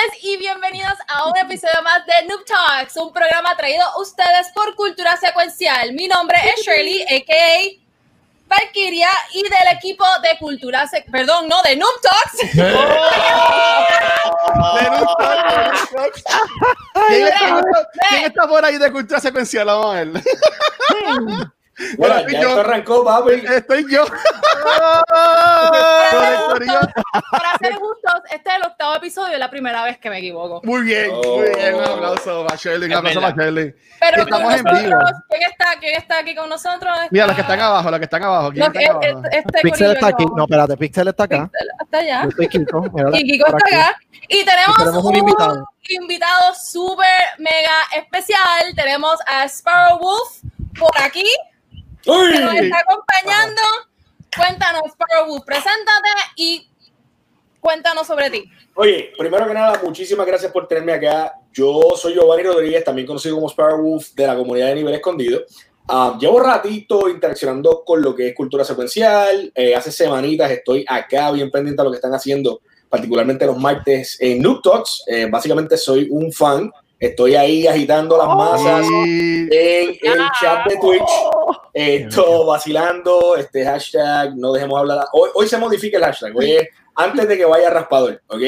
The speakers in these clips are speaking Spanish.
Noches y bienvenidos a un episodio más de Noob Talks, un programa traído a ustedes por Cultura Secuencial. Mi nombre es Shirley, a.k.a. Valkyria y del equipo de Cultura Sec... Perdón, no, de Noob Talks. ¿Quién está, quién está por ahí de cultura secuencial? Vamos a ver. Bueno, Estoy ya yo. esto arrancó, papi. Estoy yo. Para ser justos, este es el octavo episodio, es la primera vez que me equivoco. Muy bien, muy bien. Un aplauso para Shirley, un aplauso para Shirley. Pero estamos en vivo. ¿quién está, ¿quién está aquí con nosotros? Mira, los que están abajo, los que están abajo. ¿quién está abajo? este, este Pixel está aquí. No, espérate, Pixel está acá. Pixel está allá. Yo soy Kiko. Y Kiko está aquí. acá. Y tenemos, Y tenemos un un invitado. invitado súper mega especial. Tenemos a Sparrow Wolf por aquí, que nos está acompañando. Cuéntanos, Sparrow Wolf, preséntate y cuéntanos sobre ti. Oye, primero que nada, muchísimas gracias por tenerme acá. Yo soy Giovanni Rodríguez, también conocido como Sparrowwolf de la comunidad de Nivel Escondido. Ah, llevo ratito interaccionando con lo que es cultura secuencial. Eh, hace semanitas estoy acá bien pendiente a lo que están haciendo, particularmente los martes en Noob Talks. Eh, básicamente soy un fan. Estoy ahí agitando las masas Y- en el chat de Twitch. Esto vacilando, este hashtag, no dejemos hablar. Hoy, hoy se modifica el hashtag, hoy es antes de que vaya raspador, ¿ok?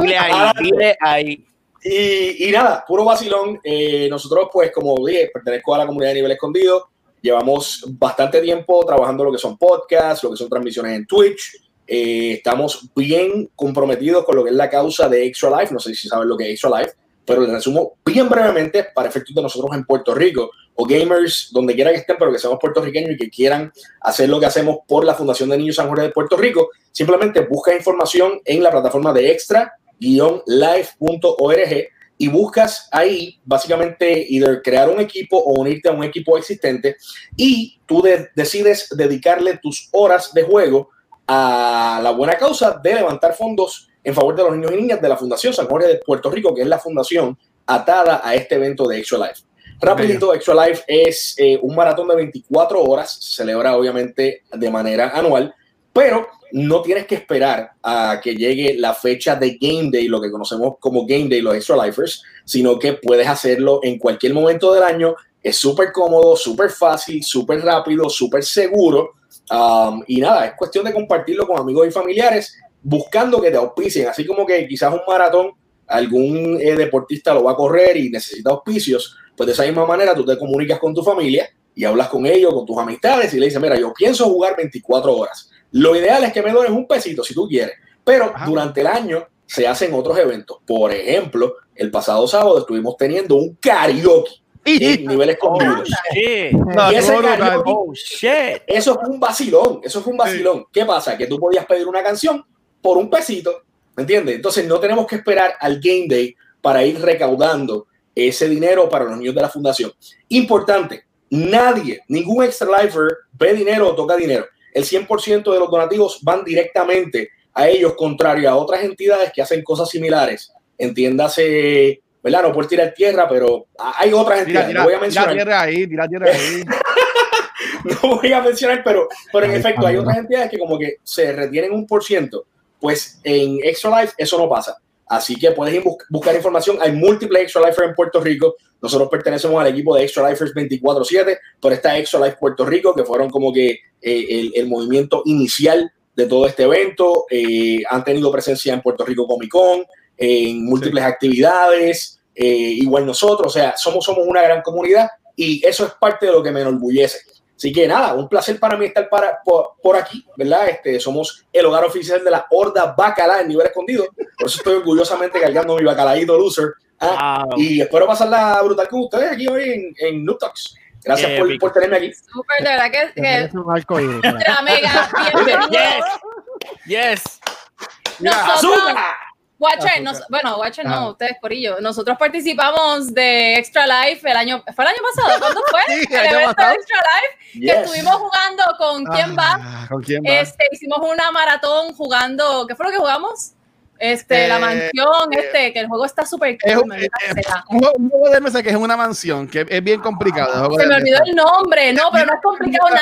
Dile ahí, Ah, dile ahí. Y, y nada, puro vacilón. Eh, nosotros, pues, como dije, pertenezco a la comunidad de nivel escondido. Llevamos bastante tiempo trabajando lo que son podcasts, lo que son transmisiones en Twitch. Eh, estamos bien comprometidos con lo que es la causa de Extra Life. No sé si saben lo que es Extra Life, pero les resumo bien brevemente para efectos de nosotros en Puerto Rico o gamers donde quiera que estén, pero que seamos puertorriqueños y que quieran hacer lo que hacemos por la Fundación de Niños San Jorge de Puerto Rico. Simplemente busca información en la plataforma de extra-life.org y buscas ahí básicamente either crear un equipo o unirte a un equipo existente y tú de- decides dedicarle tus horas de juego a la buena causa de levantar fondos en favor de los niños y niñas de la Fundación San Jorge de Puerto Rico, que es la fundación atada a este evento de Extra Life. Rapidito, Extra Life es eh, un maratón de 24 horas, se celebra obviamente de manera anual, pero no tienes que esperar a que llegue la fecha de Game Day, lo que conocemos como Game Day, los Extra Lifers, sino que puedes hacerlo en cualquier momento del año. Es súper cómodo, súper fácil, súper rápido, súper seguro. Um, y nada, es cuestión de compartirlo con amigos y familiares, buscando que te auspicien, así como que quizás un maratón, algún eh, deportista lo va a correr y necesita auspicios, pues de esa misma manera tú te comunicas con tu familia y hablas con ellos, con tus amistades y le dices, mira, yo pienso jugar 24 horas. Lo ideal es que me dones un pesito si tú quieres, pero Ajá. durante el año se hacen otros eventos. Por ejemplo, el pasado sábado estuvimos teniendo un karaoke en niveles. Shit. No, Y ese karaoke Oh, shit. eso fue un vacilón, eso fue un vacilón. ¿Qué pasa? Que tú podías pedir una canción por un pesito, ¿me entiendes? Entonces no tenemos que esperar al Game Day para ir recaudando ese dinero para los niños de la fundación. Importante, nadie, ningún extra lifer ve dinero o toca dinero. El 100% de los donativos van directamente a ellos, contrario a otras entidades que hacen cosas similares. Entiéndase, ¿verdad? No por tirar tierra, pero hay otras entidades. tira, no voy a tira mencionar tierra ahí, tira tierra ahí. no voy a mencionar, pero, pero en Ay, efecto hay otras entidades que como que se retienen un por ciento. Pues en Extra Life eso no pasa. Así que puedes ir bus- buscar información. Hay múltiples Extra Lifers en Puerto Rico. Nosotros pertenecemos al equipo de Extra Lifers 24-7, pero está Extra Life Puerto Rico, que fueron como que eh, el, el movimiento inicial de todo este evento. Eh, han tenido presencia en Puerto Rico Comic Con, en múltiples actividades, eh, igual nosotros. O sea, somos, somos una gran comunidad y eso es parte de lo que me enorgullece. Así que nada, un placer para mí estar para, por, por aquí, ¿verdad? Este, somos el hogar oficial de la Horda Bacala en nivel escondido. Por eso estoy orgullosamente cargando mi bacalaíto loser. Ah, Wow. Y espero pasarla brutal con ustedes aquí hoy en, en Noob Talks. Gracias por, por tenerme aquí. Súper, de verdad que, que Es un arco mega bienvenido. Yes. Nosotros. Watcher, Azúcar. nos- bueno, Watcher Ajá. no, ustedes, Corillo. Nosotros participamos de Extra Life el año, ¿fue el año pasado? ¿Cuándo fue? Sí, el ¿qué ha evento pasado? de Extra Life, que Yes. estuvimos jugando con quién va. Ah, ¿Con quién va? Este, hicimos una maratón jugando, ¿qué fue lo que jugamos? Este, la Eh, mansión, este, que el juego está súper Es cool, eh, sea. un juego- de mesa que es una mansión, que es bien complicado. el Se me olvidó el nombre, no, pero no es complicado nada.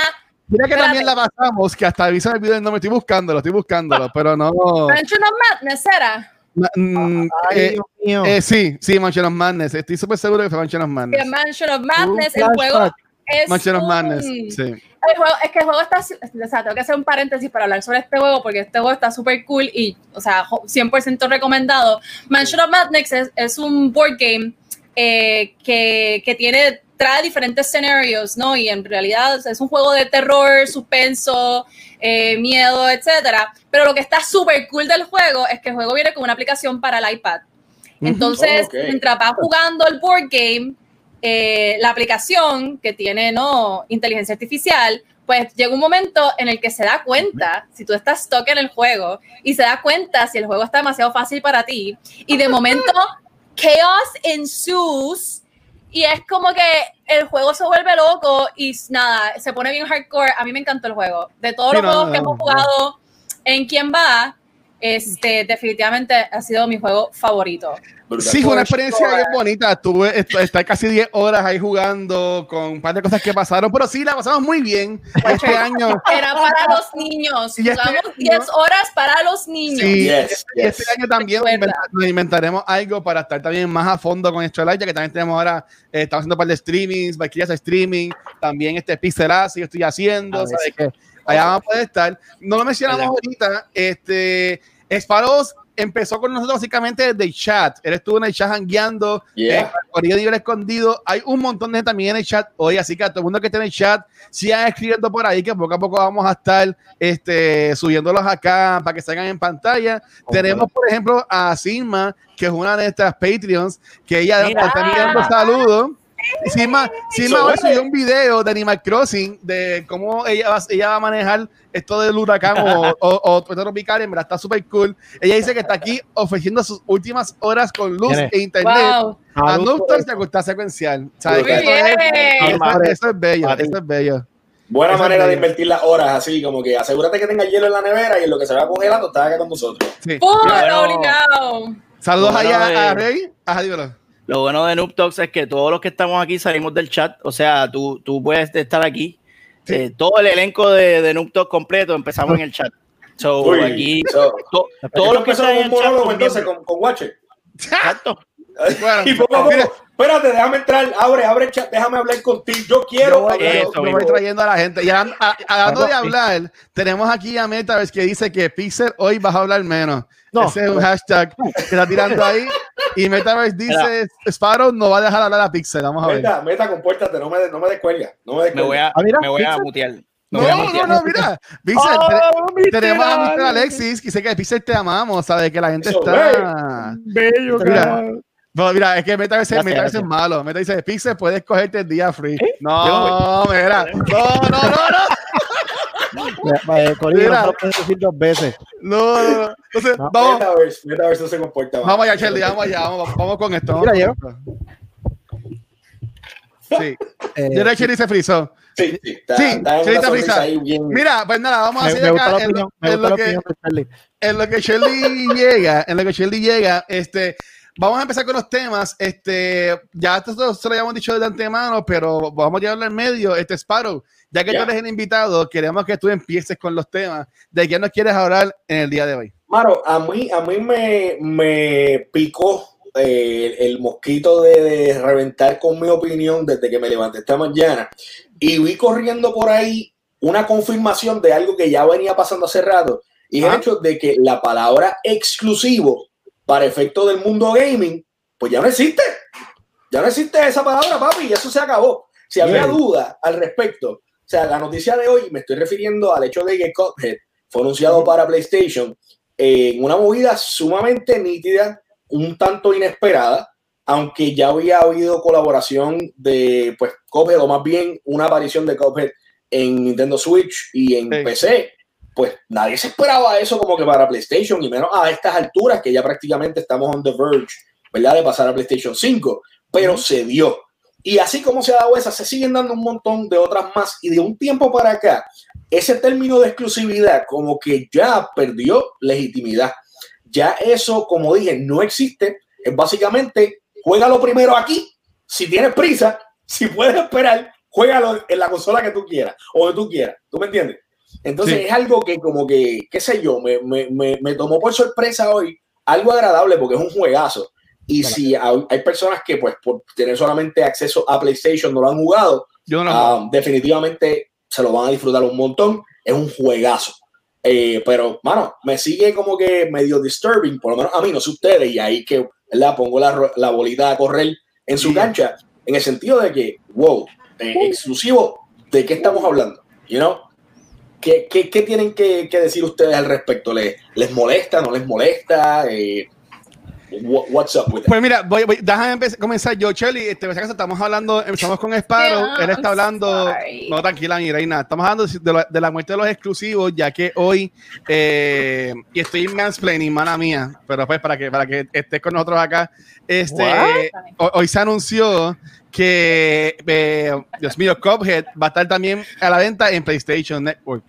Mira que Espérate. también la pasamos, que hasta a mí se me olvidó el nombre. Estoy buscándolo, estoy buscándolo, pero no. Mansion of Madness era. Ma- mm, Ay, eh, Dios mío. eh, sí, sí, Mansion of Madness. Estoy súper seguro que fue Mansion of Madness. Mansion of Madness, el juego es Mansion of un- Madness, sí. El juego, es que el juego está, o sea, tengo que hacer un paréntesis para hablar sobre este juego porque este juego está súper cool y, o sea, jo- 100% recomendado. Mansion of Madness es, es un board game eh, que, que tiene, trae diferentes escenarios, ¿no? Y en realidad es un juego de terror, suspenso, eh, miedo, etcétera. Pero lo que está súper cool del juego es que el juego viene con una aplicación para el iPad. Entonces, Ok. mientras vas jugando el board game, eh, la aplicación que tiene no inteligencia artificial, pues llega un momento en el que se da cuenta si tú estás stuck en el juego y se da cuenta si el juego está demasiado fácil para ti y de momento chaos ensues y es como que el juego se vuelve loco y nada, se pone bien hardcore. A mí me encantó el juego. De todos Sí, los no, juegos no, que no, hemos jugado en Quién Va, este, definitivamente ha sido mi juego favorito. Sí, fue una For experiencia bien bonita. Estuve, est- estar casi 10 horas ahí jugando con un par de cosas que pasaron, pero sí, la pasamos muy bien este año. Era para los niños. Y este Jugamos año- 10 horas para los niños. Sí, Yes, y este yes. año también Recuerda. inventa- nos inventaremos algo para estar también más a fondo con Life, ya que también tenemos ahora, eh, estamos haciendo un par de streamings, Valkyria hace streaming, también este Pixelazo yo estoy haciendo, A ver, ¿sabes qué? Allá vamos a poder estar. No lo mencionamos ahorita, este, Sparrows empezó con nosotros básicamente desde el chat. Él estuvo en el chat hangueando, Yeah. eh, Escondido. Hay un montón de gente también en el chat hoy, así que a todo el mundo que esté en el chat, sigan escribiendo por ahí, que poco a poco vamos a estar este, subiéndolos acá para que salgan en pantalla. Tenemos, por ejemplo, a Sigma, que es una de nuestras Patreons, que ella Mira. está enviando saludos. Sigma Eso hoy subió un video de Animal Crossing de cómo ella va, ella va a manejar esto del huracán o, o, o tropical. En verdad está súper cool. Ella dice que está aquí ofreciendo sus últimas horas con luz e internet Wow. a. Nuptor de Ocultar Secuencial. ¿Sabes? Eso, bien. es, eso, eso es bello, eso es bello. Buena Eso manera es de invertir las horas, así como que asegúrate que tenga hielo en la nevera y en lo que se va congelando está acá con nosotros. Sí. Bueno. Saludos Bueno, allá a eh, Rey. Ajá, dímelo. Lo bueno de Noob Talks es que todos los que estamos aquí salimos del chat. O sea, tú, tú puedes estar aquí. Sí. Eh, todo el elenco de, de Noob Talks completo empezamos en el chat. So, Uy, aquí, so, to- esto todos los que están en un el chat. entonces con, con Watcher. Exacto. Bueno, Y poco a poco, mira, espérate, déjame entrar, abre, abre el chat, déjame hablar contigo. Yo quiero yo voy, hablar eso yo voy trayendo a la gente. Y hablando, de hablar, tenemos aquí a Metaverse que dice que Pixel hoy vas a hablar menos. No. Ese es un hashtag que está tirando ahí. Y Metaverse dice: Sparrow no va a dejar hablar a Pixel. Vamos a ver. Meta, meta, compórtate, no me, no me descuelgues. No me Me voy a, Ah, mira, me voy a Pixel. mutear. No, no, no, mira. Pixel, Oh, te- tenemos a Mr. Alexis que dice que Pixel te amamos, ¿sabes? Que la gente Eso, está. Bello, Mira. Cara. No, mira, es que Metaverse, Gracias, Metaverse es gracias. malo. Metaverse dice, Pixel, puedes cogerte el día free. Yo No, mira. No, no, no, no. Eh, Corillo, Mira. no puedes decir dos veces. No, no, no. Entonces, No. vamos, Metaverse, Metaverse no se comporta mal. vamos allá, Charlie, vamos allá, vamos, vamos con esto. vamos Mira, con esto. Sí, Eh, yo Charlie se frizó. Sí, sí, está, Sí, está bien. Mira, pues nada, vamos a hacer acá en lo, en lo que, en lo que Shirley llega, en lo que Shirley llega, este, vamos a empezar con los temas. Este, ya esto se lo habíamos dicho de antemano, pero vamos a llevarlo en medio. Este Sparrow, ya que Ya. tú eres el invitado, queremos que tú empieces con los temas. ¿De qué nos quieres hablar en el día de hoy? Maro, a mí, a mí me, me picó eh, el, mosquito de, de reventar con mi opinión desde que me levanté esta mañana y vi corriendo por ahí una confirmación de algo que ya venía pasando hace rato y es el hecho de que la palabra exclusivo para efecto del mundo gaming, pues ya no existe. Ya no existe esa palabra, papi, y eso se acabó. Si había Bien. duda al respecto, o sea, la noticia de hoy me estoy refiriendo al hecho de que Cuphead fue anunciado para PlayStation en una movida sumamente nítida, un tanto inesperada, aunque ya había habido colaboración de pues Cuphead, o más bien una aparición de Cuphead en Nintendo Switch y en Sí. PC, pues nadie se esperaba eso como que para PlayStation, y menos a estas alturas que ya prácticamente estamos on the verge, ¿verdad? De pasar a PlayStation 5, pero se dio. Y así como se ha dado esa, se siguen dando un montón de otras más. Y de un tiempo para acá, ese término de exclusividad como que ya perdió legitimidad. Ya eso, como dije, no existe. Es básicamente, juégalo primero aquí. Si tienes prisa, si puedes esperar, juégalo en la consola que tú quieras o que tú quieras. ¿Tú me entiendes? Entonces Sí. es algo que como que, qué sé yo, me, me, me, me tomó por sorpresa hoy. Algo agradable porque es un juegazo. Y si hay, hay personas que pues por tener solamente acceso a PlayStation no lo han jugado, Yo no lo ah, definitivamente se lo van a disfrutar un montón. Es un juegazo. Eh, pero, mano, me sigue como que medio disturbing, por lo menos a mí, no sé ustedes, y ahí que ¿verdad? pongo la, la bolita a correr en su Sí. cancha, en el sentido de que, wow, eh, exclusivo, ¿de qué estamos hablando? You know? ¿Qué, qué, qué tienen que, que decir ustedes al respecto? ¿Les, les molesta? ¿No les molesta? Eh, what- what's up with it? Pues mira, voy, voy- déjame empezar- comenzar yo, Shelly. Este, estamos hablando, empezamos con Sparrow. Yeah, él está hablando. sorry. No, tranquila, mi reina. Estamos hablando de, la- de la muerte de los exclusivos, ya que hoy. eh, y estoy mansplaining, mana mía. Pero pues para que, para que estés con nosotros acá. Este, ho- hoy se anunció que, eh, Dios mío, Cuphead va a estar también a la venta en PlayStation Network.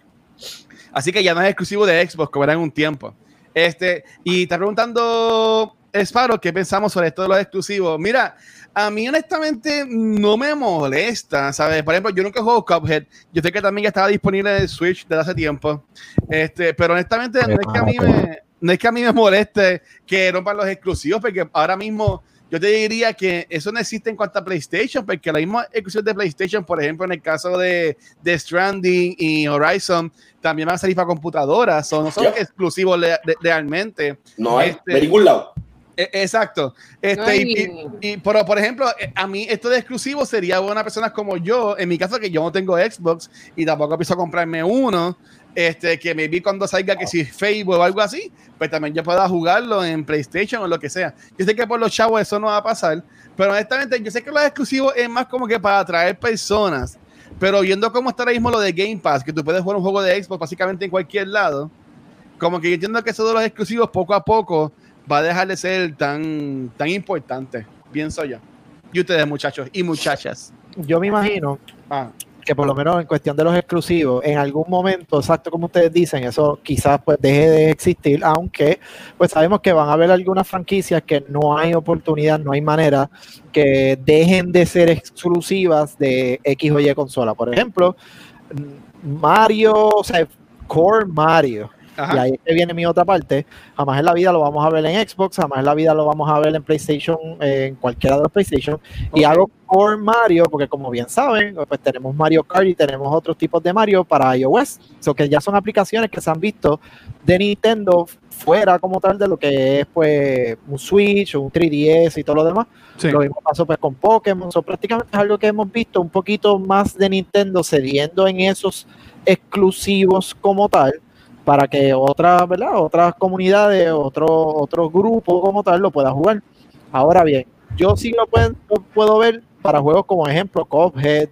Así que ya no es exclusivo de Xbox, en un tiempo. Este, y está preguntando Sparrow qué pensamos sobre esto de los exclusivos. Mira, a mí honestamente no me molesta, ¿sabes? Por ejemplo, yo nunca juego Cuphead. Yo sé que también ya estaba disponible en el Switch desde hace tiempo. Este, pero honestamente no es que a mí me, no es que a mí me moleste que rompan los exclusivos, porque ahora mismo yo te diría que eso no existe en cuanto a PlayStation, porque la misma exclusión de PlayStation, por ejemplo, en el caso de, de Stranding y Horizon, también van a salir para computadoras, o no son exclusivos le- de- realmente. No hay este- de ningún lado. E- Exacto. Este, y, Ay. y- y, pero, por ejemplo, eh, a mí esto de exclusivo sería buena personas como yo, en mi caso que yo no tengo Xbox y tampoco pienso comprarme uno, este, que me vi cuando salga que si Facebook o algo así, pues también yo pueda jugarlo en PlayStation o lo que sea. Yo sé que por los chavos eso no va a pasar, pero honestamente yo sé que los exclusivos es más como que para atraer personas, pero viendo cómo está ahora mismo lo de Game Pass, que tú puedes jugar un juego de Xbox básicamente en cualquier lado, como que yo entiendo que eso de los exclusivos poco a poco va a dejar de ser tan, tan importante, pienso yo. Y ustedes, muchachos y muchachas. Yo me imagino Ah, que por lo menos en cuestión de los exclusivos, en algún momento, exacto como ustedes dicen, eso quizás pues deje de existir, aunque pues sabemos que van a haber algunas franquicias que no hay oportunidad, no hay manera que dejen de ser exclusivas de X o Y consola. Por ejemplo, Mario, o sea, Core Mario. Y ahí es que viene mi otra parte. Jamás en la vida lo vamos a ver en Xbox, jamás en la vida lo vamos a ver en PlayStation, eh, en cualquiera de los PlayStation. Y hago por Mario, porque como bien saben, pues tenemos Mario Kart y tenemos otros tipos de Mario para iOS. So que ya son aplicaciones que se han visto de Nintendo fuera como tal de lo que es pues un Switch o un 3DS y todo lo demás. Sí. Lo mismo pasó pues con Pokémon. So, prácticamente es algo que hemos visto un poquito más de Nintendo cediendo en esos exclusivos como tal para que otras, ¿verdad? Otras comunidades, otro, otro grupo como tal lo pueda jugar. Ahora bien, yo sí lo puedo, puedo ver para juegos como ejemplo Cuphead,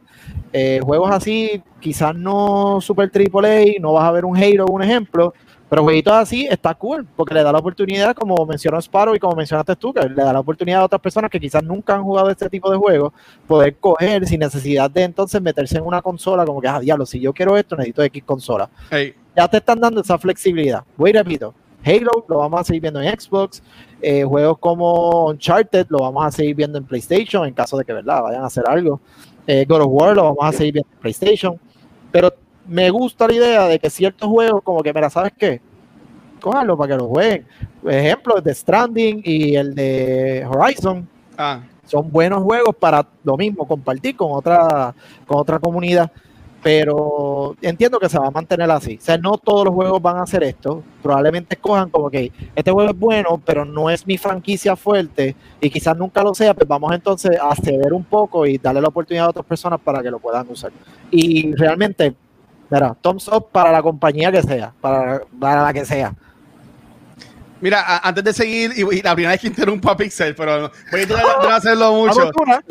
eh, juegos así, quizás no super triple A, no vas a ver un Halo, un ejemplo, pero jueguitos así está cool, porque le da la oportunidad, como mencionó Sparrow y como mencionaste tú, que le da la oportunidad a otras personas que quizás nunca han jugado este tipo de juegos, poder coger sin necesidad de entonces meterse en una consola, como que, ah, diablo, si yo quiero esto, necesito X consola ya te están dando esa flexibilidad. Voy y repito, Halo lo vamos a seguir viendo en Xbox, eh, juegos como Uncharted lo vamos a seguir viendo en PlayStation en caso de que verdad vayan a hacer algo. Eh, God of War lo vamos a seguir viendo en PlayStation, pero me gusta la idea de que ciertos juegos como que, mira, ¿sabes qué? Cójanlo para que lo jueguen. Por ejemplo, el de Stranding y el de Horizon ah, son buenos juegos para lo mismo, compartir con otra, con otra comunidad. Pero entiendo que se va a mantener así. O sea, no todos los juegos van a hacer esto. Probablemente escojan como que este juego es bueno, pero no es mi franquicia fuerte y quizás nunca lo sea, pues vamos entonces a ceder un poco y darle la oportunidad a otras personas para que lo puedan usar. Y realmente, mira, thumbs up para la compañía que sea, para, para la que sea. Mira, a- antes de seguir, y, y la primera vez que interrumpo a Pixel, pero voy a tratar de no hacerlo mucho.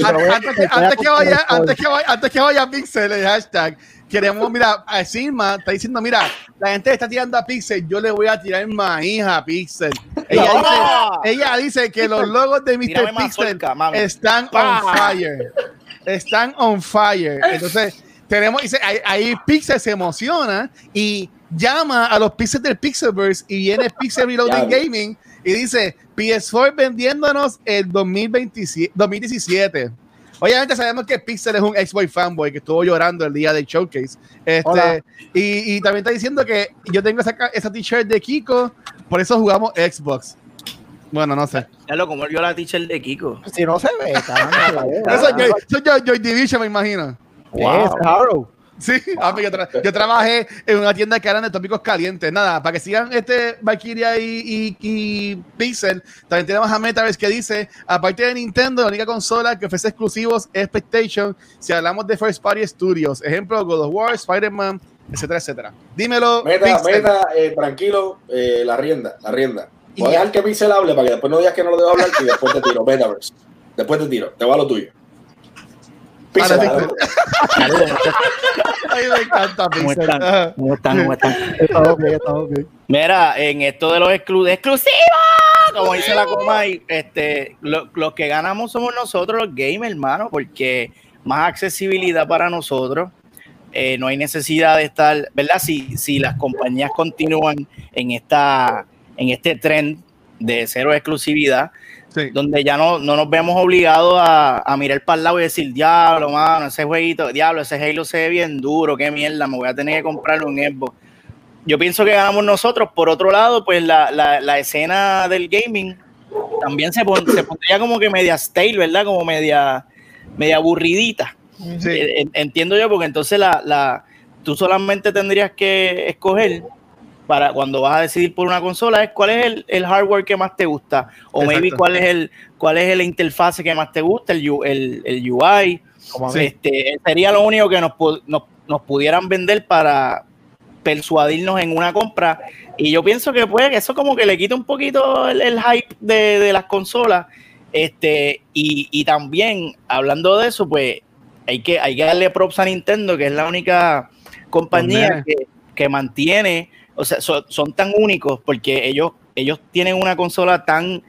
A- Antes, te que, a vaya, esto. antes que vaya, antes que vaya Pixel, el hashtag, queremos, mira, a Silma está diciendo, mira, la gente está tirando a Pixel, yo le voy a tirar maíz a Pixel. Ella, dice, ella dice que los logos de Mr. Pixel mazorca, están ¡Pah! on fire. están on fire. Entonces, tenemos, dice, ahí, ahí Pixel se emociona y llama a los Pixels del Pixelverse y viene Pixel Reloading. Gaming y dice PS4 vendiéndonos el 2027, 2017. Obviamente sabemos que Pixel es un Xbox fanboy que estuvo llorando el día del showcase. Este, y, y también está diciendo que yo tengo esa, esa t-shirt de Kiko, por eso jugamos Xbox. Bueno, no sé. Ya lo como yo la teacher de Kiko. Si no se ve, caramba, Eso es Joy, eso es Joy- Joy Division, me imagino. Es Arrow. Sí, ah, pues yo, tra- yo trabajé en una tienda que eran de tópicos calientes. Nada, para que sigan este Valkyria y, y, y Pixel, también tenemos a Metaverse que dice, aparte de Nintendo, la única consola que ofrece exclusivos es PlayStation, si hablamos de First Party Studios. Ejemplo, God of War, Spider-Man, etcétera, etcétera. Dímelo, Meta, Pixel. meta, eh, tranquilo, eh, la rienda, la rienda. Y Voy a dejar que Pixel hable para que después no digas que no lo dejo hablar y después te tiro. Metaverse. Después te tiro. Te va a lo tuyo. Pixel. Ay, me encanta ¿Cómo Pixel. ¿Cómo están? ¿Cómo están? Estamos bien, estamos bien. Mira, en esto de los exclu exclusivos, como dice la coma, este, lo- los que ganamos somos nosotros los gamers, hermano, porque más accesibilidad para nosotros. eh, no hay necesidad de estar, ¿verdad? Si, si las compañías continúan en esta, en este trend de cero exclusividad, Sí. donde ya no, no nos vemos obligados a, a mirar para el lado y decir, diablo, mano, ese jueguito, diablo, ese Halo se ve bien duro, qué mierda, me voy a tener que comprar un Xbox. Yo pienso que ganamos nosotros. Por otro lado, pues la, la, la escena del gaming también se, pon- se pondría como que media stale, ¿verdad? Como media, media aburridita. Sí. Entiendo yo, porque entonces la, la, tú solamente tendrías que escoger para cuando vas a decidir por una consola es cuál es el, el hardware que más te gusta o maybe cuál es el cuál es la interfase que más te gusta, el, el, el UI. Sí. Este, sería lo único que nos, nos, nos pudieran vender para persuadirnos en una compra. Y yo pienso que pues eso como que le quita un poquito el, hype de, de las consolas. Este, y, y también, hablando de eso, pues hay que, hay que darle props a Nintendo, que es la única compañía que, que mantiene, o sea, son, son tan únicos porque ellos, ellos tienen una consola tan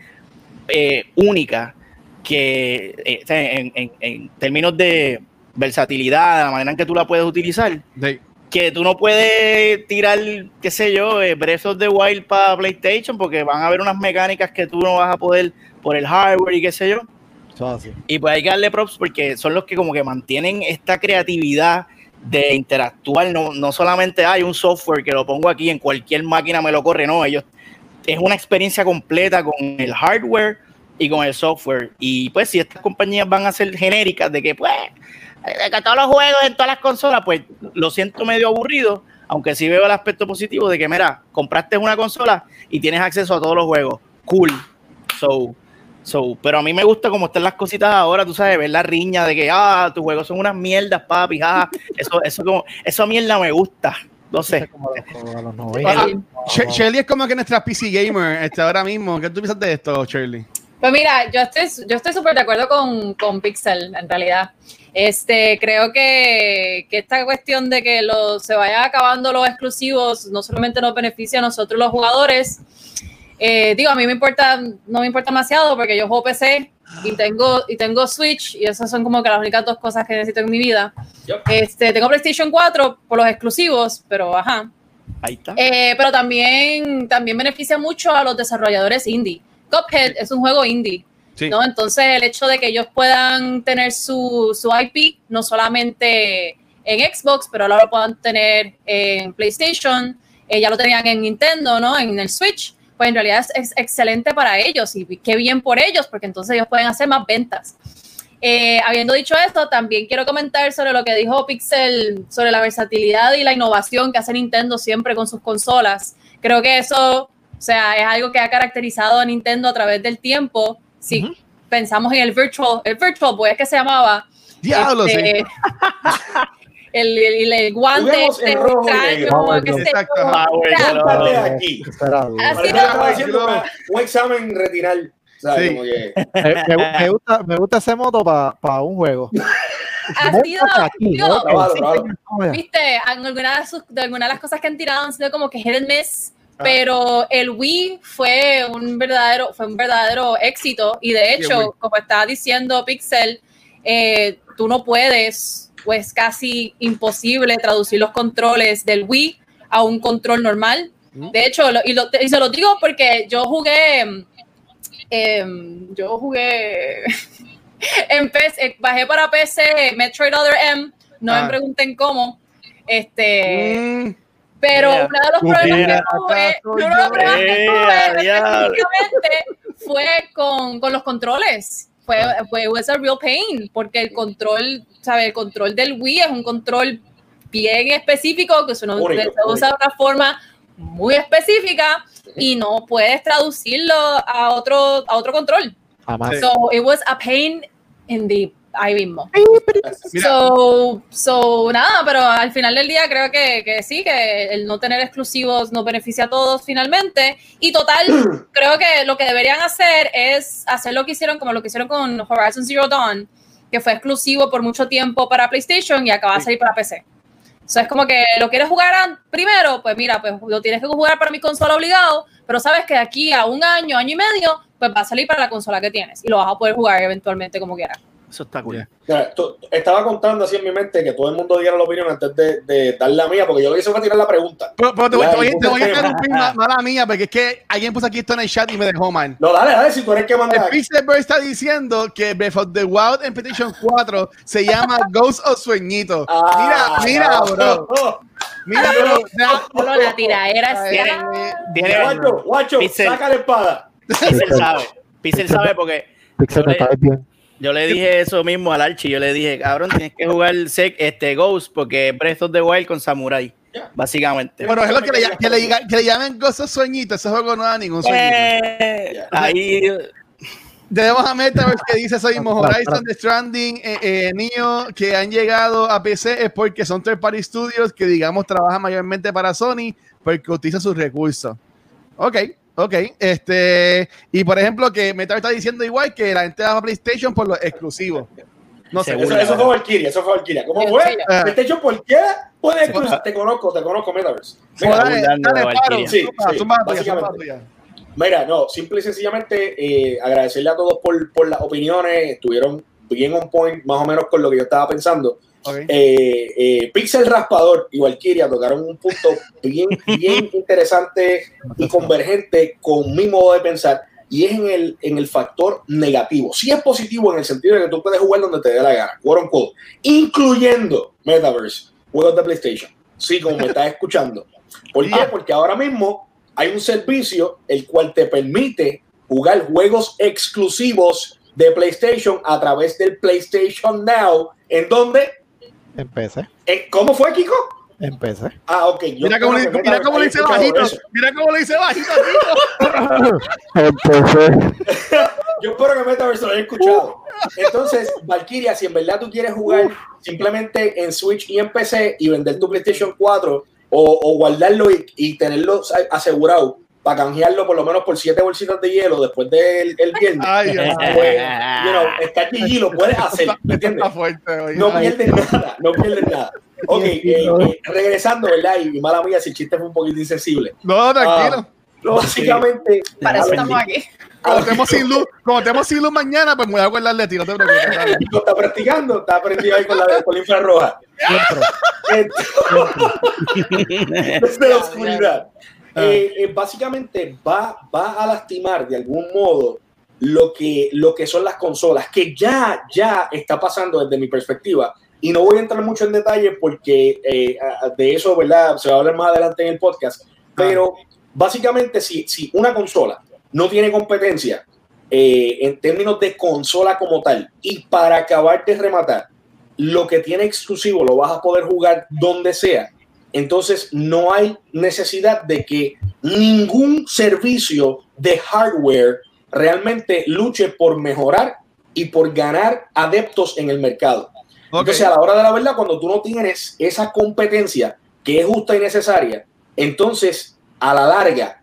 eh, única que eh, en, en- en términos de versatilidad, la manera en que tú la puedes utilizar, Sí. que tú no puedes tirar, qué sé yo, eh, Breath of the Wild para PlayStation porque van a haber unas mecánicas que tú no vas a poder por el hardware y qué sé yo. Y pues hay que darle props porque son los que como que mantienen esta creatividad de interactuar. No, no solamente hay un software que lo pongo aquí en cualquier máquina me lo corre, no, ellos es una experiencia completa con el hardware y con el software. Y pues si estas compañías van a ser genéricas de que pues de que todos los juegos en todas las consolas, pues lo siento medio aburrido, aunque sí veo el aspecto positivo de que mira, compraste una consola y tienes acceso a todos los juegos. Cool. So, So, pero a mí me gusta como están las cositas ahora, tú sabes, ver la riña de que, ah, tus juegos son unas mierdas, papi, ah, eso, eso como, esa mierda me gusta, no sé. Ah, 90. Sh- Shirley es como que nuestra PC gamer este, ahora mismo. ¿Qué tú piensas de esto, Shirley? Pues mira, yo estoy, yo estoy súper de acuerdo con, con Pixel, en realidad. Este, creo que, que esta cuestión de que lo, se vayan acabando los exclusivos no solamente nos beneficia a nosotros los jugadores. Eh, digo, a mí me importa, no me importa demasiado porque yo juego PC y tengo, y tengo Switch y esas son como que las únicas dos cosas que necesito en mi vida. Yep. Este, tengo PlayStation 4 por los exclusivos, pero ajá. Ahí está. Eh, pero también, también beneficia mucho a los desarrolladores indie. Cuphead es un juego indie, Sí. ¿no? Entonces, el hecho de que ellos puedan tener su, su IP, no solamente en Xbox, pero ahora lo puedan tener en PlayStation, eh, ya lo tenían en Nintendo, ¿no? En el Switch, pues en realidad es, es excelente para ellos y qué bien por ellos, porque entonces ellos pueden hacer más ventas. Eh, habiendo dicho esto, también quiero comentar sobre lo que dijo Pixel sobre la versatilidad y la innovación que hace Nintendo siempre con sus consolas. Creo que eso, o sea, es algo que ha caracterizado a Nintendo a través del tiempo. Si Ujú. pensamos en el Virtual, el Virtual Boy, es que se llamaba. Diablo, sí. El, el, el guante este extraño, Exacto. Ah, aquí. Que no. haciendo una- un examen retinal. ¿sabes? Sí. Que- me, me- gusta, me gusta ese moto para un juego. ha sido, aquí, Sí, viste, en algunas de, sus- de algunas de las cosas que han tirado han sido como que hit and miss, Ah. pero el Wii fue un verdadero, fue un verdadero éxito y de hecho, Wii. como estaba diciendo Pixel, eh, tú no puedes, pues casi imposible traducir los controles del Wii a un control normal. De hecho, lo- y, lo- y se lo digo porque yo jugué, em, yo jugué en PC, bajé para PC Metroid Other M, no Ah. me pregunten cómo, este, Mm, pero Mira, uno de los problemas que tuve, uno de los yo. problemas que Eh, tuve fue con, con los controles. Fue, fue was a real pain, porque el control, ¿sabes? El control del Wii es un control bien específico, que se, uno- Único, se usa de una forma muy específica y no puedes traducirlo a otro, a otro control. Jamás. So it was a pain in the ahí mismo. So, so, nada, pero al final del día creo que, que sí, que el no tener exclusivos nos beneficia a todos finalmente. Y total, creo que lo que deberían hacer es hacer lo que hicieron, como lo que hicieron con Horizon Zero Dawn, que fue exclusivo por mucho tiempo para PlayStation y acaba de salir para PC. So, es como que lo quieres jugar primero, pues mira, pues lo tienes que jugar para mi consola obligado, pero sabes que de aquí a un año, año y medio, pues va a salir para la consola que tienes y lo vas a poder jugar eventualmente como quieras. Eso está cool. Yeah. Mira, tú- estaba contando así en mi mente que todo el mundo diera la opinión antes de, de dar la mía, porque yo lo que hice fue tirar la pregunta. Pero, pero te, voy, te voy- te voy a interrumpir, ma- mala mía, porque es que alguien puso aquí esto en el chat y me dejó mal. No, dale, dale, si tú eres que manda El aquí. Pixelberg está diciendo que Breath of the Wild en PlayStation 4 se llama Ghost o Sueñito. Ah, mira, mira, no. bro. Mira, bro. ya- Solo la tiraera Eh, sea. Tiene- Guacho, guacho, Pixel. saca la espada. Pixel sabe. Pixel sabe porque Pixel, le- caes bien. Yo le dije eso mismo al Archie. Yo le dije, cabrón, tienes que jugar este Ghost porque es Breath of the Wild con Samurai. Básicamente. Bueno, es lo que le, que le, que le llamen Ghost o Sueñito. Ese juego no da ningún sueñito. Eh, ahí Tenemos a Metaverse que dice eso mismo, Horizon, The Stranding, eh, eh, Neo, que han llegado a PC es porque son third party studios que digamos trabajan mayormente para Sony porque utilizan sus recursos. Ok, ok. Este, y por ejemplo, que Metaverse está diciendo igual que la gente va a PlayStation por los exclusivos. No sé. Eso, eso fue Valkyria, eso fue Valkyria. ¿Cómo fue? Ah. Hecho, ¿por qué? Puede Sí. cruzar. Te conozco, te conozco, Metaverse. Mira, dale, dale, de paro, Valkyria. Sí, sí, básicamente. Mira, no, simple y sencillamente eh, agradecerle a todos por, por las opiniones. Estuvieron bien on point, más o menos con lo que yo estaba pensando. Eh, eh, Pixel Raspador y Valkyria tocaron un punto bien, bien interesante y convergente con mi modo de pensar. Y es en el, en el factor negativo. Sí es positivo en el sentido de que tú puedes jugar donde te dé la gana, quote unquote, incluyendo Metaverse, juegos de PlayStation. Sí, como me estás escuchando. ¿Por qué? Yeah. Porque ahora mismo hay un servicio el cual te permite jugar juegos exclusivos de PlayStation a través del PlayStation Now, en donde, Empecé. eh, ¿cómo fue, Kiko? Empecé. Ah, ok. yo Mira cómo, le, mira cómo le dice bajito. eso. Mira cómo le dice bajito. Yo espero que Metaverse lo haya escuchado. Entonces, Valkyria, si en verdad tú quieres jugar simplemente en Switch y en PC y vender tu PlayStation 4 o, o guardarlo y, y tenerlo asegurado para canjearlo por lo menos por siete bolsitas de hielo después del el viernes, Ay, pues, you know, está GG, lo puedes hacer, ¿me entiendes? está fuerte, oye. No pierdes nada, no pierdes nada. Ok, eh, eh, regresando, ¿verdad? Y mala mía, si el chiste fue un poquito insensible. No, tranquilo. Básicamente, Para eso a estamos aquí. Como estemos sin luz, como estemos sin luz mañana, pues me voy a acordar de ti, no te preocupes. dale. Está practicando, está aprendido ahí con la, con la infrarroja. Desde la oscuridad. Eh, eh, básicamente va, va a lastimar de algún modo lo que, lo que son las consolas, que ya, ya está pasando desde mi perspectiva. Y no voy a entrar mucho en detalle porque eh, de eso, ¿verdad? Se va a hablar más adelante en el podcast. Pero básicamente, si, si una consola no tiene competencia eh, en términos de consola como tal, y para acabar de rematar, lo que tiene exclusivo lo vas a poder jugar donde sea. Entonces no hay necesidad de que ningún servicio de hardware realmente luche por mejorar y por ganar adeptos en el mercado. Entonces, a la hora de la verdad, cuando tú no tienes esa competencia que es justa y necesaria, entonces, a la larga,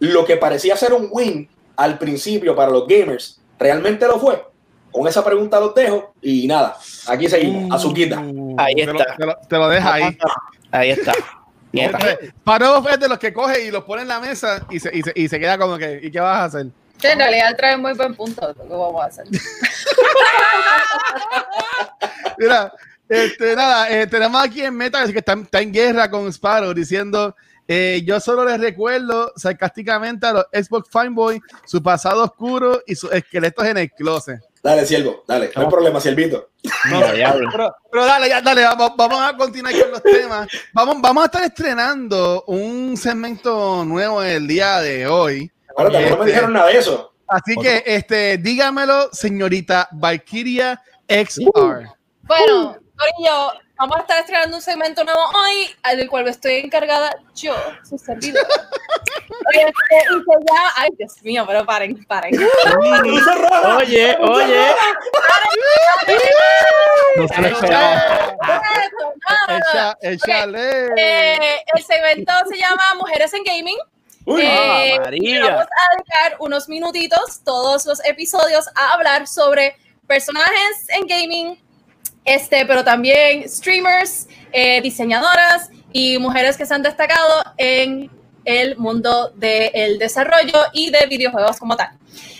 lo que parecía ser un win al principio para los gamers, realmente lo fue. Con esa pregunta los dejo y nada, aquí seguimos, azuquita. Uh, Ahí te lo- está. Te lo, te lo deja ahí. Ahí está. Paro es de los que coge y los pone en la mesa y se, y se, y se queda como que, ¿y qué vas a hacer? Sí, en realidad trae muy buen punto. Lo que vamos a hacer. Mira, este, nada, eh, tenemos aquí en Meta que está, está en guerra con Sparrow diciendo. eh, yo solo les recuerdo sarcásticamente a los Xbox Fanboy su pasado oscuro y sus esqueletos en el closet. Dale, siervo, dale. No hay problema, siervito. Diablo. Pero, pero dale, ya, dale, vamos, vamos a continuar con los temas. Vamos, vamos a estar estrenando un segmento nuevo el día de hoy. Ahora tampoco no me Este, dijeron nada de eso. Así que, este, dígamelo, señorita Valkyria XR. Bueno, Corillo, vamos a estar estrenando un segmento nuevo hoy, del cual estoy encargada yo, su servidor. Este, y se llama- ay, Dios mío, pero paren, paren. Oye, oye. No se lo esperaba. No, no, no. Echa- échale. Eh, el segmento se llama Mujeres en Gaming. Uy, Eh, María. Vamos a dedicar unos minutitos, todos los episodios, a hablar sobre personajes en gaming, este, pero también streamers, eh, diseñadoras y mujeres que se han destacado en el mundo del desarrollo y de videojuegos como tal.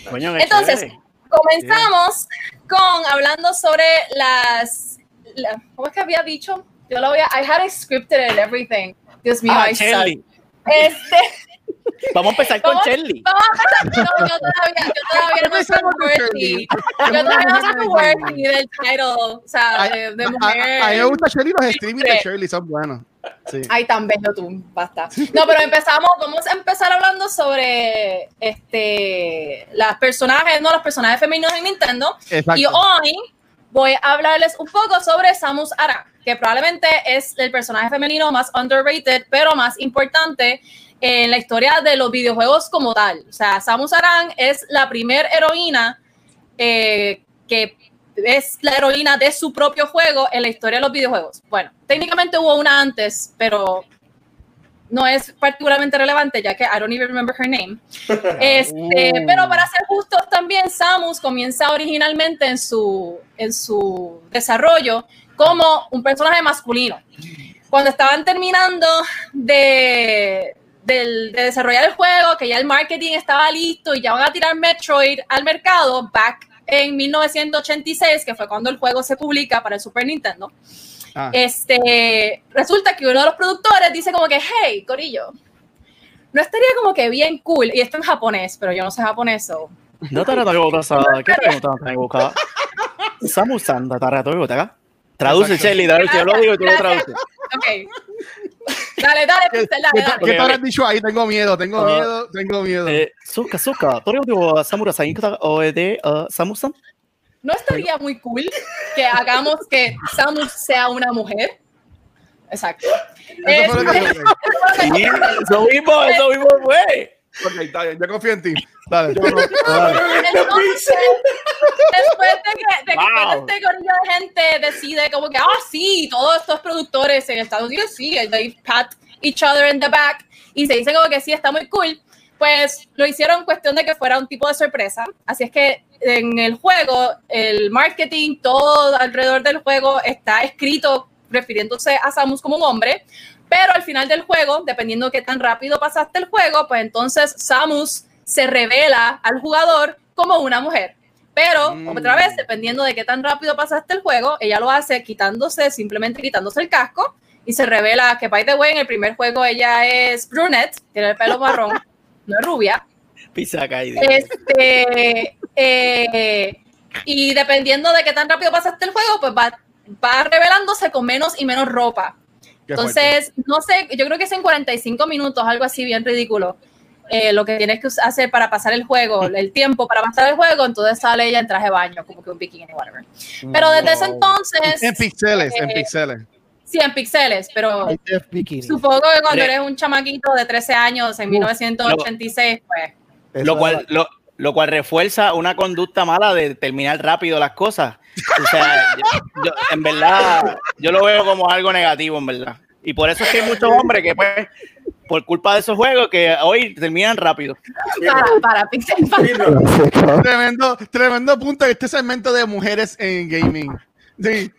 Coño, Entonces, chévere. comenzamos con hablando sobre las. la- ¿Cómo es que había dicho? Yo lo voy a. I had it scripted and everything. Dios mío, Ah, I. Shelly. Este. Vamos a empezar con Shelly. Vamos a empezar. No, yo todavía, yo todavía no soy worthy. Yo todavía no soy worthy del title. O sea, de, de mujer. a- a mí me gusta Shirley, los streamings de Sí. Shirley son buenos. Sí. Ay, tan bello tú, basta. No, pero empezamos, vamos a empezar hablando sobre este las personajes, no, los personajes femeninos en Nintendo. Exacto. Y hoy voy a hablarles un poco sobre Samus Aran, que probablemente es el personaje femenino más underrated, pero más importante en la historia de los videojuegos como tal. O sea, Samus Aran es la primer heroína eh, que es la heroína de su propio juego en la historia de los videojuegos. Bueno, técnicamente hubo una antes, pero no es particularmente relevante ya que I don't even remember her name. Este, Uh. Pero para ser justos también, Samus comienza originalmente en su, en su desarrollo como un personaje masculino. Cuando estaban terminando de, del- de desarrollar el juego, que ya el marketing estaba listo y ya van a tirar Metroid al mercado, back en 1986, que fue cuando el juego se publica para el Super Nintendo, ah. este, resulta que uno de los productores dice como que, hey, Corillo, no estaría como que bien cool, y esto en japonés, pero yo no sé japonés, so. Samu-san, Traduce, Shelly, yo lo digo y tú lo traduces. Ok. Dale, dale, Pixel, dale. dale. ¿Qué, te habrás dicho ahí? Tengo miedo, tengo miedo, tengo miedo. Eh, Suka, Suka, ¿tú digo Samura Sainka o de eh, Samusan? ¿No estaría muy cool que hagamos que Samus sea una mujer? Exacto. Eso, es, lo mismo, eh, eso mismo fue. Ok, está bien, yo confío en ti. Dale. Entonces, después de que, de que Wow. todo este de gente decide como que, ah, sí, todos estos productores en Estados Unidos, sí, they pat each other in the back y se dicen como que sí, está muy cool, pues lo hicieron cuestión de que fuera un tipo de sorpresa. Así es que en el juego, el marketing, todo alrededor del juego está escrito refiriéndose a Samus como un hombre, pero al final del juego, dependiendo de qué tan rápido pasaste el juego, pues entonces Samus se revela al jugador como una mujer. Pero, Mm. otra vez, dependiendo de qué tan rápido pasaste el juego, ella lo hace quitándose, simplemente quitándose el casco y se revela que, by the way, en el primer juego ella es brunette, tiene el pelo marrón, no es rubia. Pisa caída. Este, eh, y dependiendo de qué tan rápido pasaste el juego, pues va, va revelándose con menos y menos ropa. Fuerte. Entonces, no sé, yo creo que es en 45 minutos, algo así bien ridículo. eh, lo que tienes que hacer para pasar el juego, el tiempo para pasar el juego, entonces sale ella en traje de baño, como que un bikini, whatever. Pero desde ese entonces, En pixeles, en eh, pixeles. sí, en píxeles, pero supongo que cuando Re- eres un chamaquito de 13 años en 1986, pues Lo cual, lo, lo cual refuerza una conducta mala de terminar rápido las cosas. O sea, yo- yo- en verdad, yo lo veo como algo negativo, en verdad. Y por eso es que hay muchos hombres que, pues, por culpa de esos juegos, que hoy terminan rápido. para, para píxeles, para-. Tremendo, tremendo punto de este segmento de mujeres en gaming. Sí.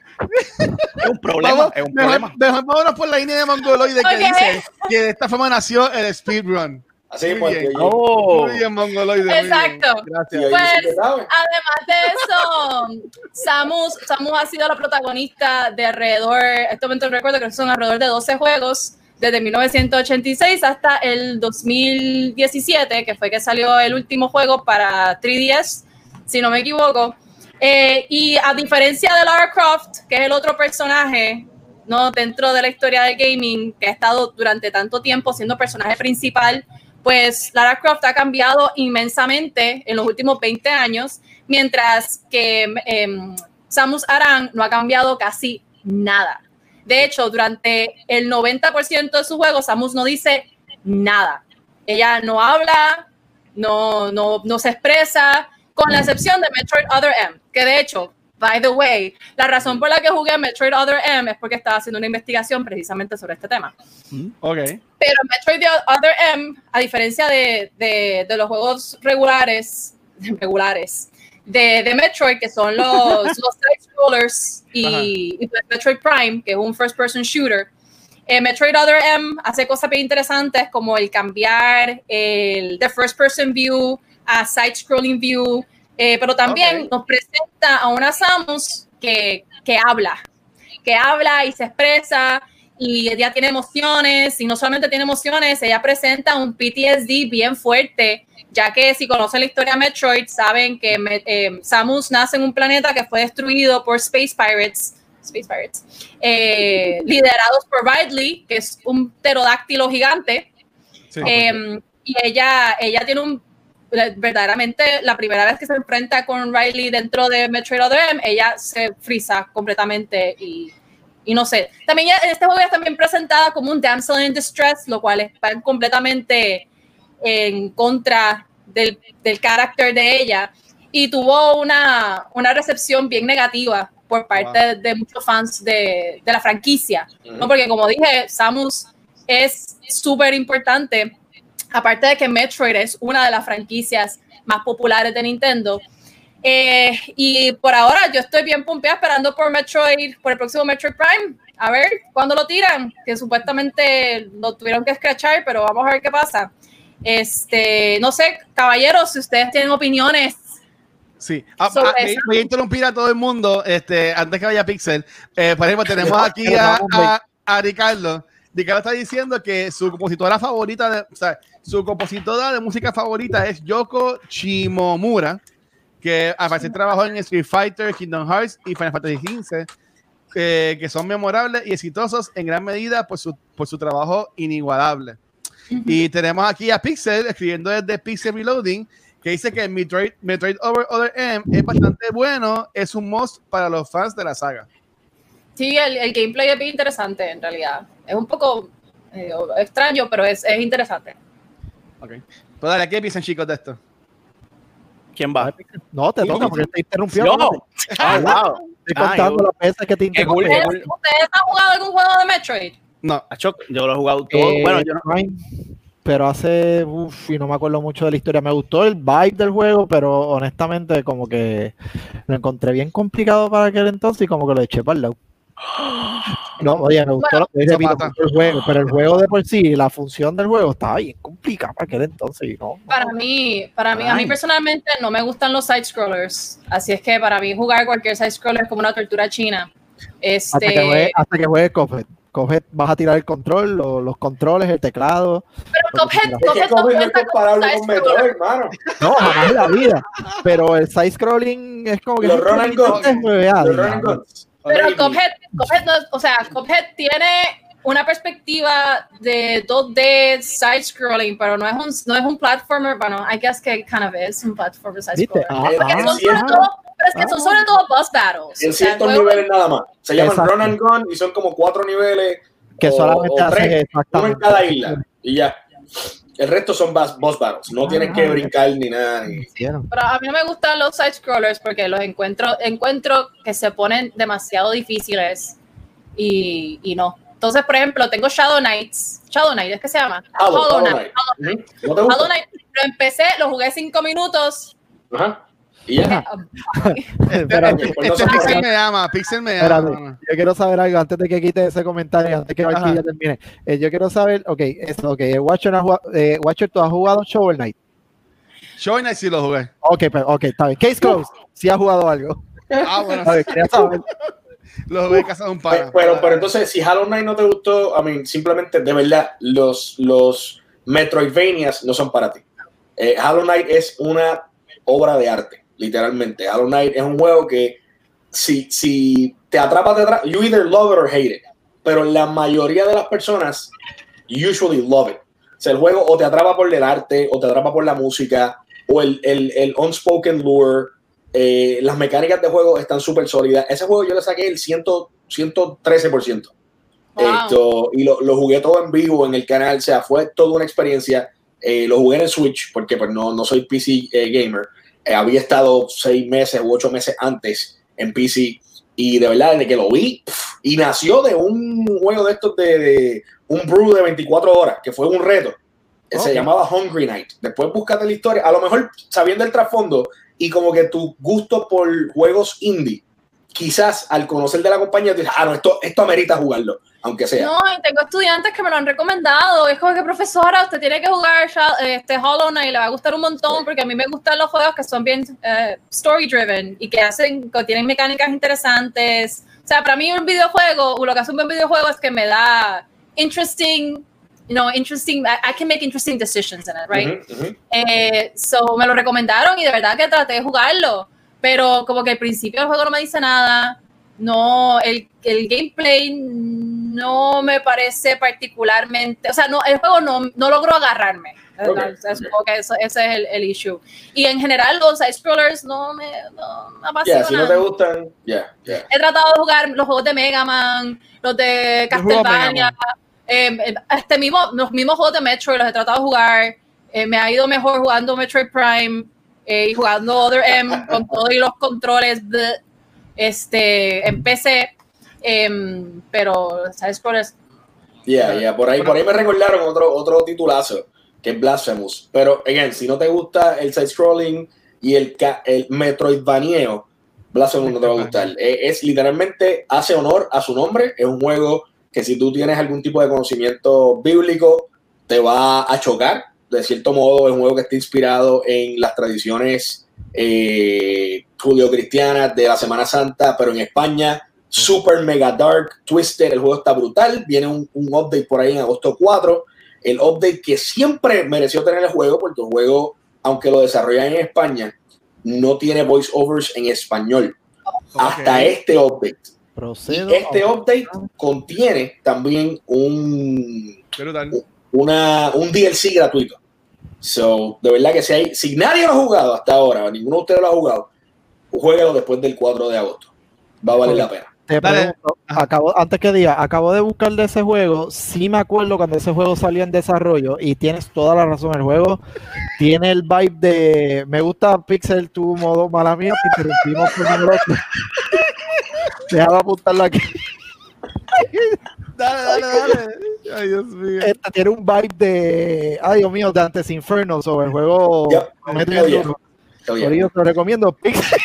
Es un problema, Vamos, es un mejor, problema. mejor vámonos por la línea de Mongoloide que Ok. dice que de esta forma nació el speedrun. Así Muy mismo, bien. oye. Oh. Muy bien, Mongoloide. bien. Exacto. Ahí Pues, que. Además de eso, Samus, Samus ha sido la protagonista de alrededor, en este momento recuerdo que son alrededor de 12 juegos, desde 1986 hasta el 2017, que fue que salió el último juego para 3DS, si no me equivoco. Eh, y a diferencia de Lara Croft, que es el otro personaje no dentro de la historia del gaming que ha estado durante tanto tiempo siendo personaje principal, pues Lara Croft ha cambiado inmensamente en los últimos 20 años, mientras que em, Samus Aran no ha cambiado casi nada. De hecho, durante el 90% de su juego, Samus no dice nada. Ella no habla, no, no, no se expresa, con la excepción de Metroid Other M, que de hecho, by the way, la razón por la que jugué Metroid Other M es porque estaba haciendo una investigación precisamente sobre este tema. Ok. Pero Metroid Other M, a diferencia de, de, de los juegos regulares, regulares de, de, Metroid, que son los, los side scrollers, y, y, Metroid Prime, que es un first person shooter, eh, Metroid Other M hace cosas bien interesantes como el cambiar el de first person view a side scrolling view, eh, pero también okay. nos presenta a una Samus que, que habla, que habla y se expresa y ella tiene emociones y no solamente tiene emociones, ella presenta un PTSD bien fuerte, ya que si conocen la historia de Metroid, saben que eh, Samus nace en un planeta que fue destruido por Space Pirates, Space Pirates eh, liderados por Ridley, que es un pterodáctilo gigante, sí. eh, y ella, ella tiene un verdaderamente la primera vez que se enfrenta con Riley dentro de Metroid Other M, ella se frisa completamente y, y no sé. También en este juego es también presentada como un damsel in distress, lo cual está completamente en contra del, del carácter de ella y tuvo una, una recepción bien negativa por parte wow. de, de, muchos fans de, de la franquicia, uh -huh. ¿no? porque como dije, Samus es súper importante aparte de que Metroid es una de las franquicias más populares de Nintendo. Eh, y por ahora yo estoy bien pompeada esperando por Metroid, por el próximo Metroid Prime. A ver cuándo lo tiran, que supuestamente lo tuvieron que escrachar, pero vamos a ver qué pasa. Este, no sé, caballeros, si ustedes tienen opiniones. Sí, ah, ah, voy a interrumpir a todo el mundo este, antes que vaya Pixel. Eh, por ejemplo, tenemos aquí a, a, a Ricardo. Ricardo está diciendo que su compositora favorita, de, o sea, su compositora de música favorita es Yoko Shimomura, que a veces trabajó en Street Fighter, Kingdom Hearts y Final Fantasy XV, eh, que son memorables y exitosos en gran medida por su, por su trabajo inigualable. Uh -huh. Y tenemos aquí a Pixel escribiendo desde Pixel Reloading, que dice que Metroid, Metroid Over Other M es bastante bueno, es un must para los fans de la saga. Sí, el, el gameplay es bien interesante en realidad. Es un poco eh, extraño, pero es, es interesante. Ok. Pues dale, ¿qué piensan chicos de esto? ¿Quién va? No, te toca porque te interrumpió. Yo. Ah, wow. Estoy contando Ay, las veces que te interrumpió. ¿Ustedes, cool. ¿Ustedes han jugado algún juego de Metroid? No. Yo lo he jugado todo. Eh, bueno, yo no. Pero hace, uff, y no me acuerdo mucho de la historia. Me gustó el vibe del juego, pero honestamente como que lo encontré bien complicado para aquel entonces y como que lo eché para el lado. No, oye, me gustó Bueno, lo- repito, el juego, pero el juego de por sí, la función del juego estaba bien complicada para aquel entonces. y no, Para mí, para mí, a mí Ay. personalmente no me gustan los side scrollers. Así es que para mí jugar cualquier side scroller es como una tortura china. hasta, que Este, juegue, hasta que juegue Cuphead. Cuphead, vas a tirar el control, lo- los controles, el teclado. pero Es que Cuphead no es comparable con Metroid, hermano. No, jamás en la vida. Pero el side scrolling es como que Los and guns. Pero Maybe. Cuphead, Cuphead no, o sea, Cuphead tiene una perspectiva de 2D side scrolling, pero no es un no es un platformer, bueno, I guess que kind of es un platformer side scroller. Ah, ah, son sí, sobre ah. todo, pero es que son sobre todo boss battles. En O sea, ciertos juego- niveles nada más. Se llaman Exacto. run and gun y son como cuatro niveles. que o- solamente o tres, uno en cada isla. Y ya. El resto son boss, battles. No tienes que Ah. brincar ni nada. ni-. Pero a mí no me gustan los side scrollers porque los encuentro, encuentro que se ponen demasiado difíciles y, y no. Entonces, por ejemplo, tengo Shadow Knights. Shadow Knight, ¿es que se llama? Hollow, Hollow Hollow Knight. Knight. Ujú. ¿No te gusta? Hollow Knight. Lo empecé, lo jugué cinco minutos Ajá. Y ya. Espérate, Pues no Este Pixel me ama, Pixel me espérate. ama. Yo quiero saber algo antes de que quite ese comentario, antes que Ajá. Marquilla termine. Eh, yo quiero saber, ok, eso, ok, eh, Watcher, ha jugado- eh, Watcher, ¿tú has jugado Shovel Knight? Show Night sí lo jugué. Ok, pero, ok, está bien. Case closed, si has jugado algo. Ah, bueno, ver, quería saber. lo jugué en casa de un pana. Pero, pero entonces, si Hollow Knight no te gustó, I mean, simplemente de verdad, los, los Metroidvanias no son para ti. Eh, Hollow Knight es una obra de arte, literalmente. Hollow Knight es un juego que si, si te atrapa, te atrapa, you either love it or hate it. Pero la mayoría de las personas usually love it. O sea, el juego o te atrapa por el arte, o te atrapa por la música, o el, el, el unspoken lure. Eh, las mecánicas de juego están súper sólidas. Ese juego yo le saqué el 100, 113%. Wow. Esto, y lo, lo jugué todo en vivo en el canal, o sea, fue toda una experiencia. Eh, lo jugué en el Switch porque pues, no, no soy PC eh, gamer. Eh, había estado seis meses u ocho meses antes en PC y de verdad, desde que lo vi, y nació de un juego de estos de, de un brew de 24 horas, que fue un reto. Se llamaba Hungry Night. Después búscate la historia, a lo mejor sabiendo el trasfondo y como que tu gusto por juegos indie, quizás al conocer de la compañía, tú dices, ah, no, esto, esto amerita jugarlo, aunque sea. No, tengo estudiantes que me lo han recomendado. Es como que, profesora, usted tiene que jugar Sha- este Hollow Knight, le va a gustar un montón, porque a mí me gustan los juegos que son bien eh, story driven y que hacen, que tienen mecánicas interesantes. O sea, para mí un videojuego, lo que hace un buen videojuego es que me da interesting, you know, interesting, I, I can make interesting decisions in it, right? Ujú, ujú. Eh, so me lo recomendaron y de verdad que traté de jugarlo, pero como que al principio el juego no me dice nada, no, el, el gameplay no me parece particularmente, o sea, no, el juego no, no logró agarrarme. Ok, O sea, supongo ok. que eso- ese es el, el issue. Y en general los side scrollers no me, no me apasionan. si no te gustan, ya, ya. He tratado de jugar los juegos de Mega Man, los de Castlevania, eh, eh, este mismo, los mismos juegos de Metroid los he tratado de jugar. Eh, me ha ido mejor jugando Metroid Prime eh, y jugando Other M con todos y los controles de, este, en PC. em, pero, ¿sabes cuál es? Ya, ya, por ahí, por ahí me recordaron otro, otro titulazo, que es Blasphemous. Pero, again, si no te gusta el side-scrolling y el, el Metroidvanieo, Blasphemous no te va a gustar. Eh, Es, literalmente, hace honor a su nombre. Es un juego que si tú tienes algún tipo de conocimiento bíblico, te va a chocar. De cierto modo, es un juego que está inspirado en las tradiciones eh, judio-cristianas de la Semana Santa, pero en España super mega dark, twisted, el juego está brutal, viene un, un update por ahí en agosto 4, el update que siempre mereció tener el juego, porque el juego, aunque lo desarrollan en España, no tiene voiceovers en español, hasta este update. Procedo. Este update contiene también un. Una, un DLC gratuito. So, de verdad que si, hay, si nadie lo ha jugado hasta ahora, ninguno de ustedes lo ha jugado, jueguelo después del 4 de agosto. Va a valer la pena. Te pregunto, acabo, antes que diga, acabo de buscar de ese juego, sí me acuerdo cuando ese juego salió en desarrollo y tienes toda la razón, el juego tiene el vibe de, me gusta Pixel, tu modo mala mía, te interrumpimos por otro. Déjame apuntarlo aquí. Dale, dale, dale. Ay, Dios mío. Este tiene un vibe de, ay Dios mío, de Antes Inferno, sobre el juego. Oh, yeah. Corillo, te lo recomiendo. Pixel,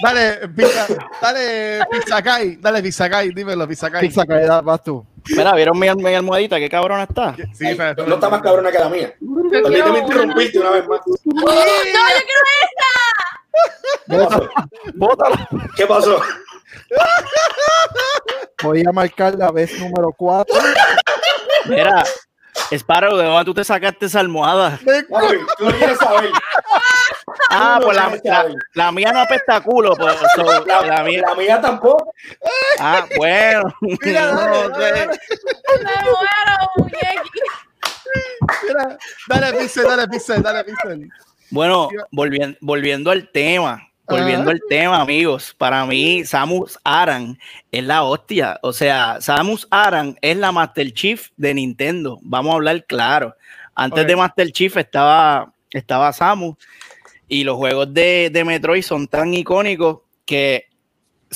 Dale, pizza, dale, Pizzacay, dale, Pizzacay, dímelo, Pizzacay. Que vas tú. Mira, ¿vieron mi, mi almohadita? ¿Qué cabrona está? Sí, Ay, espera, no está más cabrona que la mía. Yo Permíteme interrumpirte una vez más. ¡No, yo quiero ¿Qué pasó? ¿Qué pasó? Voy a marcar la vez número 4. Mira, Sparrow, ¿de dónde tú te sacaste esa almohada? Ay, tú no quieres saber. Ah, no pues la, la, la mía no apesta a culo. Pues, so, La, la mía, la mía tampoco. ah, bueno. Mira, dale, No dale, dale. Me muero, muñequi. Mira, dale, Pixel, dale, Pixel, dale, Pixel. Bueno, volviendo, volviendo al tema, volviendo al tema, amigos, para mí Samus Aran es la hostia. O sea, Samus Aran es la Master Chief de Nintendo. Vamos a hablar claro. Antes de Master Chief estaba, estaba Samus y los juegos de, de Metroid son tan icónicos que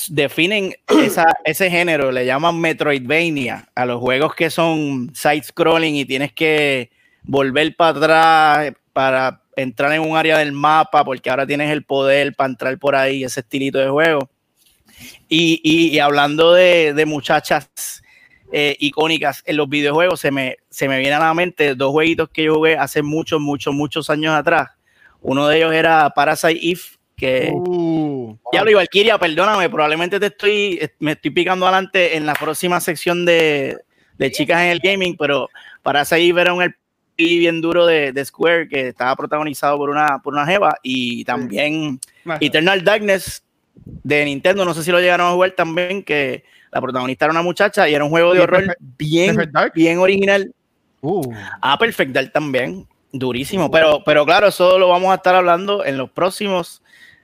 definen esa- ese género, le llaman Metroidvania a los juegos que son side-scrolling y tienes que volver para atrás para entrar en un área del mapa, porque ahora tienes el poder para entrar por ahí, ese estilito de juego. Y, y- y hablando de, de muchachas eh, icónicas en los videojuegos, se me, se me vienen a la mente dos jueguitos que yo jugué hace muchos, muchos, muchos años atrás. Uno de ellos era Parasite Eve, que Uh, ya lo Valkyria, perdóname, probablemente te estoy, me estoy picando adelante en la próxima sección de, de chicas en el gaming, pero Parasite Eve era un bien duro de, de Square que estaba protagonizado por una, por una jeva y también Eternal Darkness de Nintendo, no sé si lo llegaron a jugar también, que la protagonista era una muchacha y era un juego de ¿Y horror Perfect- bien, Perfect Dark? bien original. Uh, Ah, Perfect Dark también, durísimo, pero, pero claro, eso lo vamos a estar hablando en los próximos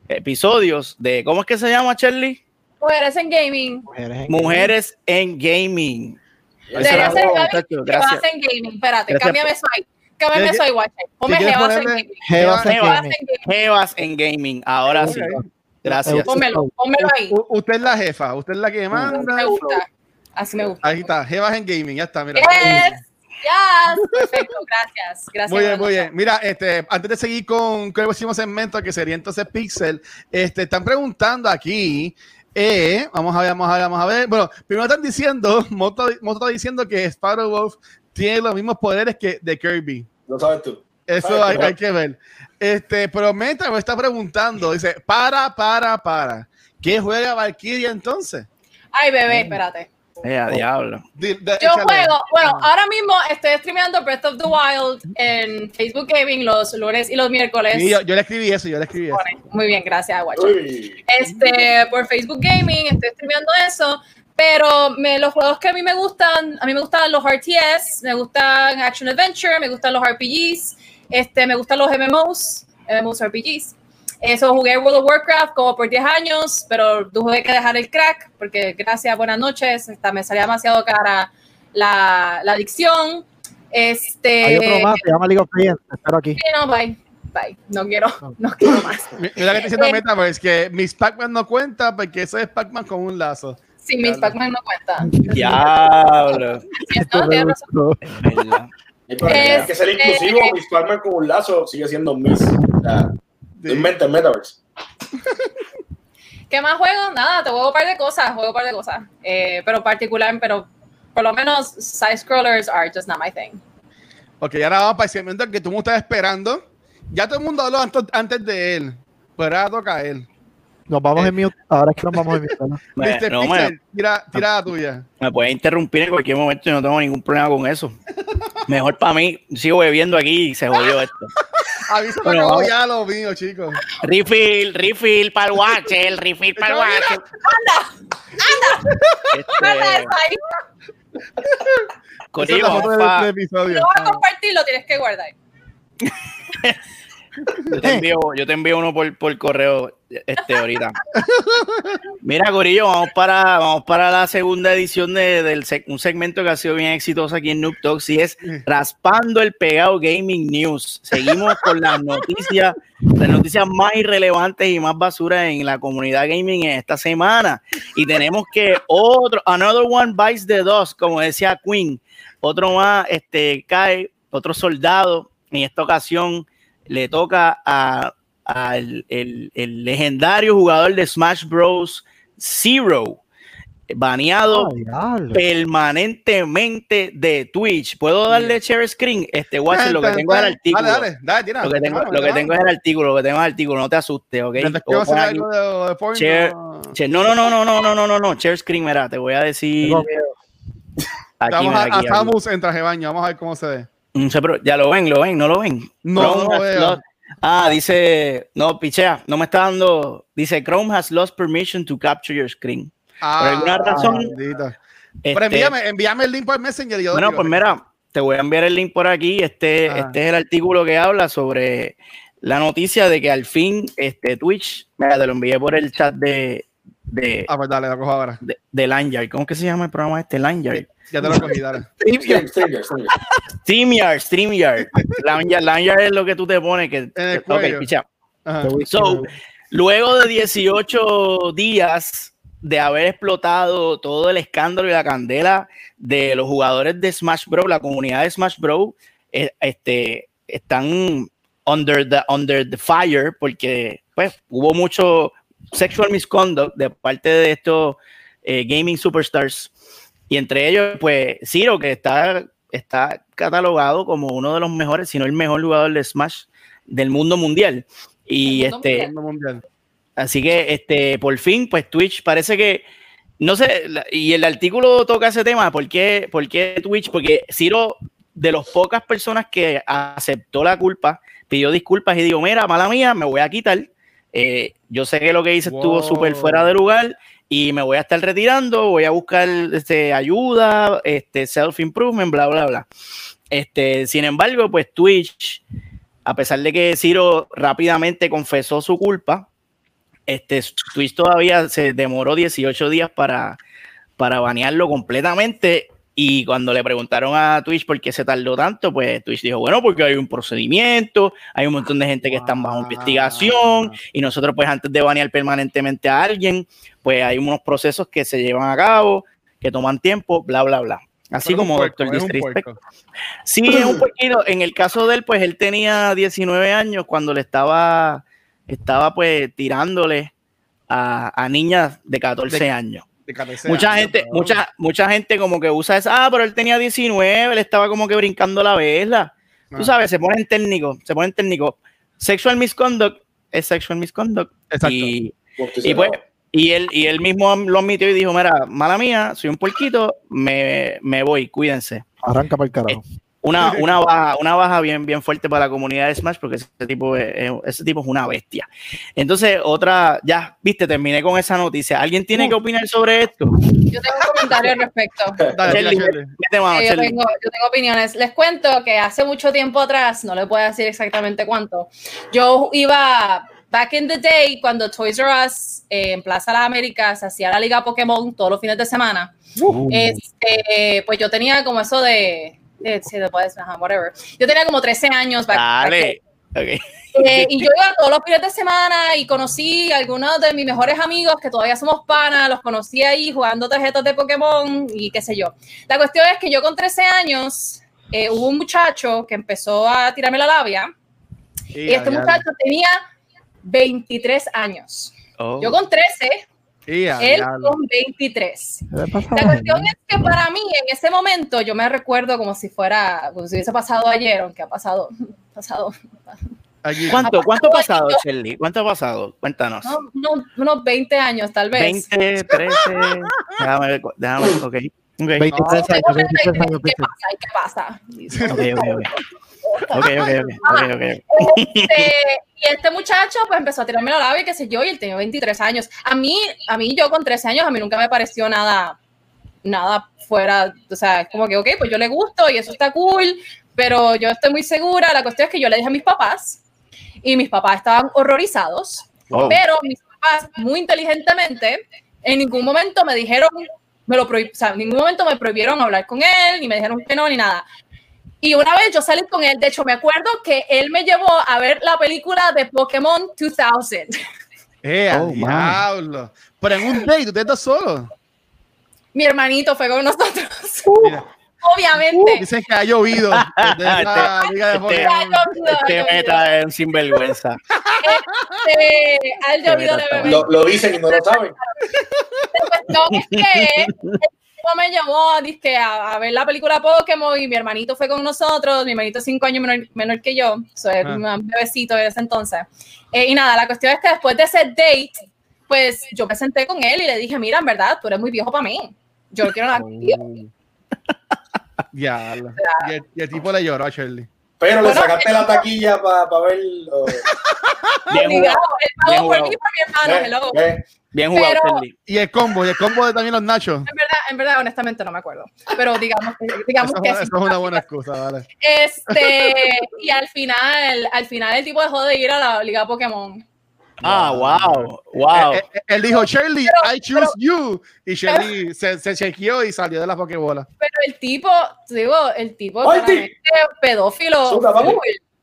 episodios de, ¿cómo es que se llama, Charlie? Mujeres en gaming. mujeres en- Mujeres en Gaming. Debería ser Gaby, en gaming. Espérate, Gracias. cámbiame eso ahí. Cámbiame ¿Qué- eso ahí, guache. Ponme Jevas en gaming. Jevas en gaming. Jevas en Gaming, ahora sí. Gracias. Pónmelo, pónmelo ahí. U- usted es la jefa, usted es la que manda. Me gusta. Así me gusta. Ahí está, Jevas en gaming, ya está, mira. Yes. Yes. Perfecto. Gracias. Gracias. Muy bien, muy bien. Mira, este, antes de seguir con, con el próximo segmento, que sería entonces Pixel, este, están preguntando aquí, eh, vamos a ver, vamos a ver, vamos a ver. Bueno, primero están diciendo, Moto, Moto está diciendo que Sparrow Wolf tiene los mismos poderes que de Kirby. Lo sabes tú. Eso hay, hay que ver. Este, pero Meta me está preguntando, dice, para, para, para. ¿Qué juega Valkyria entonces? Ay, bebé, espérate. Eh, a diablo. De- Yo échale. juego, bueno, ahora mismo estoy streameando Breath of the Wild en Facebook Gaming los lunes y los miércoles. Sí, yo, yo le escribí eso, yo le escribí eso. Muy bien, gracias, Guacho. Este, por Facebook Gaming estoy streameando eso, pero me, los juegos que a mí me gustan, a mí me gustan los RTS, me gustan Action Adventure, me gustan los RPGs, este, me gustan los MMOs, MMOs RPGs. Eso jugué World of Warcraft como por 10 años, pero tuve que dejar el crack porque gracias, buenas noches, esta, me salía demasiado cara la, la adicción. Este, Hay otro más, se llama League of Legends. Espero aquí. sí, no, bye, bye, no quiero, no quiero más. Mi- Mira que está diciendo Eh. Meta, pues que Miss Pac-Man no cuenta porque eso es Pac-Man con un lazo. Sí, mis Pac-Man no cuentan. Diablo. No, tienes razón. Hay que ser Este- inclusivo. Miss Pac-Man con un lazo sigue siendo Miss. O sea, Sí. inventa el Metaverse. ¿Qué más juego? Nada, te juego un par de cosas, juego un par de cosas. Eh, pero particular, pero por lo menos side scrollers are just not my thing. Ok, ahora vamos para el segmento que tú me estás esperando. Ya todo el mundo habló antes, de él, pero ahora toca a él. Nos vamos en mute. Ahora es que nos vamos en mute. ¿no? Me, Mr. no, Pixel, me, tira, tira la tuya. me puede interrumpir en cualquier momento y no tengo ningún problema con eso. Mejor para mí, sigo bebiendo aquí y se jodió esto. A mí se me acabó ya lo mío, chicos. Refill, refill para el Watcher, refill para el Watcher. ¡Anda! ¡Anda! ¡Anda eso ahí! Es voy a compartirlo, tienes que guardar. yo, te envío, yo te envío uno por, por correo este, ahorita. Mira, Corillo, vamos para, vamos para la segunda edición de, del un segmento que ha sido bien exitoso aquí en Noob Talks y es Raspando el Pegado Gaming News. Seguimos con las noticias, las noticias más irrelevantes y más basura en la comunidad gaming en esta semana. Y tenemos que otro, another one bites the dust, como decía Queen. Otro más este, cae, otro soldado. En esta ocasión le toca a, al el, el legendario jugador de Smash Bros. Zero, baneado Ah, permanentemente de Twitch. ¿Puedo darle share screen? Este, Watcher, lo que tengo es el artículo. Dale, dale, dale, tira. Lo que tengo, lo que tengo es el artículo, lo que tengo es el artículo, no te asustes, ¿ok? Share-. No, no, no, no, no, no, no, no, no, share screen, mira, te voy a decir aquí, mira, a. Samus en traje de baño, vamos a ver cómo se ve. Mm, ya lo ven, lo ven, no lo ven. No, Chrome no veo. lost- Ah, dice, no, pichea, no me está dando, dice Chrome has lost permission to capture your screen. Ah, alguna razón, bendito. Pero Este, envíame, envíame el link por Messenger. y yo bueno, pues mira, te voy a enviar el link por aquí. Este, Ah. este es el artículo que habla sobre la noticia de que al fin este Twitch, mira, te lo envié por el chat de, de, Ah, pues dale, lo cojo ahora. de, de Lanyard. ¿Cómo que se llama el programa este? Lanyard. Ya te lo cogí, dale. Stream, stream, stream. StreamYard, StreamYard. Lanyard, Lanyard es lo que tú te pones que, ok, picha. So, luego de 18 días de haber explotado todo el escándalo y la candela de los jugadores de Smash Bros, la comunidad de Smash Bros, eh, este, están under the, under the fire, porque pues hubo mucho sexual misconduct de parte de estos eh, gaming superstars. Y entre ellos, pues, Zero, que está, está catalogado como uno de los mejores, si no el mejor jugador de Smash del mundo mundial. Y mundo este, Mundo mundial. Así que, este, por fin, pues Twitch parece que, no sé, y el artículo toca ese tema, ¿por qué, por qué Twitch? Porque Ciro, de las pocas personas que aceptó la culpa, pidió disculpas y dijo, mira, mala mía, me voy a quitar. Eh, yo sé que lo que hice estuvo súper fuera de lugar y me voy a estar retirando, voy a buscar este, ayuda, este, self-improvement, bla, bla, bla. Este, sin embargo, pues Twitch, a pesar de que Ciro rápidamente confesó su culpa, este, Twitch todavía se demoró 18 días para, para banearlo completamente. Y cuando le preguntaron a Twitch por qué se tardó tanto, pues Twitch dijo, bueno, porque hay un procedimiento, hay un montón de gente que están bajo investigación y nosotros pues antes de banear permanentemente a alguien, pues hay unos procesos que se llevan a cabo, que toman tiempo, bla, bla, bla. Así Pero como puerco, Doctor Disrespect. Sí, es un poquito. En el caso de él, pues él tenía 19 años cuando le estaba, estaba pues tirándole a, a niñas de 14 De- años. De 14 Mucha años, gente, mucha, mucha gente como que usa esa, ah, pero él tenía 19, él estaba como que brincando la vela. Ah. Tú sabes, se ponen técnicos, se ponen técnicos. Sexual misconduct es sexual misconduct. Exacto. Y, y pues, y él, y él mismo lo admitió y dijo, mira, mala mía, soy un puerquito, me, me voy, cuídense. Arranca para el carajo. Una, una baja, una baja bien, bien fuerte para la comunidad de Smash, porque ese tipo es, es- ese tipo es una bestia. Entonces, otra, ya, viste, terminé con esa noticia. ¿Alguien tiene que opinar sobre esto? Yo tengo un comentario al respecto. Dale, Shelly, tira, Shelly. mete mano, Eh, yo, tengo, yo tengo opiniones. Les cuento que hace mucho tiempo atrás, no le puedo decir exactamente cuánto, yo iba, back in the day, cuando Toys R Us eh, en Plaza Las Américas hacía la liga Pokémon todos los fines de semana, Uh, este, pues yo tenía como eso de, sí, de puedes, ajá, whatever. Yo tenía como 13 años. back- back Dale. Ok. eh, y yo iba todos los fines de semana y conocí a algunos de mis mejores amigos que todavía somos panas, los conocí ahí jugando tarjetas de Pokémon y qué sé yo. La cuestión es que yo con 13 años eh, hubo un muchacho que empezó a tirarme la labia y este muchacho tenía 23 años. Oh. Yo con 13, él con 23. ¿qué le pasa a La cuestión es que para mí en ese momento yo me recuerdo como si fuera, como si hubiese pasado ayer, aunque ha pasado, pasado Aquí. ¿Cuánto, ¿Cuánto ha pasado, Shelly? ¿Cuánto ha pasado? Cuéntanos. no, unos, unos 20 años tal vez. 20, 13. déjame ver. Déjame ver. Ok. Ok. 23 Tengo años, 23 33, años, ¿Qué 23. pasa? ¿Y ¿Qué pasa? Ok, ok, ok. Ok, ok, ok. ok, ok. Este, y este muchacho pues empezó a tirarme la labia, qué sé yo, y él tenía 23 años. A mí, a mí yo con 13 años, a mí nunca me pareció nada, nada fuera, o sea, es como que, ok, pues yo le gusto y eso está cool, pero yo estoy muy segura. La cuestión es que yo le dije a mis papás y mis papás estaban horrorizados, Oh. pero mis papás muy inteligentemente en ningún momento me dijeron, me lo o sea, en ningún momento me prohibieron hablar con él, ni me dijeron que no, ni nada. Y una vez yo salí con él, de hecho me acuerdo que él me llevó a ver la película de Pokémon 2000. Eh, Oh, diablo. Pero en un date, ustedes dos solos. Mi hermanito fue con nosotros. Obviamente. dicen que ha llovido. de este- llovido, ha Este llovido. meta es un sinvergüenza. Este, ha llovido meta levemente. Lo, lo dicen y no lo saben. No, es que me llevó dizque, a, a ver la película Pokémon y mi hermanito fue con nosotros, mi hermanito es cinco años menor, menor que yo, soy Ah. un bebecito de ese entonces. Eh, y nada, la cuestión es que después de ese date, pues yo me senté con él y le dije, mira, en verdad, tú eres muy viejo para mí. Yo no quiero nada contigo. Diablo. Y el, y el tipo le lloró a Shirley. Pero le sacaste la taquilla para ver. oh, Bien jugado. él Bien pagó por jugado. mí y por mi hermano, hello. Bien jugado, Pero- Shelly. Y el combo, y el combo de también los nachos. En verdad, en verdad, honestamente no me acuerdo. Pero digamos, que- digamos Eso, que sí. eso es una buena excusa, vale. Este, y al final, al final el tipo dejó de ir a la Liga Pokémon. Ah, wow. Wow. Eh, eh, Él dijo, Shirley, Pero- I choose you. Y Shirley se, se chequeó y salió de la Pokébola. Pero el tipo, digo, el tipo claramente pedófilo. Suda,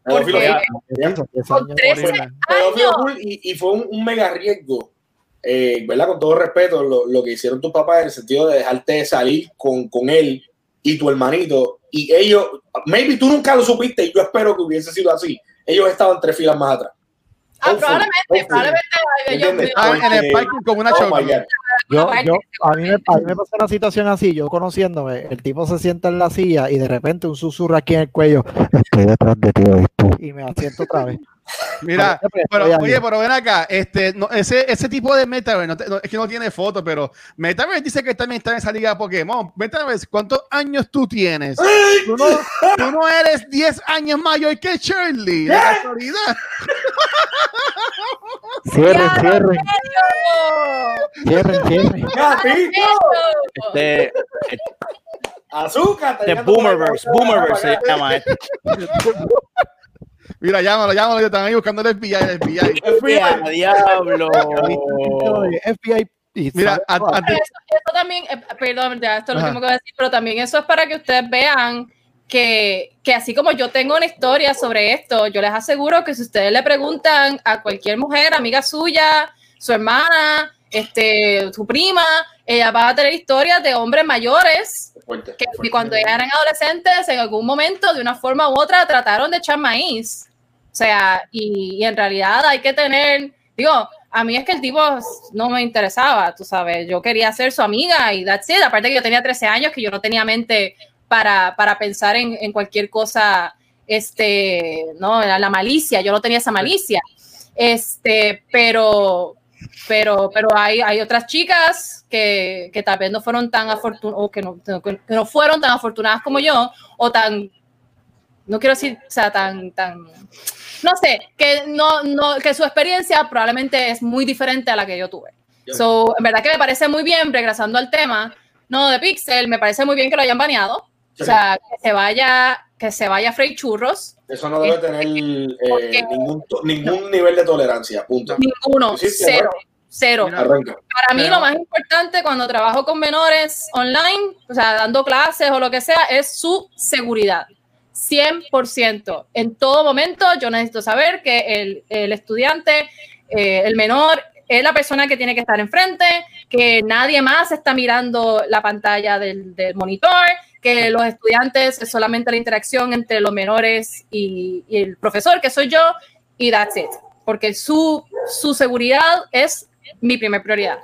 Pedófilo, Porque- ya. Eso, ese Con año, 13 Horrible. Pedófilo y, y fue un, un mega riesgo, eh, ¿verdad? Con todo respeto, lo, lo que hicieron tus papás en el sentido de dejarte salir con, con él y tu hermanito. Y ellos, maybe tú nunca lo supiste y yo espero que hubiese sido así. ellos estaban tres filas más atrás. Ah, probablemente, probablemente en el parking una Oh God. Yo, yo, a, mí me, a mí me pasó una situación así, yo conociéndome, el tipo se sienta en la silla y de repente un susurro aquí en el cuello, estoy detrás de ti, ¿oíste tú?", y me asiento otra vez. Mira, Siempre pero, oye, pero ven acá, este, no, ese, ese tipo de Metaverse, no te- no- es que no tiene foto, pero Metaverse dice que también está en esa liga de Pokémon. Metaverse, ¿cuántos años tú tienes? Tú no, tú no eres 10 años mayor que Shirley, de casualidad. Cierren, ¡Ya, cierren, cierren, cierren. ¡Gatito! Este, ¡Azúcar! te este llegando por Boomerverse, Boomerverse se llama esto. Mira, llámalo, llámalo, que están ahí buscando el FBI, el FBI. ¡Ya, diablo! FBI. Mira, antes- Eso, eso también, eh, perdón, ya esto es lo Ajá. último que voy a decir, pero también eso es para que ustedes vean que, que así como yo tengo una historia sobre esto, yo les aseguro que si ustedes le preguntan a cualquier mujer, amiga suya, su hermana, este, su prima, ella va a tener historias de hombres mayores que cuando eran adolescentes, en algún momento, de una forma u otra, trataron de echar maíz. O sea, y, y en realidad hay que tener, digo, a mí es que el tipo no me interesaba, tú sabes, yo quería ser su amiga y that's it. Aparte que yo tenía 13 años, que yo no tenía mente para, para pensar en, en cualquier cosa, este, no, era la malicia, yo no tenía esa malicia. Este, pero, pero, pero hay, hay otras chicas que, que tal vez no fueron tan afortunadas, o que no, que no fueron tan afortunadas como yo, o tan, no quiero decir, o sea, tan, tan, no sé, que, no, no, que su experiencia probablemente es muy diferente a la que yo tuve. So, en verdad que me parece muy bien, regresando al tema, no de Pixel, me parece muy bien que lo hayan baneado. O sea, que se vaya, que se vaya a Churros. Eso no debe tener eh, ningún, ningún nivel de tolerancia. Punto. Ninguno, Sí, cero, cero. Arranca. Para mí Pero- lo más importante cuando trabajo con menores online, o sea, dando clases o lo que sea, es su seguridad. 100%. En todo momento yo necesito saber que el, el estudiante, eh, el menor, es la persona que tiene que estar enfrente, que nadie más está mirando la pantalla del, del monitor, que los estudiantes es solamente la interacción entre los menores y, y el profesor, que soy yo, y that's it. Porque su, su seguridad es mi primer prioridad.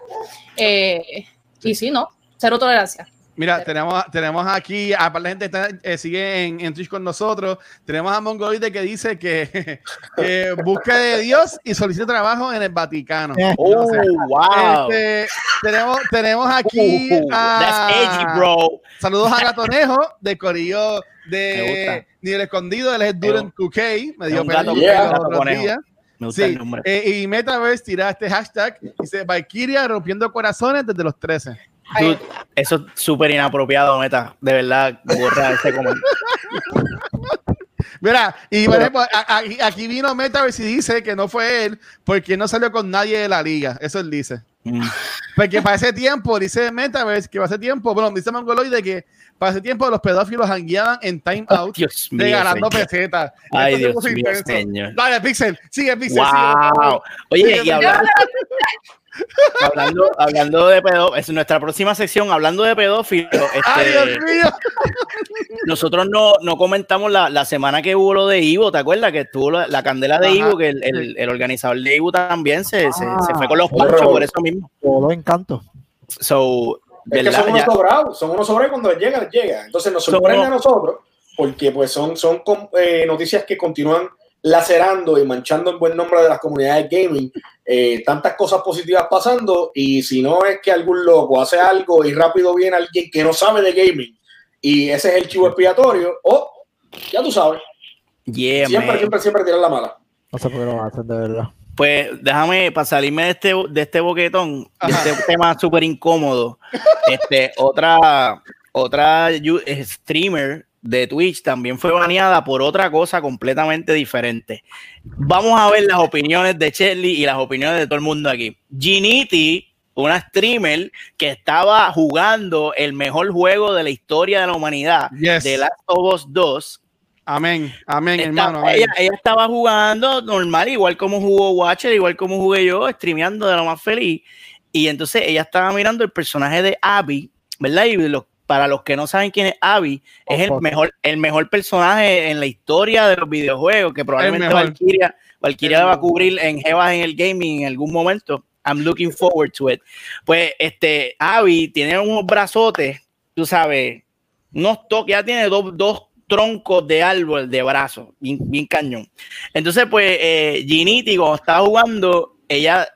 Eh, y sí, no, cero tolerancia. Mira, tenemos, tenemos aquí, aparte la gente está, eh, sigue en, en Twitch con nosotros, tenemos a Mongoloide que dice que, que busque de Dios y solicite trabajo en el Vaticano. Eh. ¡Oh, No sé. wow! Este, tenemos, tenemos aquí Uh, a, that's edgy, bro. saludos a Gatonejo de Corillo de. Nivel Escondido, él es Durant QK, me dio pena Yeah. los. Me gusta Sí, el nombre. eh, y Metaverse tira este hashtag, dice Valkyria rompiendo corazones desde los 13. Dude, eso es súper inapropiado, meta. De verdad, borra ese comentario. Mira, y por ejemplo, a- a- aquí vino Metaverse y dice que no fue él porque no salió con nadie de la liga. Eso él dice. Mm. Porque para ese tiempo, dice Metaverse, que para ese tiempo, bueno, dice Mongoloide que para ese tiempo los pedófilos hangueaban en Time Oh, Out mío. regalando señor. pesetas. Ay, Esto Dios mío, señor. Dale, Pixel, sigue Pixel. sigue, Wow. Oye, Sí, y hablando, hablando, hablando de pedófilos, es nuestra próxima sección, hablando de pedófilos, Ay, este, Dios mío. nosotros no, no comentamos la, la semana que hubo lo de Ivo, ¿te acuerdas? Que estuvo la, la candela de Ajá, Ivo, que el, el- el organizador de Ivo también se, se- Ah. se fue con los robo. por eso mismo. Todo encanto. So, Es que son unos Ya- sobrados, son unos sobrados cuando les llega, les llega. Entonces nos Son sorprende unos- a nosotros porque pues son, son eh, noticias que continúan lacerando y manchando el buen nombre de las comunidades gaming. Eh, tantas cosas positivas pasando y si no es que algún loco hace algo y rápido viene alguien que no sabe de gaming y ese es el chivo expiatorio, o ya tú sabes, Yeah, siempre, man. siempre, siempre tirar la mala. No sé por qué lo hacen de verdad. Pues déjame, para salirme de este, de este boquetón, de Ajá. este tema súper incómodo, este, otra, otra eh, streamer de Twitch también fue baneada por otra cosa completamente diferente. Vamos a ver las opiniones de Shelly y las opiniones de todo el mundo aquí. Ginity, una streamer que estaba jugando el mejor juego de la historia de la humanidad, Yes. de Last of Us 2, Amén, amén, hermano. amén. ella, ella estaba jugando normal, igual como jugó Watcher, igual como jugué yo, streameando de lo más feliz. Y entonces ella estaba mirando el personaje de Abby, ¿verdad? Y los para los que no saben quién es Abby, es el mejor, el mejor personaje en la historia de los videojuegos, que probablemente. Valkyria, Valkyria va a cubrir en Jebas en el gaming en algún momento. I'm looking forward to it. Pues este, Abby tiene unos brazotes, tú sabes, unos toques, ya tiene dos, dos troncos de árbol de brazos, bien, bien cañón. Entonces, pues, eh, Ginity, cuando estaba jugando, ella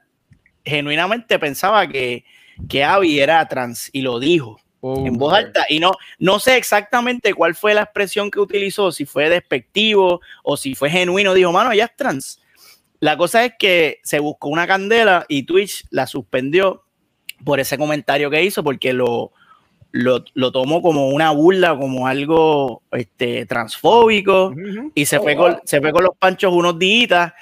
genuinamente pensaba que, que Abby era trans y lo dijo Oh, en voz alta. Y no, no sé exactamente cuál fue la expresión que utilizó, si fue despectivo o si fue genuino. Dijo, mano, ella es trans. La cosa es que se buscó una candela y Twitch la suspendió por ese comentario que hizo, porque lo, lo, lo tomó como una burla, como algo este, transfóbico Ujú. y se, Oh, fue wow. con, se fue con los panchos unos días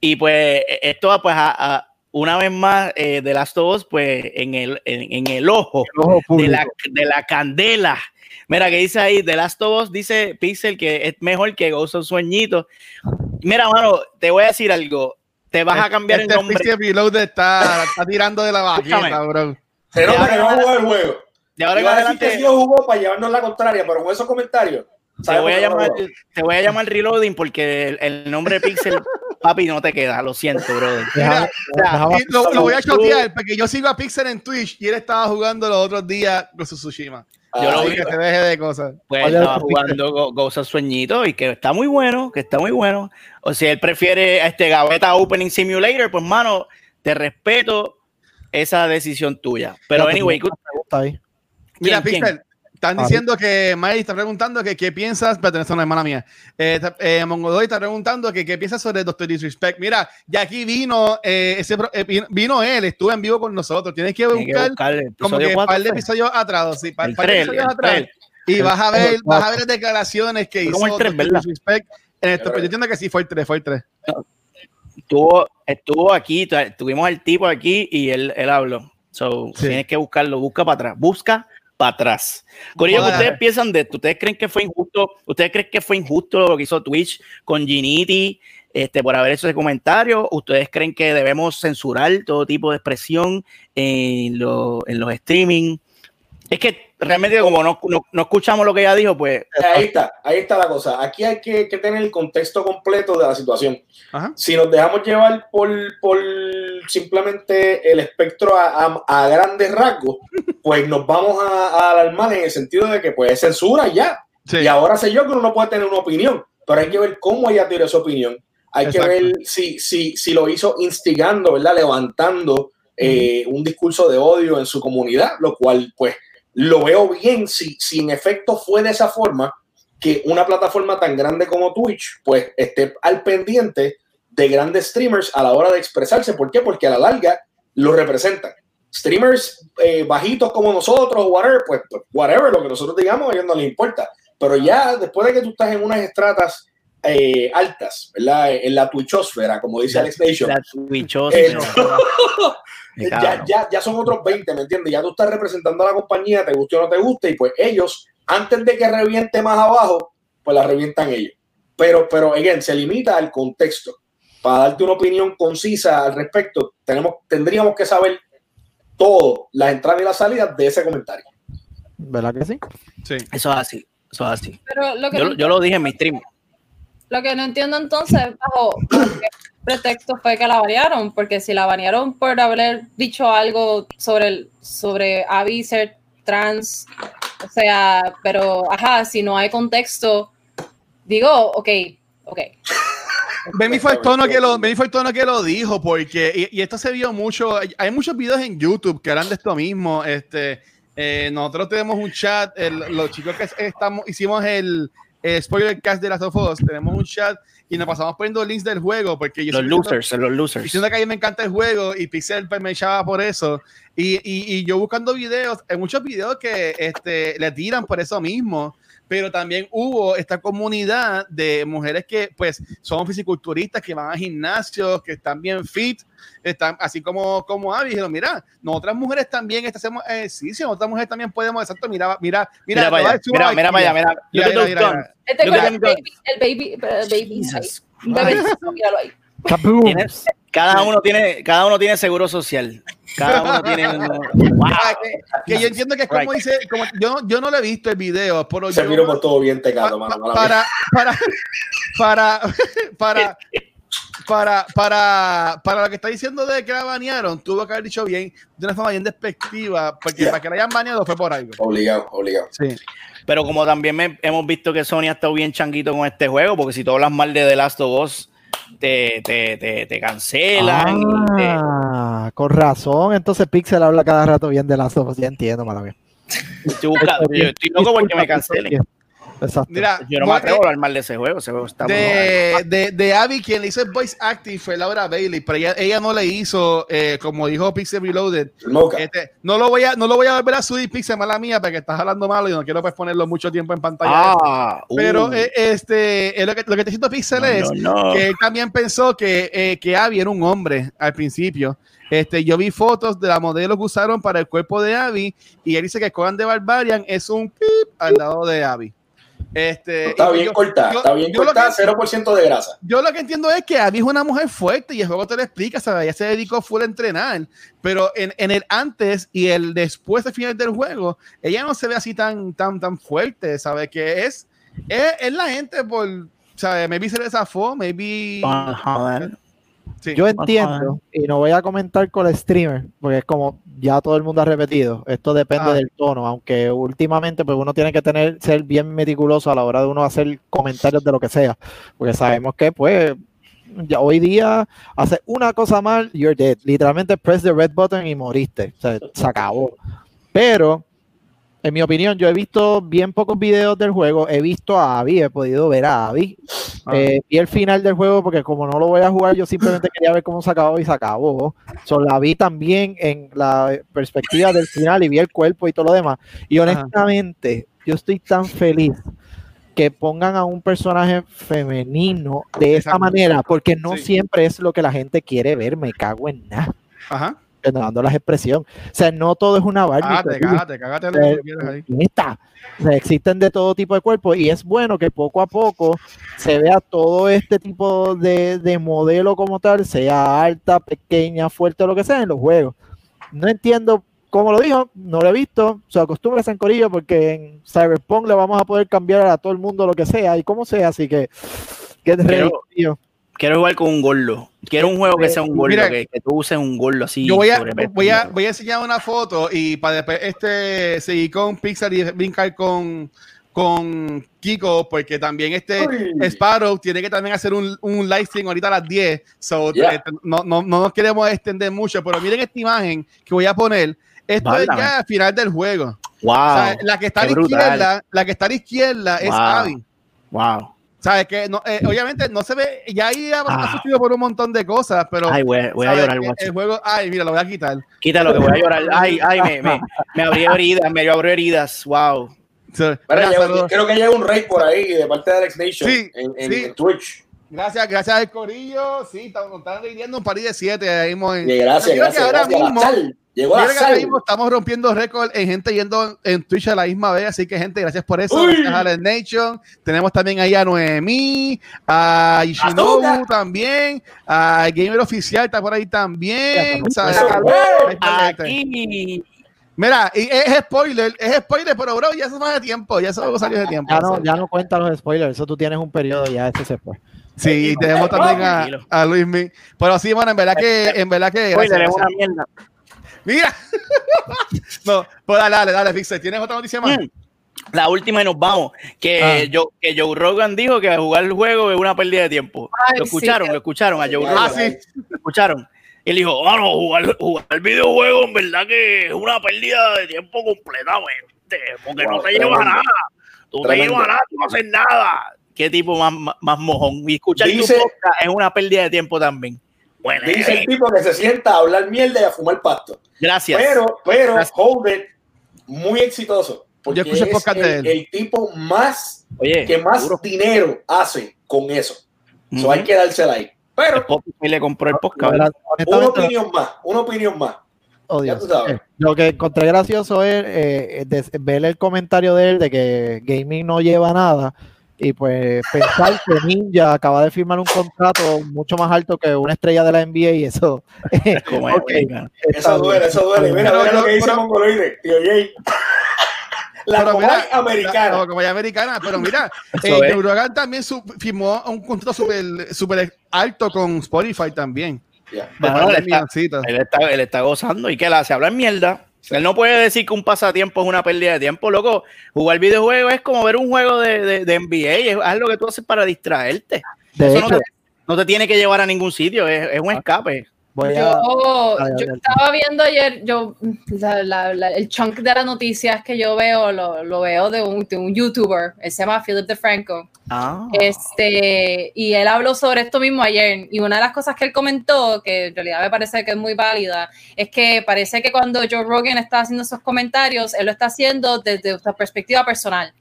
y pues esto pues a- a- una vez más eh, de Last of Us pues en el, en, en el ojo El ojo de la, de la candela. Mira que dice ahí, The Last of Us, dice Pixel que es mejor que of Sueñito. Mira, mano, te voy a decir algo. Te vas a cambiar este el nombre. Pixel Reloaded está, está tirando de la Escúchame. bro. Se nota que no jugó el juego. De ahora en Iba a decir que adelante sí jugó para llevarnos la contraria, pero con esos comentarios. te voy, a llamar, te voy a llamar Reloading porque el, el nombre de Pixel, papi, no te queda. Lo siento, brother. Mira, lo, lo voy a chotear porque yo sigo a Pixel en Twitch y él estaba jugando los otros días con su Tsushima. Yo lo vi. que se deje de cosas. Pues Oye, estaba jugando Go- Ghost of Sueñito y que está muy bueno, que está muy bueno. O si él prefiere a este Gaveta Opening Simulator, pues mano, te respeto esa decisión tuya. Pero Ya, pues, anyway. Mira, ¿Quién, quién? Pixel, están diciendo que Mari está preguntando que qué piensas, pero esa es una hermana mía. Eh, eh, Mongodoy está preguntando que qué piensas sobre Doctor Disrespect. Mira, ya aquí vino, eh, ese, pro- eh, vino, él, estuvo en vivo con nosotros. Tienes que buscar como que un par de fue. episodios atrás, sí, par, El par de episodios atrás. Y vas a ver, vas a ver declaraciones que hizo como el tres, Dr. ¿verdad? Disrespect en esto, pero yo entiendo que sí fue el 3, fue el 3. Estuvo, estuvo aquí, tu- tuvimos al tipo aquí y él, él habló. So, Sí. tienes que buscarlo, busca para atrás, busca para atrás. Corillo, ¿qué Joder. ustedes piensan de esto? ¿Ustedes creen que fue injusto? ¿Ustedes creen que fue injusto lo que hizo Twitch con Ginity este, por haber hecho ese comentario? ¿Ustedes creen que debemos censurar todo tipo de expresión en, lo- en los streaming? Es que realmente como no, no- no escuchamos lo que ella dijo, pues Ahí está, ahí está la cosa. Aquí hay que, que tener el contexto completo de la situación. Ajá. Si nos dejamos llevar por, por simplemente el espectro a, a- a grandes rasgos, pues nos vamos a, a alarmar en el sentido de que pues es censura y ya. Sí. Y ahora sé yo que uno no puede tener una opinión, pero hay que ver cómo ella tiró esa opinión. Hay Exacto. que ver si, si, si lo hizo instigando, ¿verdad? Levantando eh, un discurso de odio en su comunidad, lo cual pues lo veo bien si, si en efecto fue de esa forma que una plataforma tan grande como Twitch pues esté al pendiente de grandes streamers a la hora de expresarse. ¿Por qué? Porque a la larga lo representan. Streamers eh, bajitos como nosotros, whatever, pues, whatever, lo que nosotros digamos, a ellos no les importa. Pero ya después de que tú estás en unas estratas eh, altas, ¿verdad? En la Twitchosfera, como dice Alex Nation, la Twitchosa. Eh, ya, ya, ya son otros 20, ¿me entiendes? Ya tú estás representando a la compañía, te guste o no te guste, y pues ellos, antes de que reviente más abajo, pues la revientan ellos. Pero, pero, again, se limita al contexto. Para darte una opinión concisa al respecto, tenemos, tendríamos que saber todo, las entradas y las salidas de ese comentario. ¿Verdad que sí? Sí. Eso es así, eso es así. Pero lo que, Yo, no, yo lo dije en mi stream. lo que no entiendo entonces, bajo pretexto fue que la banearon, porque si la banearon por haber dicho algo sobre el, sobre Abby ser trans, o sea, pero ajá, si no hay contexto, digo, ok, ok. Benny fue el tono que lo, fue el tono que lo dijo, porque, y, esto se vio mucho, hay- hay muchos videos en YouTube que hablan de esto mismo, este, eh, nosotros tenemos un chat, el- los chicos que estamos, hicimos el, eh, spoiler cast de las of Us, tenemos un chat y nos pasamos poniendo links del juego, porque yo Los losers, los losers. diciendo que a mí me encanta el juego y Pixel pues, me echaba por eso. Y, y, y yo buscando videos, hay muchos videos que este, le tiran por eso mismo, pero también hubo esta comunidad de mujeres que pues son fisiculturistas, que van a gimnasios, que están bien fit, están así como, como Abby, dijeron, mira, nosotras mujeres también este, hacemos ejercicio, otras mujeres también podemos, exacto, mira, mira, mira, Mira, para allá, te voy a mira, decir mira una para allá, vaina. mira. Mira, Look at mira, those mira, mira. guns. Este Look con at el them baby, el baby, el baby, Jesus ahí. Un bebé, Christ. míralo ahí. Cada uno tiene, cada uno tiene seguro social. Cada uno tiene. wow. Que, que yo entiendo que es como Right. dice, como, yo, yo no lo he visto el video, pero Se yo- miró por todo bien tecado, pa- mano. para, para, para, para, para, para, para lo que está diciendo de que la banearon, tuvo que haber dicho bien, de una forma bien despectiva, porque Yeah. para que la hayan baneado fue por algo. Obligado, obligado. Sí. Pero como también me- hemos visto que Sony ha estado bien changuito con este juego, porque si tú hablas mal de The Last of Us, te, te, te, te cancelan. Ah, con razón. Entonces Pixel habla cada rato bien de las dos. Ya entiendo, mala mía. estoy, buscando- yo estoy loco porque me cancelen. Exacto. Mira, Yo no me atrevo a hablar mal de ese juego. Ese juego está muy de, de, de Abby, quien le hizo el voice acting fue Laura Bailey, pero ella, ella no le hizo, eh, como dijo Pixel Reloaded, este, no lo voy a no lo voy a volver a subir Pixel, mala mía, porque estás hablando malo y no quiero pues ponerlo mucho tiempo en pantalla. Ah, pero uh, eh, este, eh, lo, que, lo que te siento Pixel no, es no, no. que él también pensó que, eh, que Abby era un hombre al principio. Este, yo vi fotos de la modelo que usaron para el cuerpo de Abby y él dice que Conan de Barbarian es un pip al lado de Abby. Este, Está y bien yo- cortada, yo- está bien yo lo cortada, que- 0% de grasa. yo lo que entiendo es que Abby es una mujer fuerte y el juego te lo explica, ¿sabes? Ella se dedicó full a entrenar, pero en, en el antes y el después del final del juego, ella no se ve así tan, tan, tan fuerte, ¿sabes? Que es, es, es la gente por, ¿sabes? Maybe se le zafó, maybe... Ajá. Sí. Yo entiendo, y no voy a comentar con el streamer, porque es como ya todo el mundo ha repetido, esto depende Ah. del tono, aunque últimamente pues uno tiene que tener, ser bien meticuloso a la hora de uno hacer comentarios de lo que sea, porque sabemos que pues ya hoy día hace una cosa mal, you're dead, literalmente press the red button y moriste, o sea, se acabó. Pero, en mi opinión, yo he visto bien pocos videos del juego, he visto a Abby, he podido ver a Abby, Ah. eh, vi el final del juego porque como no lo voy a jugar, yo simplemente quería ver cómo se acabó y se acabó. So, la vi también en la perspectiva del final y vi el cuerpo y todo lo demás. Y honestamente, yo estoy tan feliz que pongan a un personaje femenino de esa manera, porque no Sí. siempre es lo que la gente quiere ver, me cago en nada, Ajá. Dando las expresiones. O sea, no todo es una Barbie. Cágate, cágate, cágate lo que quieras ahí. O sea, existen de todo tipo de cuerpos y es bueno que poco a poco se vea todo este tipo de, de modelo como tal, sea alta, pequeña, fuerte, lo que sea en los juegos. No entiendo cómo lo dijo, no lo he visto, se acostumbra en Corillo porque en Cyberpunk le vamos a poder cambiar a todo el mundo lo que sea y como sea, así que que Pero- tío. Quiero jugar con un gordo. Quiero un juego que sea un gordo, Mira, que, que tú uses un gordo así. Yo voy a, voy, a, voy a enseñar una foto y para después este, seguir con Pixar y brincar con, con Kiko, porque también este Uy. Sparrow tiene que también hacer un, un live stream ahorita a las 10. So, Yeah. este, no, no, no nos queremos extender mucho, pero miren esta imagen que voy a poner. Esto es ya al final del juego. Wow. O sea, la que está a la brutal. izquierda, la que está a la izquierda es. Abby. Wow. ¿Sabes? Que no, eh, obviamente no se ve, ya ahí ha, ha Ah. sufrido por un montón de cosas, pero Ay, voy, voy a llorar, guacho. el juego, ay, mira, lo voy a quitar. Quítalo que voy a llorar. Ay, ay, me, me, me abrió heridas, me abrió heridas. Wow. So, Mira, creo que llega un raid por ahí de parte de Alex Nation Sí, en, en- sí. en Twitch. Gracias, gracias al Corillo. Sí, estamos, están rindiendo un par de siete ahí mismo en- Y gracias, que gracias, ahora gracias. mismo- sal. Llegó sal. estamos rompiendo récord en gente yendo en Twitch a la misma vez, así que gente, gracias por eso. Uy. Gracias a la Nation. Tenemos también ahí a Noemí, a Ishinobu también, a Gamer Oficial está por ahí también. Mira, y es spoiler, es spoiler, pero bro, ya eso más de tiempo, ya eso salió de tiempo. Ya no, ya no cuentan los spoilers, eso tú tienes un periodo, ya ese se fue. Sí, y tenemos también a, a Luis Mi. Pero sí, bueno, en verdad que, en verdad que. Gracias, una mierda. Mira. no, pues dale, dale, dale, Pixel. ¿Tienes otra noticia más? Mm. La última y nos vamos. Que, Ah. yo, que Joe Rogan dijo que jugar el juego es una pérdida de tiempo. Ay, lo escucharon, sí. lo escucharon a Joe Ah, Rogan. Ah, sí. Lo escucharon. Y él dijo, ah, no, jugar, jugar videojuegos en verdad que es una pérdida de tiempo completamente. Porque no te lleva a nada. Tú Tremendo. te llevas a nada, tú no haces nada. Qué tipo más, más, más mojón. Y escuchar Dice- tu podcast es una pérdida de tiempo también. Bueno, Dice eh, el tipo que se sienta a hablar mierda y a fumar pasto. gracias. Pero, pero, Gracias. Holden, muy exitoso. Porque Yo escuché el es podcast de el, él. el tipo más Oye, que más seguro. dinero hace con eso. Eso Ujú. hay que dársela ahí. Pero, Spotify le compró el podcast. verdad, una opinión más, una opinión más. Oh, Ya Dios. tú sabes. Eh, Lo que encontré gracioso es eh, de- ver el comentario de él de que gaming no lleva nada. Y pues pensar que Ninja acaba de firmar un contrato mucho más alto que una estrella de la NBA y eso. Como es, ok, venga. está Eso duele, eso duele. Mira, mira lo que dice Mongoloide, tío Jay. La Pero mira, americana. Como ya americana, pero mira, eh, Rogan también su- firmó un contrato súper super alto con Spotify también. Bueno, él está-. Él está, él está gozando. ¿Y qué le hace? Hablar mierda. Él no puede decir que un pasatiempo es una pérdida de tiempo, loco. Jugar videojuegos es como ver un juego de, de, de NBA. Es algo que tú haces para distraerte. De Eso hecho, no, te, no te tiene que llevar a ningún sitio. Es, es un escape. Voy a. Yo, dale. estaba viendo ayer, yo la- la- la- el chunk de las noticias que yo veo, lo, lo veo de un, de un youtuber, él se llama Philip DeFranco. Ah. Este, y él habló sobre esto mismo ayer. Y una de las cosas que él comentó, que en realidad me parece que es muy válida, es que parece que cuando Joe Rogan está haciendo esos comentarios, él lo está haciendo desde una perspectiva personal.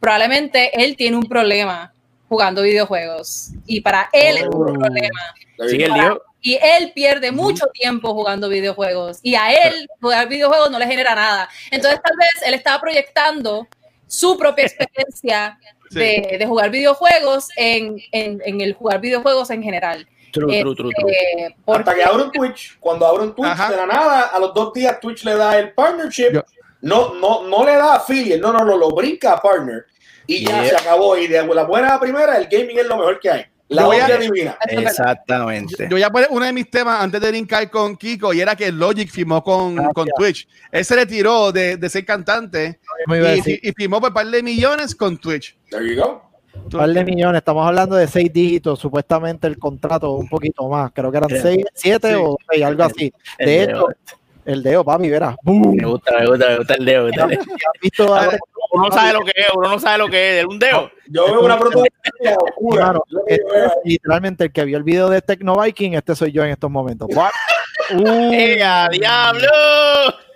Probablemente él tiene un problema jugando videojuegos. Y para él es un Oh. problema. Sí, él dijo, Y él pierde mucho tiempo jugando videojuegos. Y a él jugar videojuegos no le genera nada. Entonces tal vez él estaba proyectando su propia experiencia Sí. de, de jugar videojuegos en, en, en el jugar videojuegos en general. true, true, true, true. Eh, Hasta que porque- abro un Twitch, cuando abro un Twitch Ajá. de la nada, a los dos días Twitch le da el partnership, Yo- no, no, no le da affiliate, no, no, no, lo brinca a partner y ya se acabó. Y de la buena a la primera, el gaming es lo mejor que hay. La voy a- divina. Exactamente. Yo voy a poner uno de mis temas antes de brincar con Kiko y era que Logic firmó con, con Twitch. Él se retiró de, de ser cantante y, firmó por un par de millones con Twitch. There you go. un par de millones, estamos hablando de seis dígitos, supuestamente el contrato un poquito más, creo que eran seis, siete Sí. o seis, algo así. El De hecho, el dedo, papi, verás. Me gusta, me gusta, me gusta el dedo. me gusta el dedo. ¿Has visto ahora? Uno no sabe lo que es, uno no sabe lo que es. Un dedo. Yo veo una protesta oscura. Claro, este es literalmente el que vio el video de Tecno Viking, este soy yo en estos momentos. ¡Ea, diablo!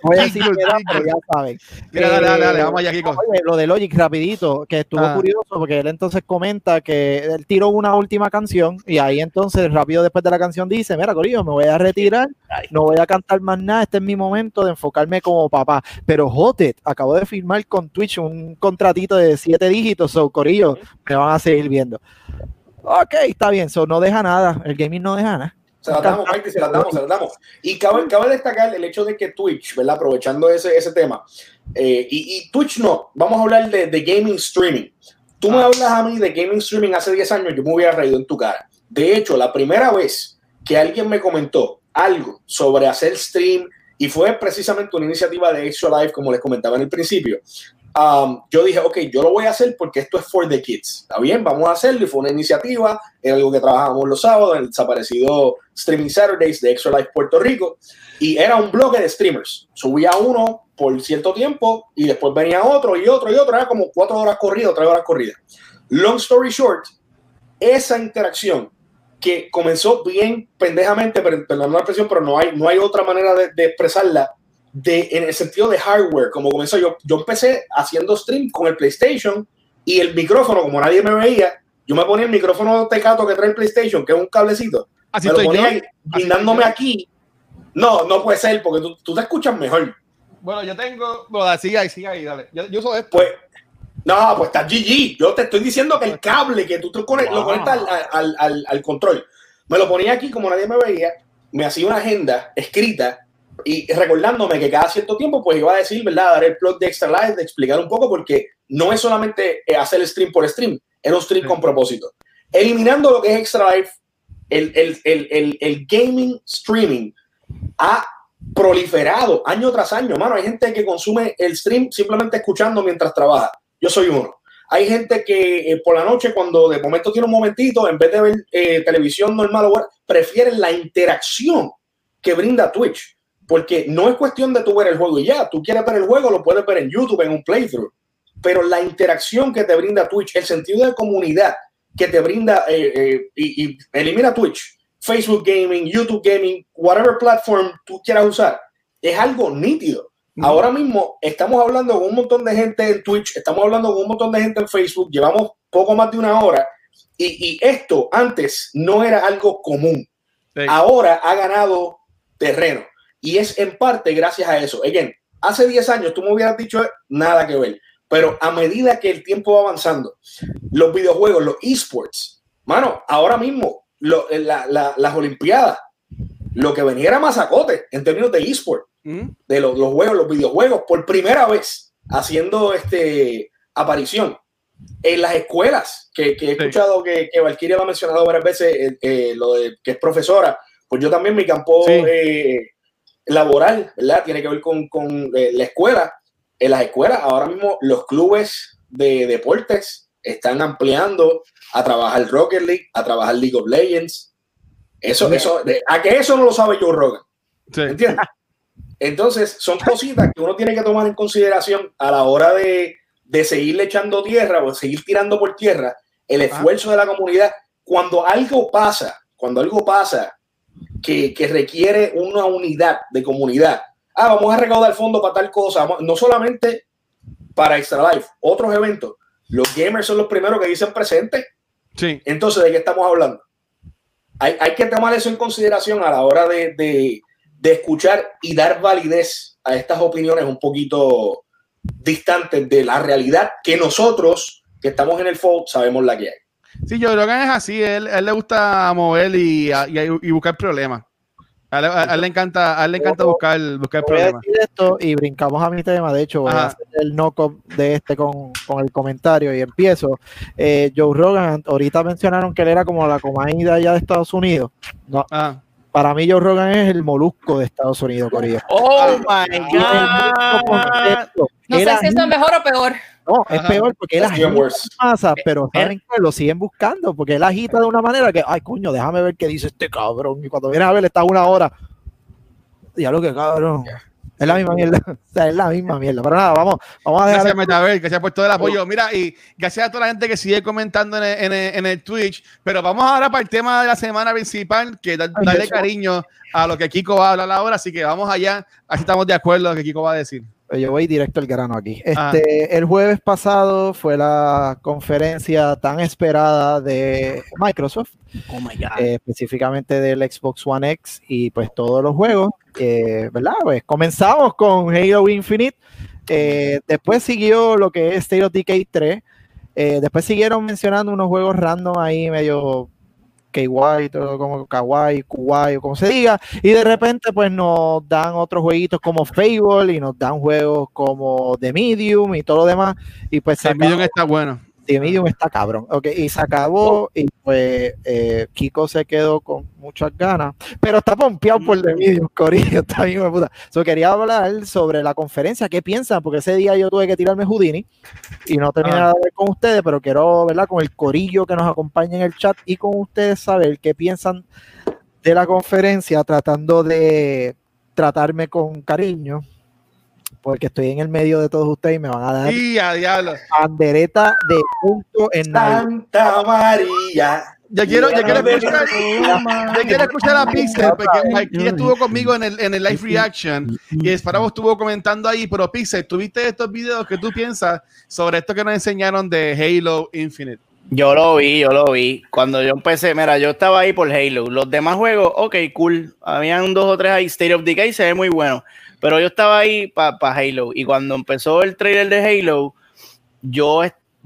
Voy a decir pero ya saben. Mira, dale, dale, dale, Eh, vamos allá, Kiko. Oye, lo de Logic rapidito, que estuvo Ah. curioso porque él entonces comenta que él tiró una última canción y ahí entonces rápido después de la canción dice, mira Corillo, me voy a retirar, no voy a cantar más nada, este es mi momento de enfocarme como papá. Pero Jotet acabo de firmar con Twitch un contratito de siete dígitos, so Corillo, me van a seguir viendo. Ok, está bien, so no deja nada, el gaming no deja nada. Se las damos, Mikey, se las damos, se las damos. Y cabe, cabe destacar el hecho de que Twitch, ¿verdad? Aprovechando ese, ese tema, eh, y, y Twitch no, vamos a hablar de, de gaming streaming. Tú me Ah. hablas a mí de gaming streaming hace 10 años, yo me hubiera reído en tu cara. De hecho, la primera vez que alguien me comentó algo sobre hacer stream, y fue precisamente una iniciativa de Extra Life, como les comentaba en el principio, um, yo dije, ok, yo lo voy a hacer porque esto es for the kids. Está bien, vamos a hacerlo. Y fue una iniciativa, era algo que trabajábamos los sábados, en el desaparecido Streaming Saturdays de Extra Life Puerto Rico. Y era un bloque de streamers. Subía uno por cierto tiempo y después venía otro y otro y otro. Era como cuatro horas corridas, tres horas corridas. Long story short, esa interacción que comenzó bien pendejamente, perdón la expresión, pero no hay, no hay otra manera de expresarla de, en el sentido de hardware, como comenzó yo. Yo empecé haciendo stream con el PlayStation y el micrófono, como nadie me veía, yo me ponía el micrófono tecato que trae el PlayStation, que es un cablecito, Así me lo yo. ponía guindándome yo. aquí. No, no puede ser, porque tú, tú te escuchas mejor. Bueno, yo tengo. Bueno, sigue ahí, sigue ahí, dale. Yo, yo esto. Pues, no, pues está GG. Yo te estoy diciendo que el cable que tú te conect- lo conectas al, al, al, al control, me lo ponía aquí como nadie me veía, me hacía una agenda escrita y recordándome que cada cierto tiempo pues iba a decir, ¿verdad? Dar el plot de Extra Life, de explicar un poco, porque no es solamente eh, hacer stream por stream, era un stream Sí. con propósito. Eliminando lo que es Extra Life, el, el, el, el, el gaming streaming ha proliferado año tras año, mano. Hay gente que consume el stream simplemente escuchando mientras trabaja. Yo soy uno. Hay gente que eh, por la noche, cuando de momento tiene un momentito, en vez de ver eh, televisión normal, o prefieren la interacción que brinda Twitch. Porque no es cuestión de tú ver el juego y ya. Tú quieres ver el juego, lo puedes ver en YouTube, en un playthrough. Pero la interacción que te brinda Twitch, el sentido de comunidad que te brinda eh, eh, y, y elimina Twitch, Facebook Gaming, YouTube Gaming, whatever platform tú quieras usar, es algo nítido. Ahora mismo estamos hablando con un montón de gente en Twitch, estamos hablando con un montón de gente en Facebook, llevamos poco más de una hora y, y esto antes no era algo común. Sí. Ahora ha ganado terreno y es en parte gracias a eso. Again, hace 10 años tú me hubieras dicho nada que ver, pero a medida que el tiempo va avanzando, los videojuegos, los esports. Mano, ahora mismo, lo- la- la- las Olimpiadas, lo que venía era masacote en términos de esport, Mm. de los, los juegos, los videojuegos, por primera vez haciendo este aparición en las escuelas, que, que he Sí. escuchado que, que Valkyria lo ha mencionado varias veces, eh, eh, lo de que es profesora, pues yo también mi campo Sí. eh, laboral, ¿verdad? Tiene que ver con, con, eh, la escuela. En las escuelas, ahora mismo los clubes de deportes están ampliando a trabajar Rocket League, a trabajar League of Legends. Eso, eso, de- a que eso no lo sabe Joe Rogan. Sí. ¿Entiendes? Entonces, son cositas que uno tiene que tomar en consideración a la hora de, de seguirle echando tierra o seguir tirando por tierra el esfuerzo de la comunidad. Cuando algo pasa, cuando algo pasa que, que requiere una unidad de comunidad, ah, vamos a recaudar fondos para tal cosa, vamos- no solamente para Extra Life, otros eventos. Los gamers son los primeros que dicen presente. Sí. Entonces, ¿de qué estamos hablando? Hay, hay que tomar eso en consideración a la hora de, de- de escuchar y dar validez a estas opiniones un poquito distantes de la realidad que nosotros, que estamos en el fold, sabemos la que hay. Sí, Joe Rogan es así, él, a él le gusta mover y, y- y buscar problemas. A él, a él le encanta, a él le encanta buscar, buscar Voy a problemas. decir esto y brincamos a mi tema. De hecho, voy a hacer el knock de este con, con el comentario y empiezo. Eh, Joe Rogan, ahorita mencionaron que él era como la comida allá de Estados Unidos. No, Ah, para mí Joe Rogan es el molusco de Estados Unidos, Corillo. Oh my God. contexto, No sé si esto es mejor o peor. No, es Ajá. peor porque él agita worse. masa, pero Eh, saben que lo siguen buscando porque él agita de una manera que, ay, coño, déjame ver qué dice este cabrón. Y cuando vienes a ver, está una hora. Ya lo que cabrón. Es la misma mierda. O sea, es la misma mierda. Pero nada, vamos, vamos a dejar. gracias, Metaver, gracias por todo el apoyo. Mira, y gracias a toda la gente que sigue comentando en el, en el- en el Twitch. Pero vamos ahora para el tema de la semana principal, que da- darle cariño a lo que Kiko va a hablar ahora. Así que vamos allá, así estamos de acuerdo a lo que Kiko va a decir. Yo voy directo al grano aquí. Ah. Este, El jueves pasado fue la conferencia tan esperada de Microsoft, Oh my God. eh, específicamente del Xbox One X y pues todos los juegos, eh, ¿verdad? Pues comenzamos con Halo Infinite, eh, después siguió lo que es State of Decay 3, eh, después siguieron mencionando unos juegos random ahí medio KY, todo como kawaii, kuwai, o como se diga, y de repente pues nos dan otros jueguitos como Fable y nos dan juegos como The Medium y todo lo demás, y pues video acabó- está bueno. The Medium está cabrón. Ok, y se acabó y pues eh, Kiko se quedó con muchas ganas, pero está pompeado por The Medium, Corillo, está bien, de puta. So, quería hablar sobre la conferencia, qué piensan, porque ese día yo tuve que tirarme Houdini y no terminé Ah. de ver con ustedes, pero quiero, ¿verdad? Con el Corillo que nos acompaña en el chat y con ustedes saber qué piensan de la conferencia, tratando de tratarme con cariño. Porque estoy en el medio de todos ustedes y me van a dar Y a diablo. bandereta de punto en. Santa María. Yo quiero, yo quiero escuchar, yo quiero escuchar a Pixel, porque aquí estuvo conmigo en el, en el live reaction y Sparrow estuvo comentando ahí, pero Pixel, ¿tuviste estos videos que tú piensas sobre esto que nos enseñaron de Halo Infinite? Yo lo vi, yo lo vi. Cuando yo empecé, mira, yo estaba ahí por Halo. Los demás juegos, ok, cool. Habían dos o tres ahí. State of Decay se ve muy bueno. Pero yo estaba ahí para Halo. Y cuando empezó el trailer de Halo, yo,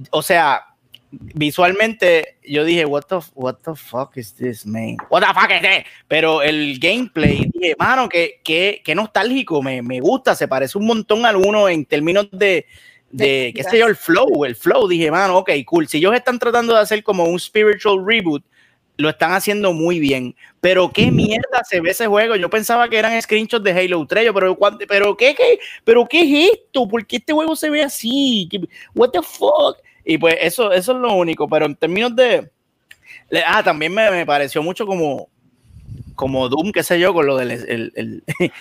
o sea, visualmente, yo dije, what the, what the fuck is this, man? What the fuck is this? Pero el gameplay, dije, mano, que, que, que nostálgico, me, me gusta, se parece un montón a alguno en términos de, de, qué sé yo, el flow, el flow. Dije, mano, ok, cool. Si ellos están tratando de hacer como un spiritual reboot, lo están haciendo muy bien. Pero qué mierda se ve ese juego. Yo pensaba que eran screenshots de Halo 3, yo, pero, ¿cuánto- pero, ¿qué, qué, pero qué es esto? ¿Por qué este juego se ve así? ¿Qué- What the fuck? Y pues eso, eso es lo único. Pero en términos de. Ah, también me, me pareció mucho como, como Doom, qué sé yo, con lo del el, el,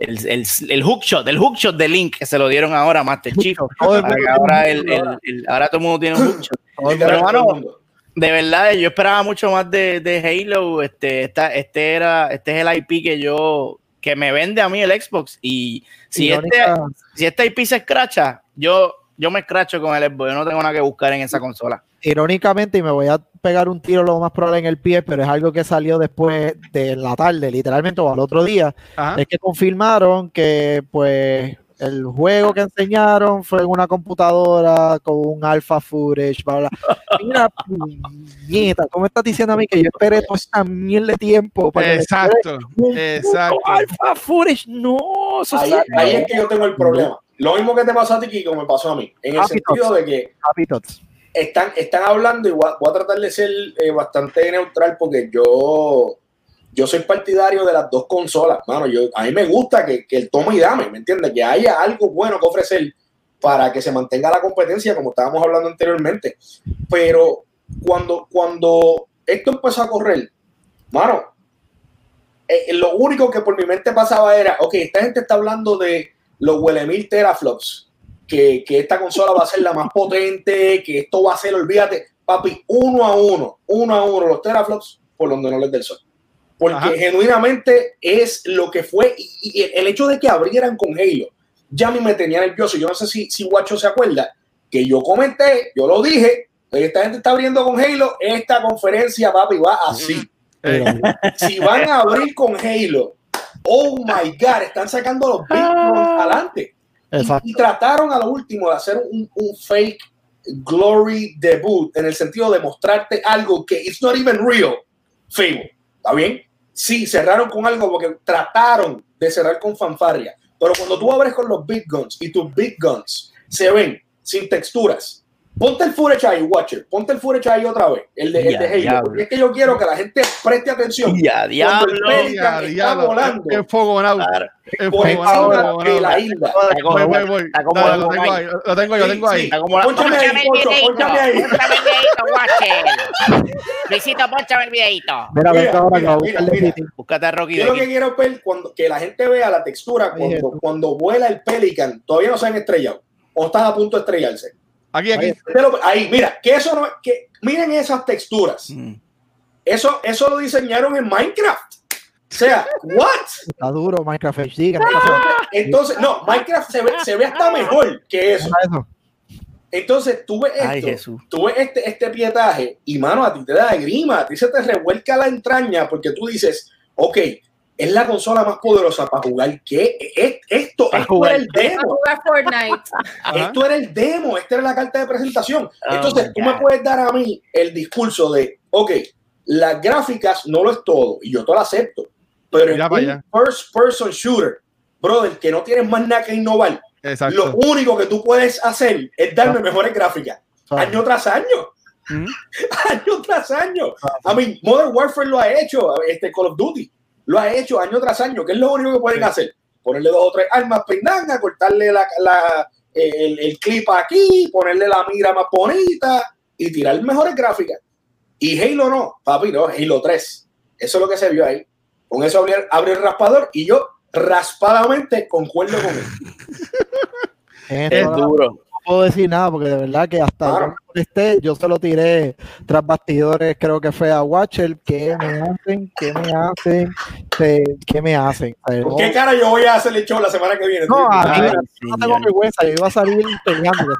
el, el, hookshot, el hookshot de Link que se lo dieron ahora a Master Chief. Ahora, el, el- el- ahora todo el mundo tiene un hookshot. Literal, mano, todo el mundo. De verdad, yo esperaba mucho más de, de Halo. Este, esta, este era, este es el IP que yo, que me vende a mí el Xbox. Y si este, si este IP se escracha, yo, yo me escracho con el Xbox. Yo no tengo nada que buscar en esa consola. irónicamente, y me voy a pegar un tiro lo más probable en el pie, pero es algo que salió después de la tarde, literalmente, o al otro día, Ajá. es que confirmaron que, pues, El juego que enseñaron fue en una computadora con un alpha footage, bla, bla. Mira, puñeta, ¿cómo estás diciendo a mí que yo esperé toda esta mierda de tiempo para Exacto, exacto. alpha footage? No, eso Ahí, es que yo tengo el problema. Lo mismo que te pasó a ti, Kiko, me pasó a mí. En el Happy sentido de que Happy Tots. están, están hablando y voy a, voy a tratar de ser eh, bastante neutral porque yo, yo soy partidario de las dos consolas. Mano, yo, a mí me gusta que, que el toma y dame, ¿me entiendes? Que haya algo bueno que ofrecer para que se mantenga la competencia, como estábamos hablando anteriormente. Pero cuando, cuando esto empezó a correr, mano, eh, lo único que por mi mente pasaba era, ok, esta gente está hablando de los mil teraflops, que, que esta consola va a ser la más potente, que esto va a ser, olvídate, papi, uno a uno, uno a uno, los teraflops por donde no les del sol. Porque Ajá. genuinamente es lo que fue, y, y el hecho de que abrieran con Halo, ya a mí me tenía nervioso. Yo no sé si, si Guacho se acuerda, que yo comenté, yo lo dije, esta gente está abriendo con Halo, esta conferencia, papi, va así Eh, si van a abrir con Halo, oh my God, están sacando los Big Guns adelante. Y, trataron a lo último de hacer un, un fake glory debut en el sentido de mostrarte algo que it's not even real. Fable, ¿está bien? Sí, cerraron con algo porque trataron de cerrar con fanfarria. Pero cuando tú abres con los Big Guns y tus Big Guns se ven sin texturas, ponte el footage ahí, Watcher, ponte el footage ahí otra vez, el de, el de Halo. Porque es que yo quiero que la gente preste atención. Ya, Cuando el diablo. Pelican está diablo, volando enfogonado, por encima de la isla. Voy, voy, Lo tengo ahí, lo tengo, yo tengo ahí. Pónchame ahí, Pónchame ahí. Pónchame el videito, Watcher. Luisito, pónchame el videito. Mira, Mira, venga ahora. Búscate a Rocky Yo lo que quiero es ver cuando, que la gente vea la textura cuando, cuando vuela el Pelican. Todavía no se han estrellado. O están a punto de estrellarse. Aquí, aquí. Ahí, mira, que eso no que miren esas texturas. Mm. Eso, eso lo diseñaron en Minecraft. O sea, what? Está duro Minecraft HD. que no pasa Entonces, no, Minecraft se ve, se ve hasta mejor que eso. Entonces, tú ves Ay, esto, Jesús. tú ves este, este pietaje y, mano, a ti te da grima, a ti se te revuelca la entraña porque tú dices, ok, es la consola más poderosa para jugar. ¿Qué? Es- Esto, Para esto jugar. era el demo. jugar Fortnite. Ajá. Esto era el demo, esta era la carta de presentación. Oh Entonces, tú me puedes dar a mí el discurso de, ok, las gráficas no lo es todo, y yo te lo acepto, pero Mira en un first person shooter, brother, que no tienes más nada que innovar, lo Exacto. único que tú puedes hacer es darme mejores gráficas, ¿sabes? año tras año, Ujú. año tras año. A mí, Modern Warfare lo ha hecho, este Call of Duty lo ha hecho año tras año, que es lo único que pueden Sí. hacer. Ponerle dos o tres armas pendanga, cortarle la, la- el, el clip aquí, ponerle la mira más bonita y tirar mejores gráficas. Y Halo no, papi, no, Halo 3. Eso es lo que se vio ahí. Con eso abrió, abrió el raspador y yo raspadamente concuerdo con él. Es Duro. Puedo decir nada porque de verdad que hasta Claro. yo molesté, yo se lo tiré tras bastidores, creo que fue a Watcher. ¿Qué me hacen? ¿Qué me hacen? ¿Qué, qué me hacen? O sea, ¿Con no- qué cara yo voy a hacer el show la semana que viene? No, a mí Ay, no tengo vergüenza, yo iba a salir peleando.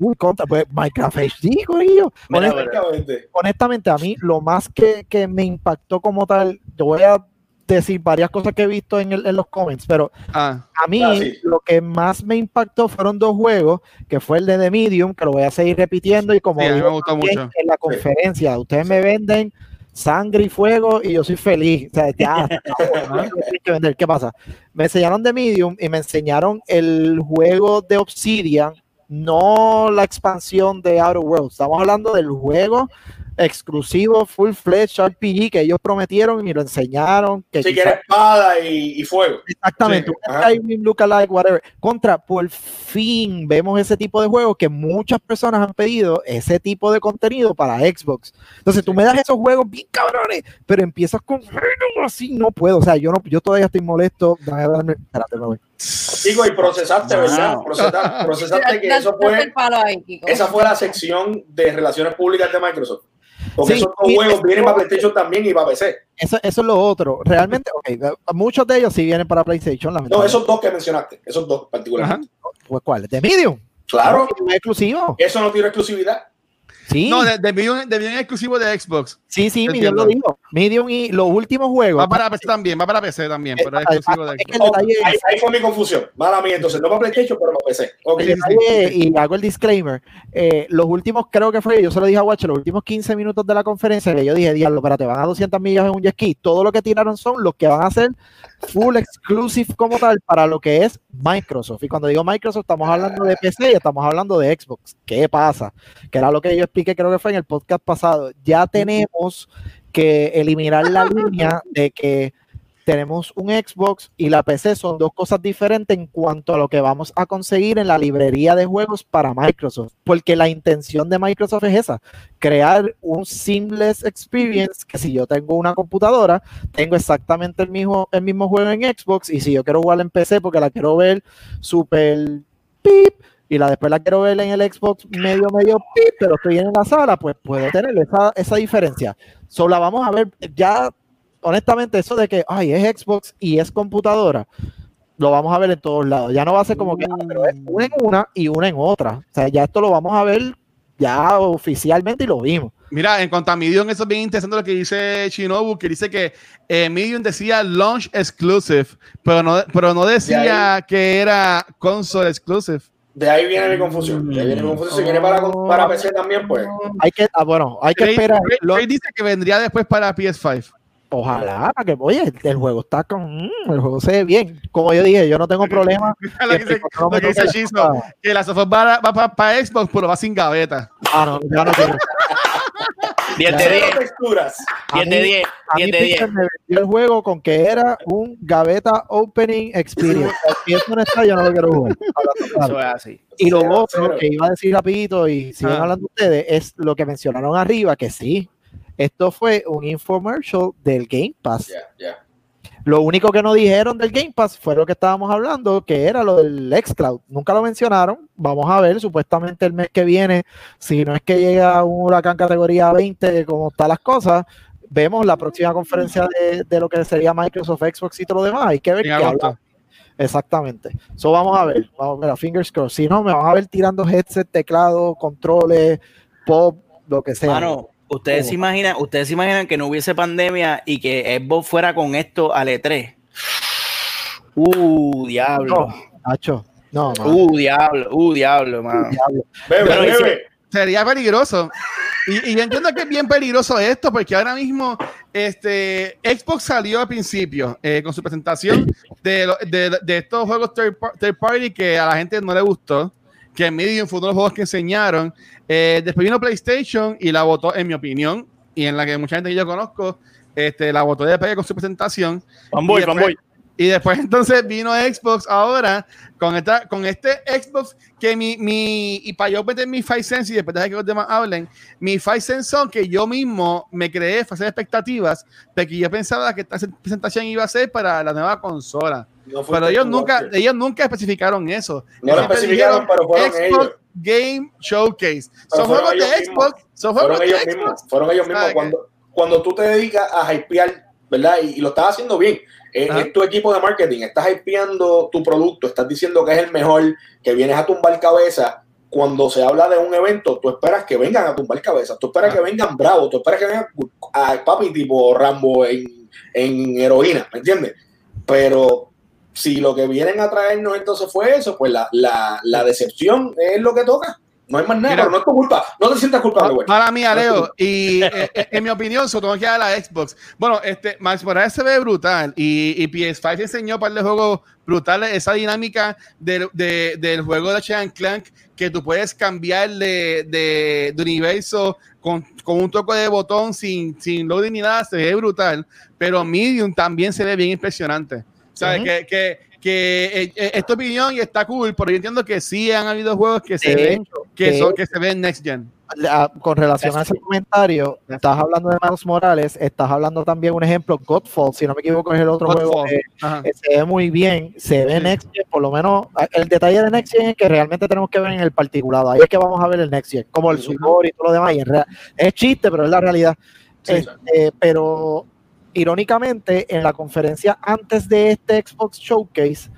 Uy, contra, pues Minecraft HD, corillo. Mira, Honest- Exactamente. honestamente, a mí lo más que, que me impactó como tal, yo voy a decir varias cosas que he visto en, el- en los comments, pero Ah, a mí Ah, sí. lo que más me impactó fueron dos juegos, que fue el de The Medium, que lo voy a seguir repitiendo y como sí, a mí digo me gustó también mucho. en la conferencia, ustedes me venden sangre y fuego y yo soy feliz. O sea, ya, que vender. ¿Qué pasa? Me enseñaron The Medium y me enseñaron el juego de Obsidian, no la expansión de Outer Worlds. Estamos hablando del juego exclusivo full fledged RPG que ellos prometieron y me lo enseñaron. Que Si quizás- quieres espada y, y fuego. Exactamente, Sí. Skyrim lookalike, whatever. Contra, por fin vemos ese tipo de juegos que muchas personas han pedido ese tipo de contenido para Xbox. Entonces, tú me das esos juegos bien cabrones, pero empiezas con así, no puedo. O sea, yo no, yo todavía estoy molesto. Espérate, me voy. Digo, y procesaste, ¿verdad? Wow. Procesaste, procesaste que eso fue, esa fue la sección de relaciones públicas de Microsoft. Porque Sí, esos dos juegos eso- vienen para PlayStation también y para PC. Eso, eso es lo otro. Realmente, ok, muchos de ellos sí vienen para PlayStation, No, esos dos que mencionaste, esos dos particularmente. Pues, ¿cuál? ¿De Medium? Claro, ¿Es exclusivo? eso no tiene exclusividad. Sí. No, de, de Medium- de Medium es exclusivo de Xbox. Sí, sí, Entiendo. Medium lo dijo. Medium y los últimos juegos. Va para PC también, va para PC también, pero es exclusivo de Oh, ahí, fue mi confusión. Mala mía, entonces no para PlayStation, pero para PC. Ok. Sí, sí. Oye, y hago el disclaimer. eh, los últimos, creo que fue, yo se lo dije a Watch, los últimos 15 minutos de la conferencia, que yo dije, diablo, espérate, van a 200 millas en un jet ski. Todo lo que tiraron son los que van a ser full exclusive como tal para lo que es Microsoft. Y cuando digo Microsoft, estamos hablando de PC y estamos hablando de Xbox. ¿Qué pasa? Que era lo que yo expliqué, creo que fue en el podcast pasado. Ya que eliminar la línea de que tenemos un Xbox y la PC son dos cosas diferentes en cuanto a lo que vamos a conseguir en la librería de juegos para Microsoft, porque la intención de Microsoft es esa, crear un seamless experience que si yo tengo una computadora, tengo exactamente el mismo, el mismo juego en Xbox y si yo quiero jugar en PC porque la quiero ver super pip y la después la quiero ver en el Xbox medio medio pip, pero estoy en la sala, pues puedo tener esa, esa diferencia. So, la vamos a ver ya honestamente, eso de que ay, es Xbox y es computadora, lo vamos a ver en todos lados. Ya no va a ser como que, ah, pero es una en una y una en otra. O sea, ya esto lo vamos a ver ya oficialmente y lo vimos. Mira, en cuanto a Medium, eso es bien interesante lo que dice Shinobu, que dice que eh, Medium decía launch exclusive, pero no, pero no decía que era console exclusive. De ahí viene mi confusión. De ahí viene mi confusión. Si viene para, para PC también, pues. Hay que, ah, bueno, hay que Ray- esperar. Ray- Lo- Ray dice que vendría después para PS5. ojalá, para que, oye, el juego está con, mm, el juego se ve bien. Como yo dije, yo no tengo problema. lo que dice, lo que dice Shizo, que la software va, va para Xbox, pero va sin gaveta. Ah, no, ya no quiero. 10 de 10, Cero texturas. A 10 de mí- 10, A 10 mí de 10. Pixar me vendió el juego con que era un Gaveta Opening Experience. Si eso no está, yo no lo quiero jugar. Eso es así. Y lo Cero, otro cero. que iba a decir rapidito y siguen Ah. hablando ustedes es lo que mencionaron arriba, que sí, esto fue un infomercial del Game Pass. Ya, ya. Lo único que no dijeron del Game Pass fue lo que estábamos hablando, que era lo del xCloud. Nunca lo mencionaron. Vamos a ver, supuestamente el mes que viene, si no es que llega un huracán categoría 20, como están las cosas, vemos la próxima conferencia de, de lo que sería Microsoft, Xbox y todo lo demás. Hay que ver qué habla. Exactamente. So vamos a ver, vamos a ver, fingers crossed. Si no, me van a ver tirando headset, teclado, controles, pop, lo que sea. Mano, ustedes se imaginan, ustedes se imaginan que no hubiese pandemia y que Xbox fuera con esto al E3. Uh, diablo. no, Nacho, no, mano, Uh, diablo, uh, diablo, mano. diablo. Bebe, Pero bebe. Sería peligroso. Y, y yo entiendo que es bien peligroso esto, porque ahora mismo este, Xbox salió al principio eh, con su presentación de, lo- de- de estos juegos third, par- third party que a la gente no le gustó, que Medium fue uno de los juegos que enseñaron. Eh, después vino PlayStation y la votó, en mi opinión, y en la que mucha gente que yo conozco, este, la votó de pegue con su presentación. Fanboy, Y después- fanboy. Y después entonces vino Xbox ahora con esta con este Xbox que mi, mi y para yo meter mi Five Sense y después dejar que los demás hablen, mi Five Sense son que yo mismo me creé hacer expectativas de que yo pensaba que esta presentación iba a ser para la nueva consola. No Pero ellos nunca, ellos nunca especificaron eso. No lo especificaron, dijeron pero fueron Xbox ellos. Game Showcase. son Pero juegos de mismos. Xbox. Son juegos Fueron de ellos Xbox. mismos. Fueron ellos mismos. ¿Sabe Cuando, cuando tú te dedicas a hypear, ¿verdad? Y, y lo estás haciendo bien. Es, tu equipo de marketing. Estás hypeando tu producto. Estás diciendo que es el mejor, que vienes a tumbar cabeza. Cuando se habla de un evento, tú esperas que vengan a tumbar cabeza. Tú esperas Ah. que vengan bravos. Tú esperas que vengan a papi tipo Rambo en, en heroína. ¿Me entiendes? Pero si lo que vienen a traernos entonces fue eso, pues la, la, la decepción es lo que toca. No hay más nada, Mira. pero no es tu culpa. No te sientas culpable, güey. Para mí, Leo, y eh, eh, en mi opinión, se tengo que dar a la Xbox. Bueno, este, Max Morales se ve brutal y, y PS5 enseñó para el juego brutales esa dinámica del, de- del juego de Ratchet Clank que tú puedes cambiar de, de- de universo con, con un toque de botón sin, sin loading ni nada, se ve brutal. Pero Medium también se ve bien impresionante. O sea, Ujú. que, que, que eh, eh, es tu opinión y está cool, pero yo entiendo que sí han habido juegos que se De ven que, de son, que se ven next gen. Ah, con relación a ese comentario, estás hablando de Miles Morales, estás hablando también un ejemplo, Godfall, si no me equivoco, es el otro juego Godfall. que, Ajá. que se ve muy bien, se ve Sí. Next Gen, por lo menos el detalle de Next Gen es que realmente tenemos que ver en el particulado, ahí es que vamos a ver el Next Gen, como el Ujú. support y todo lo demás, y en real- es chiste, pero es la realidad. Sí. Este, pero irónicamente, en la conferencia antes de este Xbox Showcase,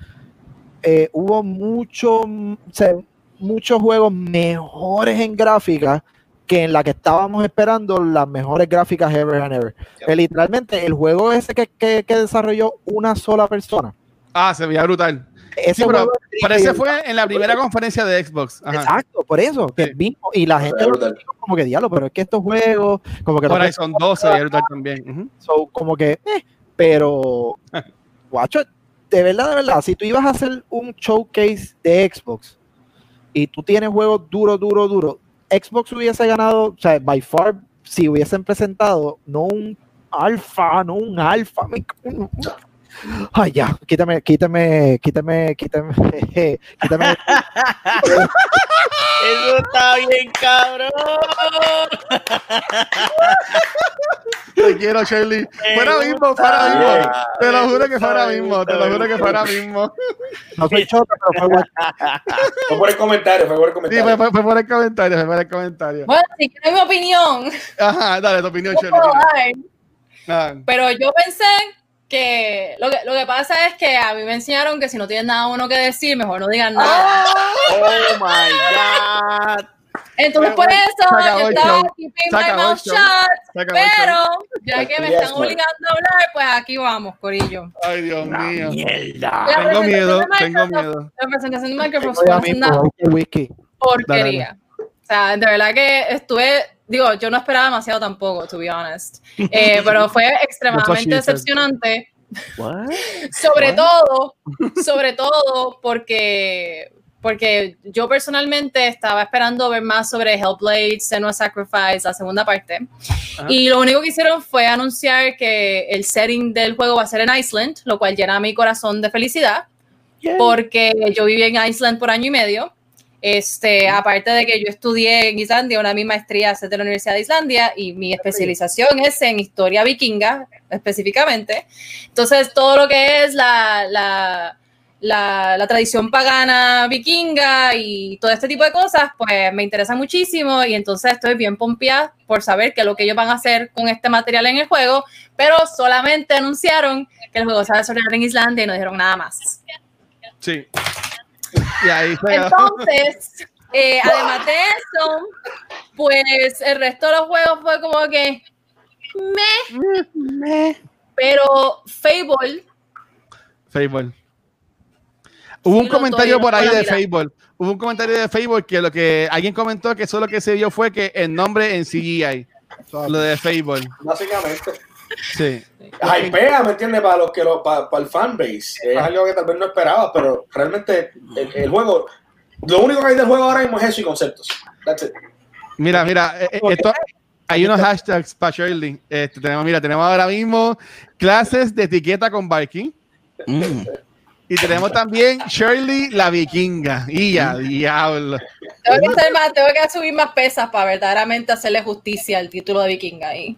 eh, hubo mucho, o sea, muchos juegos mejores en gráfica que en la que estábamos esperando las mejores gráficas ever and ever. Eh, literalmente, el juego ese que, que- que desarrolló una sola persona. Ah, se veía brutal. Ese Sí, pero juego- parece fue en la primera conferencia de Xbox. Ajá. Exacto, por eso. Que Sí. vimos, y la gente lo criticó como que diablo, pero es que estos juegos, como que Horizon 2 se veía brutal también. Ujú. So, como que, eh, pero, guacho, de verdad, de verdad, si tú ibas a hacer un showcase de Xbox y tú tienes juegos duro, duro, duro, Xbox hubiese ganado, o sea, by far, si hubiesen presentado, no un alfa, no un alfa. Ay, ya, quítame, quítame, quítame, quítame, quítame. Eso está bien, cabrón. Te quiero, Shirley. Fuera mismo, fuera mismo. Te lo juro que fuera mismo. Te lo juro que fuera mismo. No soy chota, pero fue. Fue por el comentario, fue por el Sí, comentario. fue, fue- fue por el comentario, fue por el comentario. Bueno, si quieren mi opinión, Ajá, dale tu opinión, Shirley. pero yo pensé que lo, que lo que pasa es que a mí me enseñaron que si no tienen nada bueno que decir, mejor no digan nada. Oh my God. Entonces, por eso yo estaba keeping my mouth shut, pero ya que me están obligando a hablar, pues aquí vamos, Corillo. Ay, Dios La mío. mierda. La Tengo miedo, tengo Microsoft- miedo. La presentación de Microsoft fue una porquería. O sea, de verdad que estuve, digo, yo no esperaba demasiado tampoco, to be honest. Eh, pero fue extremadamente decepcionante. What? Sobre What? todo, sobre todo porque, porque yo personalmente estaba esperando ver más sobre Hellblade, Senua Sacrifice, la segunda parte. Ajá. Y lo único que hicieron fue anunciar que el setting del juego va a ser en Iceland, lo cual llena mi corazón de felicidad, porque yo viví en Iceland por año y medio. Este, aparte de que yo estudié en Islandia, una de mis maestrías es de la Universidad de Islandia y mi especialización es en historia vikinga específicamente. Entonces, todo lo que es la, la, la, la tradición pagana vikinga y todo este tipo de cosas, pues me interesa muchísimo y entonces estoy bien pompeada por saber qué es lo que ellos van a hacer con este material en el juego, pero solamente anunciaron que el juego se va a desarrollar en Islandia y no dijeron nada más. Sí. Y ahí se Entonces, eh, además de eso, pues el resto de los juegos fue como que me, pero Fable, Fable. Hubo un comentario por ahí de Fable. Hubo un comentario de Fable que lo que alguien comentó que eso lo que se vio fue que el nombre en CGI. Lo de Fable. Básicamente. Sí. Hypea, ¿me entiendes? Para los que lo, para, para el fanbase. Es algo que tal vez no esperaba, pero realmente el, el juego, lo único que hay del juego ahora mismo es eso y conceptos. That's it. Mira, mira, eh, eh, esto, hay unos hashtags para Shirley. Este, tenemos, mira, tenemos ahora mismo clases de etiqueta con Viking. Mm. Y tenemos también Shirley la vikinga. Y ya, diablo. tengo que, hacer más, tengo que subir más pesas para verdaderamente hacerle justicia al título de Vikinga ahí.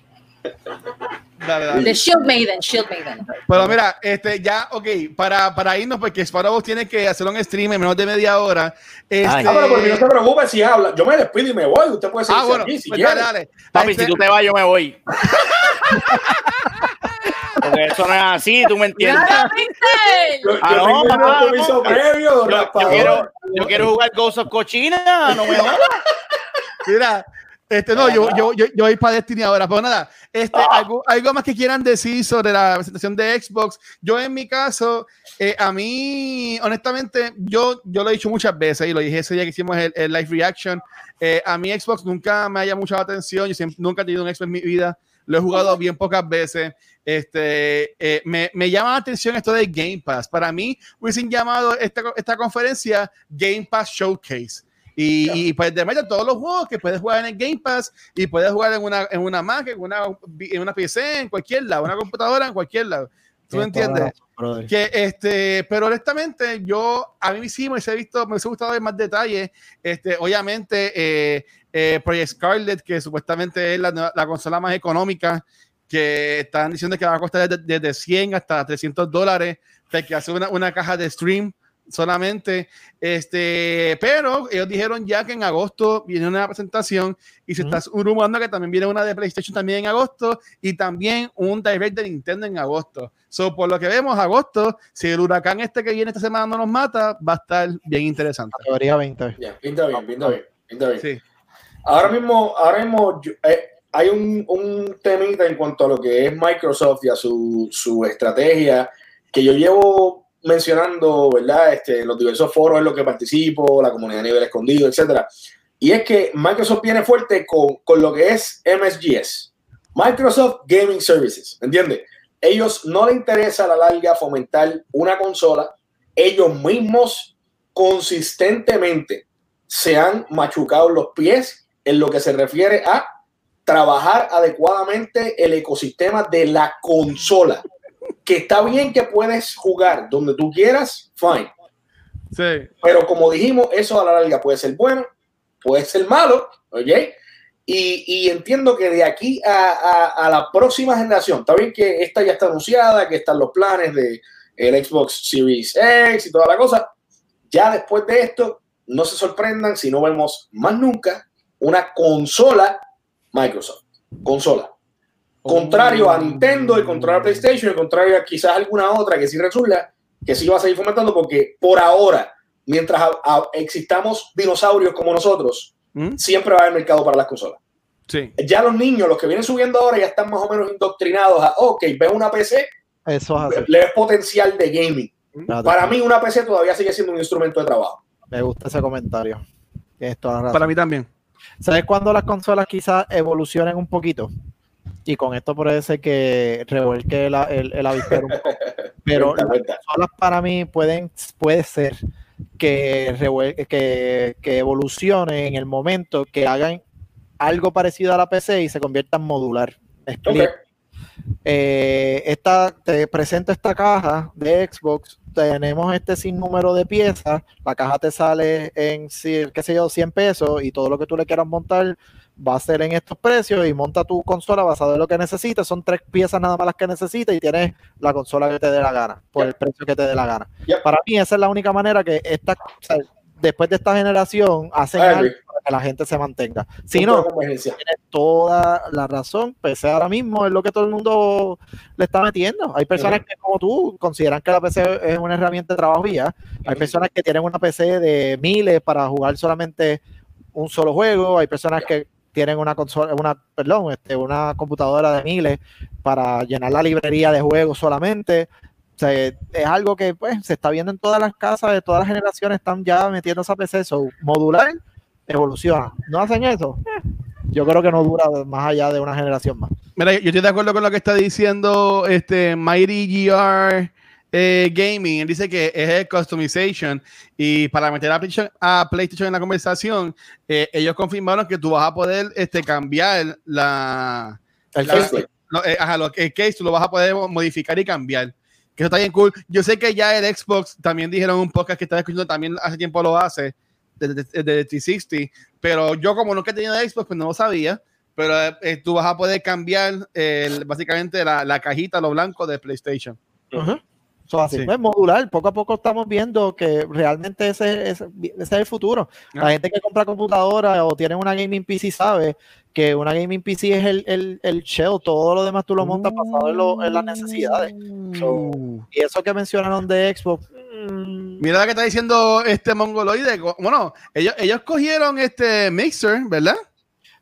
Dale, dale. De Shield Maiden, Shield Maiden. Pero mira, este, ya, ok, para, para irnos, porque Sparrow tiene que hacer un stream en menos de media hora. Este. Ah, pero por mí no se preocupe si habla. Yo me despido y me voy. Usted puede seguir ah, bueno, aquí si pues quiere. dale, dale. Papi, Este, si tú te vas, yo me voy. Porque eso no es así, tú me entiendes. Yo, yo Ah, no, papá, no. previo, Yo, yo raspador. quiero, yo quiero jugar Ghost of Cochina, no me jodas. Mira, este, no, yo, yo, yo, yo voy para Destiny ahora, pero nada, este, Ah. algo, algo más que quieran decir sobre la presentación de Xbox. Yo, en mi caso, eh, a mí, honestamente, yo, yo lo he dicho muchas veces y lo dije ese día que hicimos el, el live reaction. eh, a mí, Xbox nunca me haya mucho la atención. Yo siempre, nunca he tenido un Xbox en mi vida. Lo he jugado bien pocas veces. Este, eh, me, me llama la atención esto de Game Pass. Para mí, hubiesen llamado esta, esta conferencia Game Pass Showcase. Y, y pues de meter todos los juegos que puedes jugar en el Game Pass y puedes jugar en una, en una Mac, en una, en una PC, en cualquier lado, una computadora, en cualquier lado. ¿Tú me entiendes? Que este, pero honestamente, yo a mí sí me hubiese visto, me hubiese gustado ver más detalles. Este, obviamente, eh, eh, Project Scarlet, que supuestamente es la, la consola más económica, que están diciendo que va a costar desde, desde 100 hasta 300 dólares, que hace una, una caja de stream solamente. Este, pero ellos dijeron ya que en agosto viene una presentación y se Ujú. está rumorando que también viene una de PlayStation también en agosto y también un direct de Nintendo en agosto. So, por lo que vemos, agosto, si el huracán este que viene esta semana no nos mata, va a estar bien interesante. Categoría 20. Ya, pinta bien, pinta bien, pinta bien. Sí. Ahora mismo, ahora mismo yo- eh, hay un, un temita en cuanto a lo que es Microsoft y a su, su estrategia que yo llevo mencionando, ¿verdad? Este, los diversos foros en los que participo, la comunidad a nivel escondido, etcétera. Y es que Microsoft viene fuerte con, con lo que es MSGS, Microsoft Gaming Services, ¿entiendes? Ellos no les interesa a la larga fomentar una consola, ellos mismos consistentemente se han machucado los pies en lo que se refiere a trabajar adecuadamente el ecosistema de la consola. Que está bien que puedes jugar donde tú quieras, fine. Sí. Pero como dijimos, eso a la larga puede ser bueno, puede ser malo, ¿ok? Y, y entiendo que de aquí a, a- a la próxima generación, está bien que esta ya está anunciada, que están los planes de el Xbox Series X y toda la cosa. Ya después de esto, no se sorprendan si no vemos más nunca una consola Microsoft. Consola. Contrario a Nintendo, y contrario a PlayStation, y contrario a quizás alguna otra que sí resulta que sí va a seguir fomentando porque por ahora, mientras a- a- existamos dinosaurios como nosotros, ¿Mm? siempre va a haber mercado para las consolas. Sí. Ya los niños, los que vienen subiendo ahora, ya están más o menos indoctrinados a, ok, ves una PC, Eso es así. le ves potencial de gaming. Fíjate, Para mí una PC todavía sigue siendo un instrumento de trabajo. Me gusta ese comentario. Para mí también. ¿Sabes cuándo las consolas quizás evolucionen un poquito? Y con esto puede ser que revuelque el, el, el avispero un poco. Pero las consolas para mí pueden, puede ser que, revuel- que, que evolucionen en el momento que hagan algo parecido a la PC y se conviertan modular. Me explico. Ok. Eh, esta, te presento esta caja de Xbox. Tenemos este sinnúmero de piezas. La caja te sale en, qué sé yo, 100 pesos y todo lo que tú le quieras montar va a ser en estos precios y monta tu consola basado en lo que necesites. Son tres piezas nada más las que necesitas y tienes la consola que te dé la gana, por el precio que te dé la gana. Para mí esa es la única manera que esta, o sea, después de esta generación hacen algo para que la gente se mantenga. Si no, tienes toda la razón. PC ahora mismo es lo que todo el mundo le está metiendo. Hay personas que, como tú, consideran que la PC es una herramienta de trabajo y ya. Hay personas que tienen una PC de miles para jugar solamente un solo juego. Hay personas que tienen una consola, una, perdón, este, una computadora de miles para llenar la librería de juegos solamente. Sea, es algo que pues se está viendo en todas las casas, de todas las generaciones están ya metiendo esa PC. So, modular evoluciona. ¿No hacen eso? Yo creo que no dura más allá de una generación más. Mira, yo estoy de acuerdo con lo que está diciendo este Mighty GR eh, Gaming. Él dice que es el customization y para meter a PlayStation, a PlayStation en la conversación, eh, ellos confirmaron que tú vas a poder este, cambiar la, El la- faceplate. lo, eh, ajá, lo- el case, tú lo vas a poder modificar y cambiar. Que eso está bien cool. Yo sé que ya el Xbox también dijeron un podcast que estaba escuchando, también hace tiempo lo hace, desde desde- desde 360, pero yo como nunca he tenido Xbox, pues no lo sabía. Pero eh, tú vas a poder cambiar el- básicamente la, la cajita, lo blanco de PlayStation. So, así, Sí. pues, modular, poco a poco estamos viendo que realmente ese, ese- ese es el futuro. La Ah. gente que compra computadora o tiene una gaming PC sabe que una gaming PC es el, el, el shell, todo lo demás tú lo montas basado en, lo- en las necesidades. So, y eso que mencionaron de Xbox, mm, Mira lo que está diciendo este mongoloide. Bueno, ellos, ellos cogieron este Mixer, ¿verdad?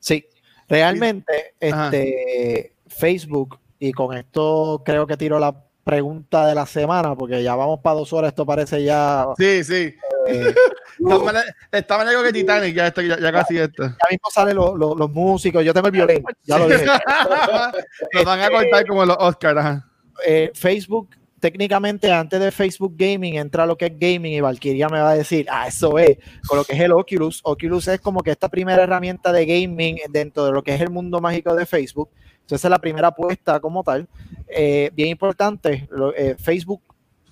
sí, realmente este, Facebook, y con esto creo que tiro la pregunta de la semana, porque ya vamos para dos horas, esto parece ya... Sí, sí. eh, Está más- que Titanic, ya, esto, ya, ya casi esto. ya mismo salen los, los- los músicos, yo tengo el violín, ya lo dije. Lo van a cortar como los Oscars. Eh, Facebook, técnicamente antes de Facebook Gaming entra lo que es gaming y Valkyria me va a decir, ah, eso es, con lo que es el Oculus. Oculus es como que esta primera herramienta de gaming dentro de lo que es el mundo mágico de Facebook. Entonces es la primera apuesta como tal. Eh, bien importante, lo- eh, Facebook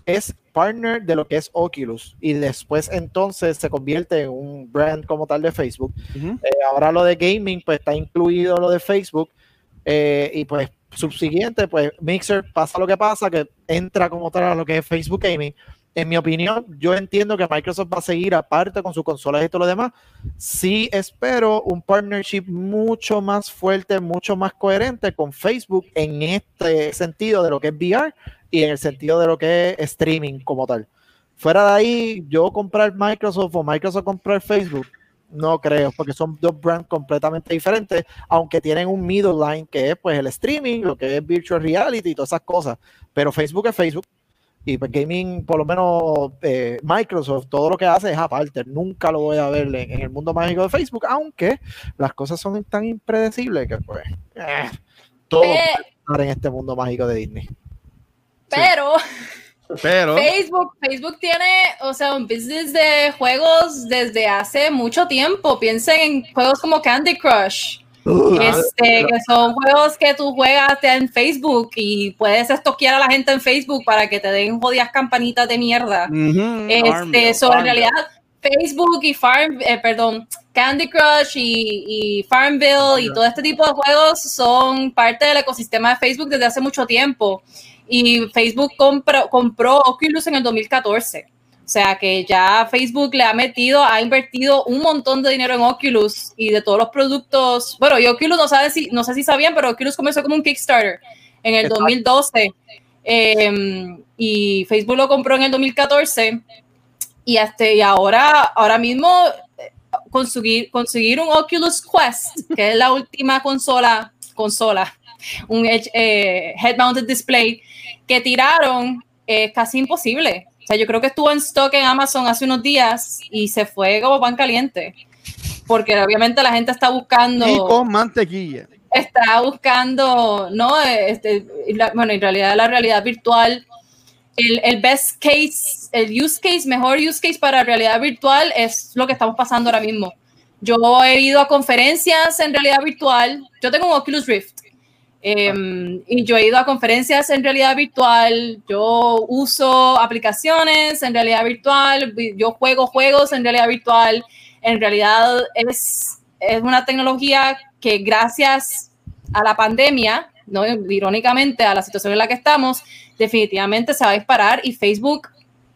es partner de lo que es Oculus y después entonces se convierte en un brand como tal de Facebook. Eh, ahora lo de gaming, pues está incluido lo de Facebook. y pues subsiguiente, pues Mixer pasa lo que pasa, que entra como tal a lo que es Facebook Gaming. En mi opinión, yo entiendo que Microsoft va a seguir aparte con sus consolas y todo lo demás. Sí espero un partnership mucho más fuerte, mucho más coherente con Facebook en este sentido de lo que es VR y en el sentido de lo que es streaming como tal. Fuera de ahí, yo comprar Microsoft o Microsoft comprar Facebook, No creo, porque son dos brands completamente diferentes, aunque tienen un middle line que es pues el streaming, lo que es virtual reality y todas esas cosas. Pero Facebook es Facebook. Y pues gaming, por lo menos eh, Microsoft, todo lo que hace es aparte. Nunca lo voy a ver en, en el mundo mágico de Facebook, aunque las cosas son tan impredecibles que pues eh, todo puede estar en este mundo mágico de Disney. Pero Pero, Facebook, Facebook tiene, o sea, un business de juegos desde hace mucho tiempo. Piensen en juegos como Candy Crush. Este, que son juegos que tú juegas en Facebook y puedes estoquear a la gente en Facebook para que te den jodidas campanitas de mierda. Este, so, en realidad, Facebook y Farm, eh, perdón, Candy Crush y, y Farmville y todo este tipo de juegos son parte del ecosistema de Facebook desde hace mucho tiempo. Y Facebook compró, compró Oculus en el 2014. O sea que ya Facebook le ha metido, ha invertido un montón de dinero en Oculus y de todos los productos. Bueno, y Oculus no, sabe si, no sé si sabían, pero Oculus comenzó como un Kickstarter en el Exacto. 2012. eh, y Facebook lo compró en el 2014 y, este, y ahora, ahora mismo eh, conseguir, conseguir un Oculus Quest, que es la última consola, consola un eh, head-mounted display que tiraron, es casi imposible. O sea, yo creo que estuvo en stock en Amazon hace unos días y se fue como pan caliente. Porque obviamente la gente está buscando y con mantequilla. está buscando, ¿no? Este, la- bueno, en realidad la realidad virtual, el, el best case, el use case, mejor use case para realidad virtual es lo que estamos pasando ahora mismo. Yo he ido a conferencias en realidad virtual, yo tengo un Oculus Rift. Em, y yo he ido a conferencias en realidad virtual, yo uso aplicaciones en realidad virtual, vi- yo juego juegos en realidad virtual. En realidad es, es una tecnología que gracias a la pandemia, ¿no? irónicamente a la situación en la que estamos, definitivamente se va a disparar y Facebook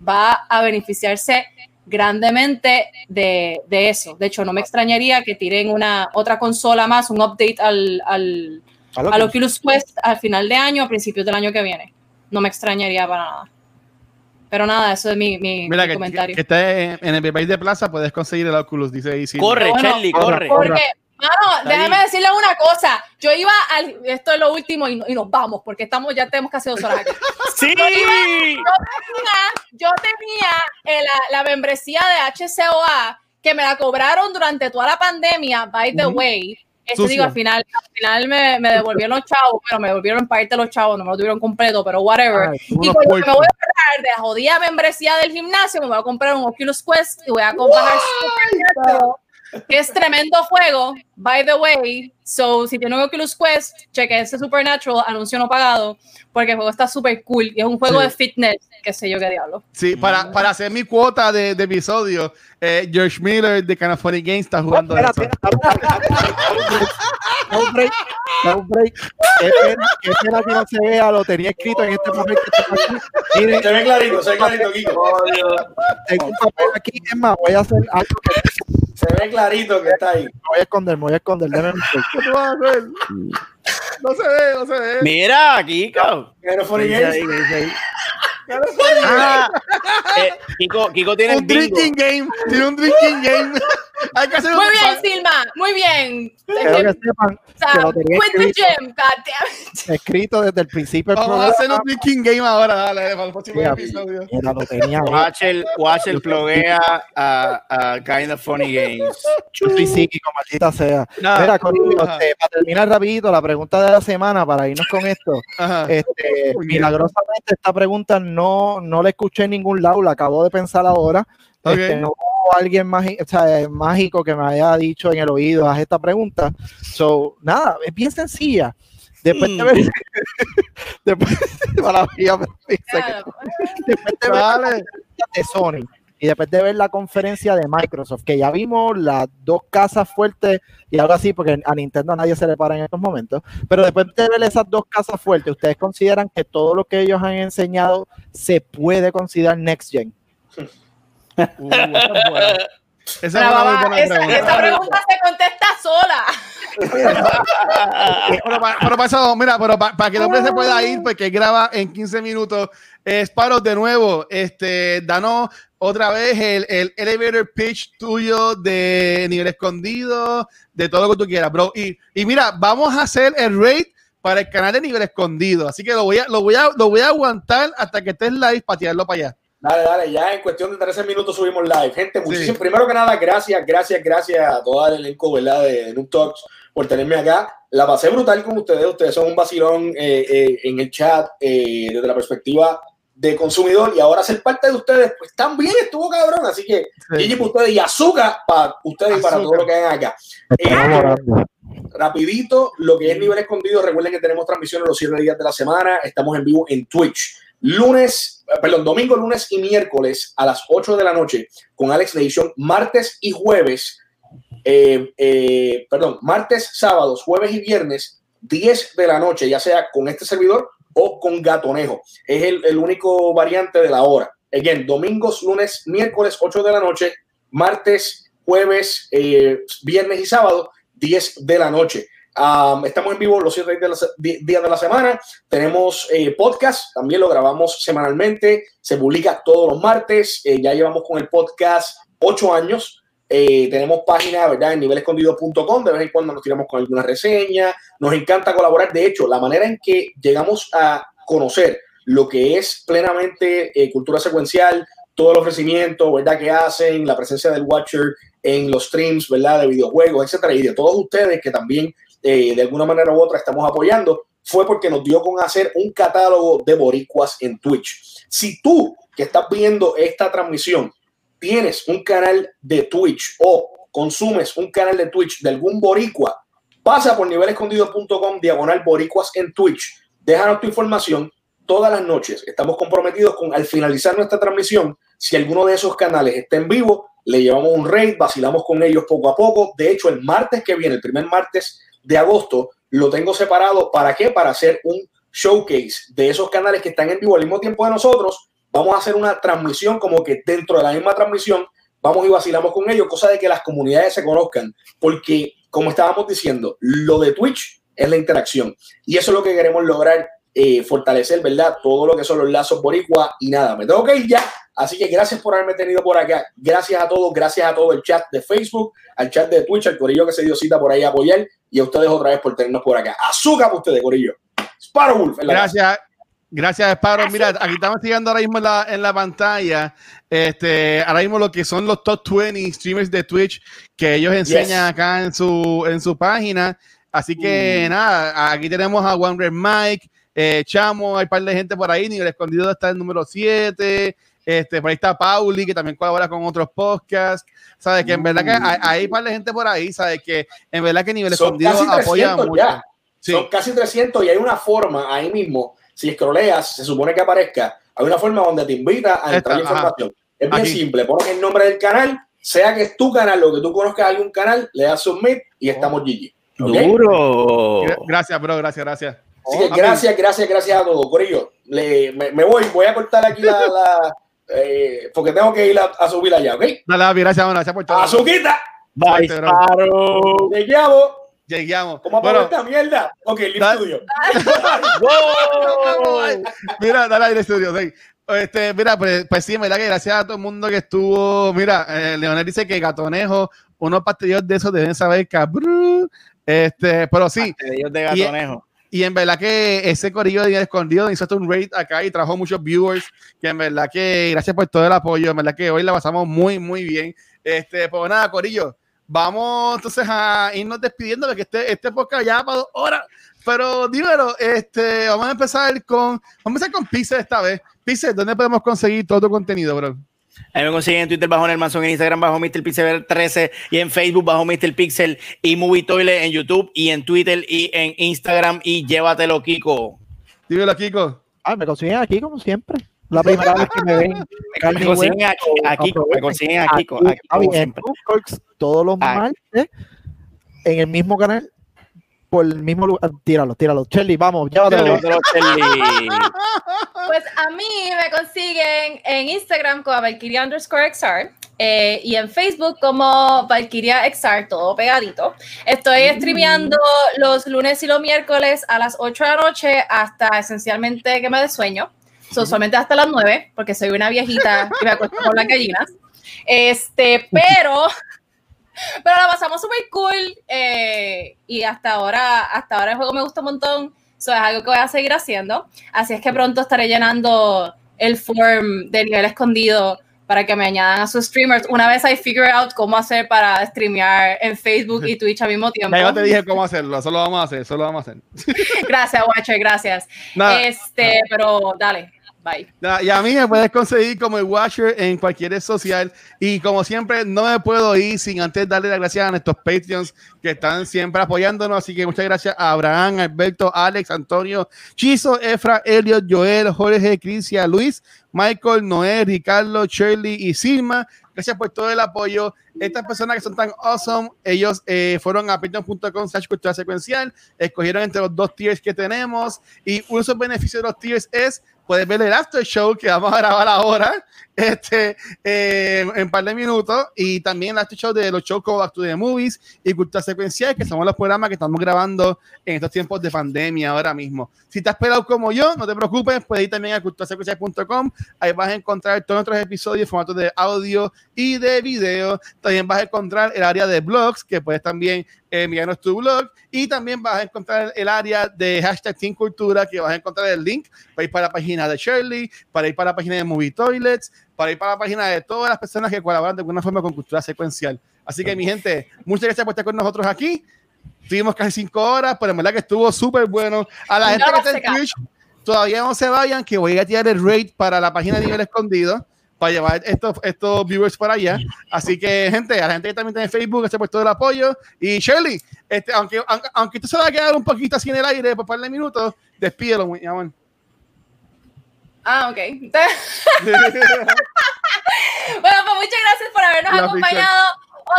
va a beneficiarse grandemente de, de eso. De hecho, no me extrañaría que tiren una otra consola más, un update al, al, A lo al que- Oculus Quest al final de año, a principios del año que viene. No me extrañaría para nada. Pero nada, eso es mi, mi- Mira, mi que, comentario. que esté en, el país de plaza, puedes conseguir el Oculus, dice ahí. sí. Corre, Bueno, Charlie, corre, corre. Porque, mano, déjame ahí. decirle una cosa. Yo iba al. Esto es lo último y, y nos vamos, porque estamos, ya tenemos casi dos horas aquí. ¡Sí! Yo tenía eh, la, la membresía de HCOA que me la cobraron durante toda la pandemia, by the Ujú. way. Sucio. digo, al final, al final me, me devolvieron los chavos, pero me devolvieron parte los chavos, no me lo tuvieron completo, pero whatever. Ay, Y cuando me voy a pagar de la jodida membresía del gimnasio, me voy a comprar un Oculus Quest y voy a comprar que es tremendo juego, by the way. So, si tiene un Oculus Quest, cheque ese Supernatural, anuncio no pagado, porque el juego está súper cool y es un juego Sí. de fitness, qué sé yo qué diablo. Sí, para, para hacer mi cuota de, de episodio, eh, George Miller de Kind of Funny Games está jugando Espérate, eso. da un break, qué pena que no se vea, lo tenía escrito en este papel que tengo aquí. Miren, Se ve clarito, se ve clarito, Kiko. tengo un papel aquí, es más, voy a hacer algo que Se ve clarito que está ahí. me voy a esconder, me voy a esconder. Deme un. ¿Qué tú vas a hacer? No se ve, no se ve. Mira, Kiko. Pero ahí. Ah, eh, Kiko, Kiko tiene Un bingo. drinking game. Tiene un drinking game. Hay que hacer Muy un bien, Silma, muy bien. Quiero que sepan O sea, que lo tenía escrito. gym, escrito desde el principio Vamos a hacer programa. un drinking game ahora, dale, para el próximo Mira, episodio. Mira, lo tenía. Watcher, Watcher pluguea a, a Kind of Funny Games. Soy psíquico, maldita sea. Nada. Mira, Corillo, Ajá. este, para terminar rapidito, la pregunta de la semana, para irnos con esto. Ajá. Este, milagrosamente esta pregunta no, no la escuché en ningún lado, la acabo de pensar ahora. Ok. Este, no hubo alguien magi- o sea, eh, mágico que me haya dicho en el oído, haz esta pregunta. So, nada, es bien sencilla. Después de Mm. ver, después, después de ver la Dale. conferencia de Sony y después de ver la conferencia de Microsoft, que ya vimos las dos casas fuertes y algo así, porque a Nintendo a nadie se le para en estos momentos, pero después de ver esas dos casas fuertes, ¿ustedes consideran que todo lo que ellos han enseñado se puede considerar Next Gen? Uh, esa es buena. Esa pregunta. esa pregunta se contesta sola. Pero para, pero para eso, mira, pero para, para que el hombre se pueda ir, porque graba en 15 minutos, es Sparrow de nuevo, este, danos otra vez el, el elevator pitch tuyo de nivel escondido, de todo lo que tú quieras, bro. Y, y mira, vamos a hacer el raid para el canal de nivel escondido. Así que lo voy a, lo voy a, lo voy a aguantar hasta que estés live para tirarlo para allá. Dale, dale, ya en cuestión de 13 minutos subimos live. Gente, muchísimo. Primero que nada, gracias, gracias, gracias a todo el elenco, ¿verdad? De Noob Talks por tenerme acá. La pasé brutal con ustedes. Ustedes son un vacilón eh, eh, en el chat eh, desde la perspectiva de consumidor y ahora ser parte de ustedes, pues también estuvo cabrón. Así que, Sí. para ustedes y azúcar para ustedes y para todo lo que hagan acá. Eh, rapidito, lo que es nivel escondido, recuerden que tenemos transmisiones los siete días de la semana, estamos en vivo en Twitch, lunes, eh, perdón, domingo, lunes y miércoles a las 8 de la noche con Alex Nation, martes y jueves, eh, eh, perdón, martes, sábados, jueves y viernes, 10 de la noche, ya sea con este servidor con Gatonejo. Es el, el único variante de la hora. Again, domingos, lunes, miércoles, 8 de la noche, martes, jueves, eh, viernes y sábado, 10 de la noche. Estamos en vivo los 7 de la se- di- días de la semana. Tenemos eh, podcast, también lo grabamos semanalmente. Se publica todos los martes. Eh, ya llevamos con el podcast 8 años. Eh, tenemos página, ¿verdad? En nivelescondido.com. De vez en cuando nos tiramos con alguna reseña. Nos encanta colaborar. De hecho, la manera en que llegamos a conocer lo que es plenamente eh, cultura secuencial, todo el ofrecimiento, ¿verdad? Que hacen, la presencia del Watcher en los streams, ¿verdad? De videojuegos, etcétera, y de todos ustedes que también eh, de alguna manera u otra estamos apoyando, fue porque nos dio con hacer un catálogo de boricuas en Twitch. Si tú que estás viendo esta transmisión tienes un canal de Twitch o consumes un canal de Twitch de algún boricua, pasa por nivelescondido.com diagonal boricuas en Twitch, déjanos tu información todas las noches. Estamos comprometidos con al finalizar nuestra transmisión, si alguno de esos canales está en vivo, le llevamos un raid, vacilamos con ellos poco a poco. De hecho, el martes que viene, el primer martes de agosto, lo tengo separado. ¿Para qué? Para hacer un showcase de esos canales que están en vivo al mismo tiempo de nosotros. Vamos a hacer una transmisión como que dentro de la misma transmisión vamos y vacilamos con ellos, cosa de que las comunidades se conozcan, porque como estábamos diciendo, lo de Twitch es la interacción y eso es lo que queremos lograr, eh, fortalecer, ¿verdad? Todo lo que son los lazos boricua y nada, me tengo que ir ya, así que gracias por haberme tenido por acá, gracias a todos, gracias a todo el chat de Facebook, al chat de Twitch, al corillo que se dio cita por ahí a apoyar y a ustedes otra vez por tenernos por acá. Azúcar para ustedes, corillo. Sparrowwolf. en la casa. Gracias. Sparrow. Mira, aquí estamos siguiendo ahora mismo en la, en la pantalla. Este, ahora mismo lo que son los top 20 streamers de Twitch que ellos enseñan Yes. acá en su, en su página. Así que Mm. nada, aquí tenemos a One Red Mike, eh, Chamo, hay un par de gente por ahí. Nivel Escondido está el número 7. Este, por ahí está Pauli, que también colabora con otros podcasts. Sabes que en verdad que hay, hay un par de gente por ahí. Sabes que en verdad que Nivel Son Escondido apoya 300 mucho. Sí. Son casi 300 y hay una forma ahí mismo, si scrolleas, se supone que aparezca, hay una forma donde te invita a Esta, entrar la ajá. información. Es bien Aquí. simple, pones el nombre del canal, sea que es tu canal o que tú conozcas algún canal, le das submit y estamos GG. ¿ok? Duro. Gra- Gracias, bro. Gracias, gracias. Así que gracias, gracias, gracias a todos. Corillo, le, me, me voy, voy a cortar aquí la, la, eh, porque tengo que ir a, a subir allá, ¿ok? Dale, gracias, gracias por todo. ¡Azuquita! Bye. ¡Te llamo! Lleguemos. ¿Cómo Bueno, esta mierda? Ok, Live Da- Studio. Wow. mira, dale aire estudio. sí. Este, mira, pues, pues sí, verdad que gracias a todo el mundo que estuvo. Mira, eh, Leonel dice que Gatonejo, unos pastellos de esos deben saber cabrón. Este, pero sí, Dios de gatonejo. y en verdad que ese corillo de escondido hizo hasta un raid acá y trajo muchos viewers. Que en verdad que gracias por todo el apoyo. En verdad que hoy la pasamos muy, muy bien. Este, pues nada, corillo. Vamos entonces a irnos despidiendo de que este, este podcast ya para dos horas. Pero dímelo, este, vamos a empezar con, vamos a empezar con Pixel esta vez. Pixel, ¿dónde podemos conseguir todo tu contenido, bro? Ahí me consiguen en Twitter bajo Nelmanson, en Instagram bajo Mr. Pixel 13 y en Facebook bajo Mr. Pixel y Movie Toilet en YouTube y en Twitter y en Instagram y llévatelo, Kiko. Dímelo, Kiko. Ah, me consiguen aquí como siempre. La primera vez que me ven. Me consiguen aquí, aquí, me consiguen aquí, aquí, Aquí, en todos los Aquí. martes en el mismo canal por el mismo lugar. Tíralo, tíralo. Chelly, vamos, llévatelo. Pues a mí me consiguen en Instagram como Valkyria underscore XR eh, y en Facebook como Valkyria XR, todo pegadito. Estoy streameando los lunes y los miércoles a las 8 de la noche hasta esencialmente que me dé sueño. So, usualmente hasta las 9, porque soy una viejita y me acuesto con las gallinas. Este, pero, pero la pasamos súper cool eh, y hasta ahora, hasta ahora el juego me gusta un montón. Eso es algo que voy a seguir haciendo. Así es que pronto estaré llenando el form de nivel escondido para que me añadan a sus streamers. Una vez I figure out cómo hacer para streamear en Facebook y Twitch al mismo tiempo. Ya yo te dije cómo hacerlo, eso lo vamos a hacer, eso lo vamos a hacer. Gracias, Watcher, gracias. Nada. Este, pero dale, bye. Y a mí me puedes conseguir como el Watcher en cualquier red social. Y como siempre, no me puedo ir sin antes darle las gracias a nuestros Patreons que están siempre apoyándonos. Así que muchas gracias a Abraham, Alberto, Alex, Antonio, Chizo, Efra, Elliot, Joel, Jorge, Crisia, Luis, Michael, Noé, Ricardo, Shirley y Silma. Gracias por todo el apoyo. Estas personas que son tan awesome, ellos eh, fueron a patreon.com slash cultura secuencial, escogieron entre los dos tiers que tenemos y uno de esos beneficios de los tiers es puedes ver el after show que vamos a grabar ahora este, eh, en par de minutos y también el after show de los como Back to Movies y Cultura Secuencial, que somos los programas que estamos grabando en estos tiempos de pandemia ahora mismo. Si te has pelado como yo, no te preocupes, puedes ir también a culturasecuencial.com, ahí vas a encontrar todos nuestros episodios en formato de audio y de video. También vas a encontrar el área de blogs, que puedes también eh, enviarnos tu blog y también vas a encontrar el área de hashtag Team Cultura, que vas a encontrar el link para ir para la página de Shirley, para ir para la página de Movie Toilets, para ir para la página de todas las personas que colaboran de alguna forma con Cultura Secuencial. Así que, mi gente, muchas gracias por estar con nosotros aquí. Tuvimos casi cinco horas, pero en verdad que estuvo súper bueno. A la No gente que está en. Twitch, todavía no se vayan, que voy a tirar el rate para la página de nivel escondido para llevar estos, estos viewers para allá. Así que, gente, a la gente que también está en Facebook, gracias por todo el apoyo. Y Shirley, este, aunque, aunque, aunque esto se va a quedar un poquito así en el aire por un par de minutos, despídelo, mi amor. Ah, ok. Bueno, pues muchas gracias por habernos La acompañado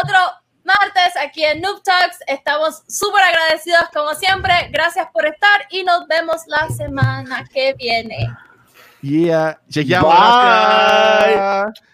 otro martes aquí en Noob Talks. Estamos súper agradecidos como siempre. Gracias por estar y nos vemos la semana que viene. Yeah, chequeamos. Bye. Gracias.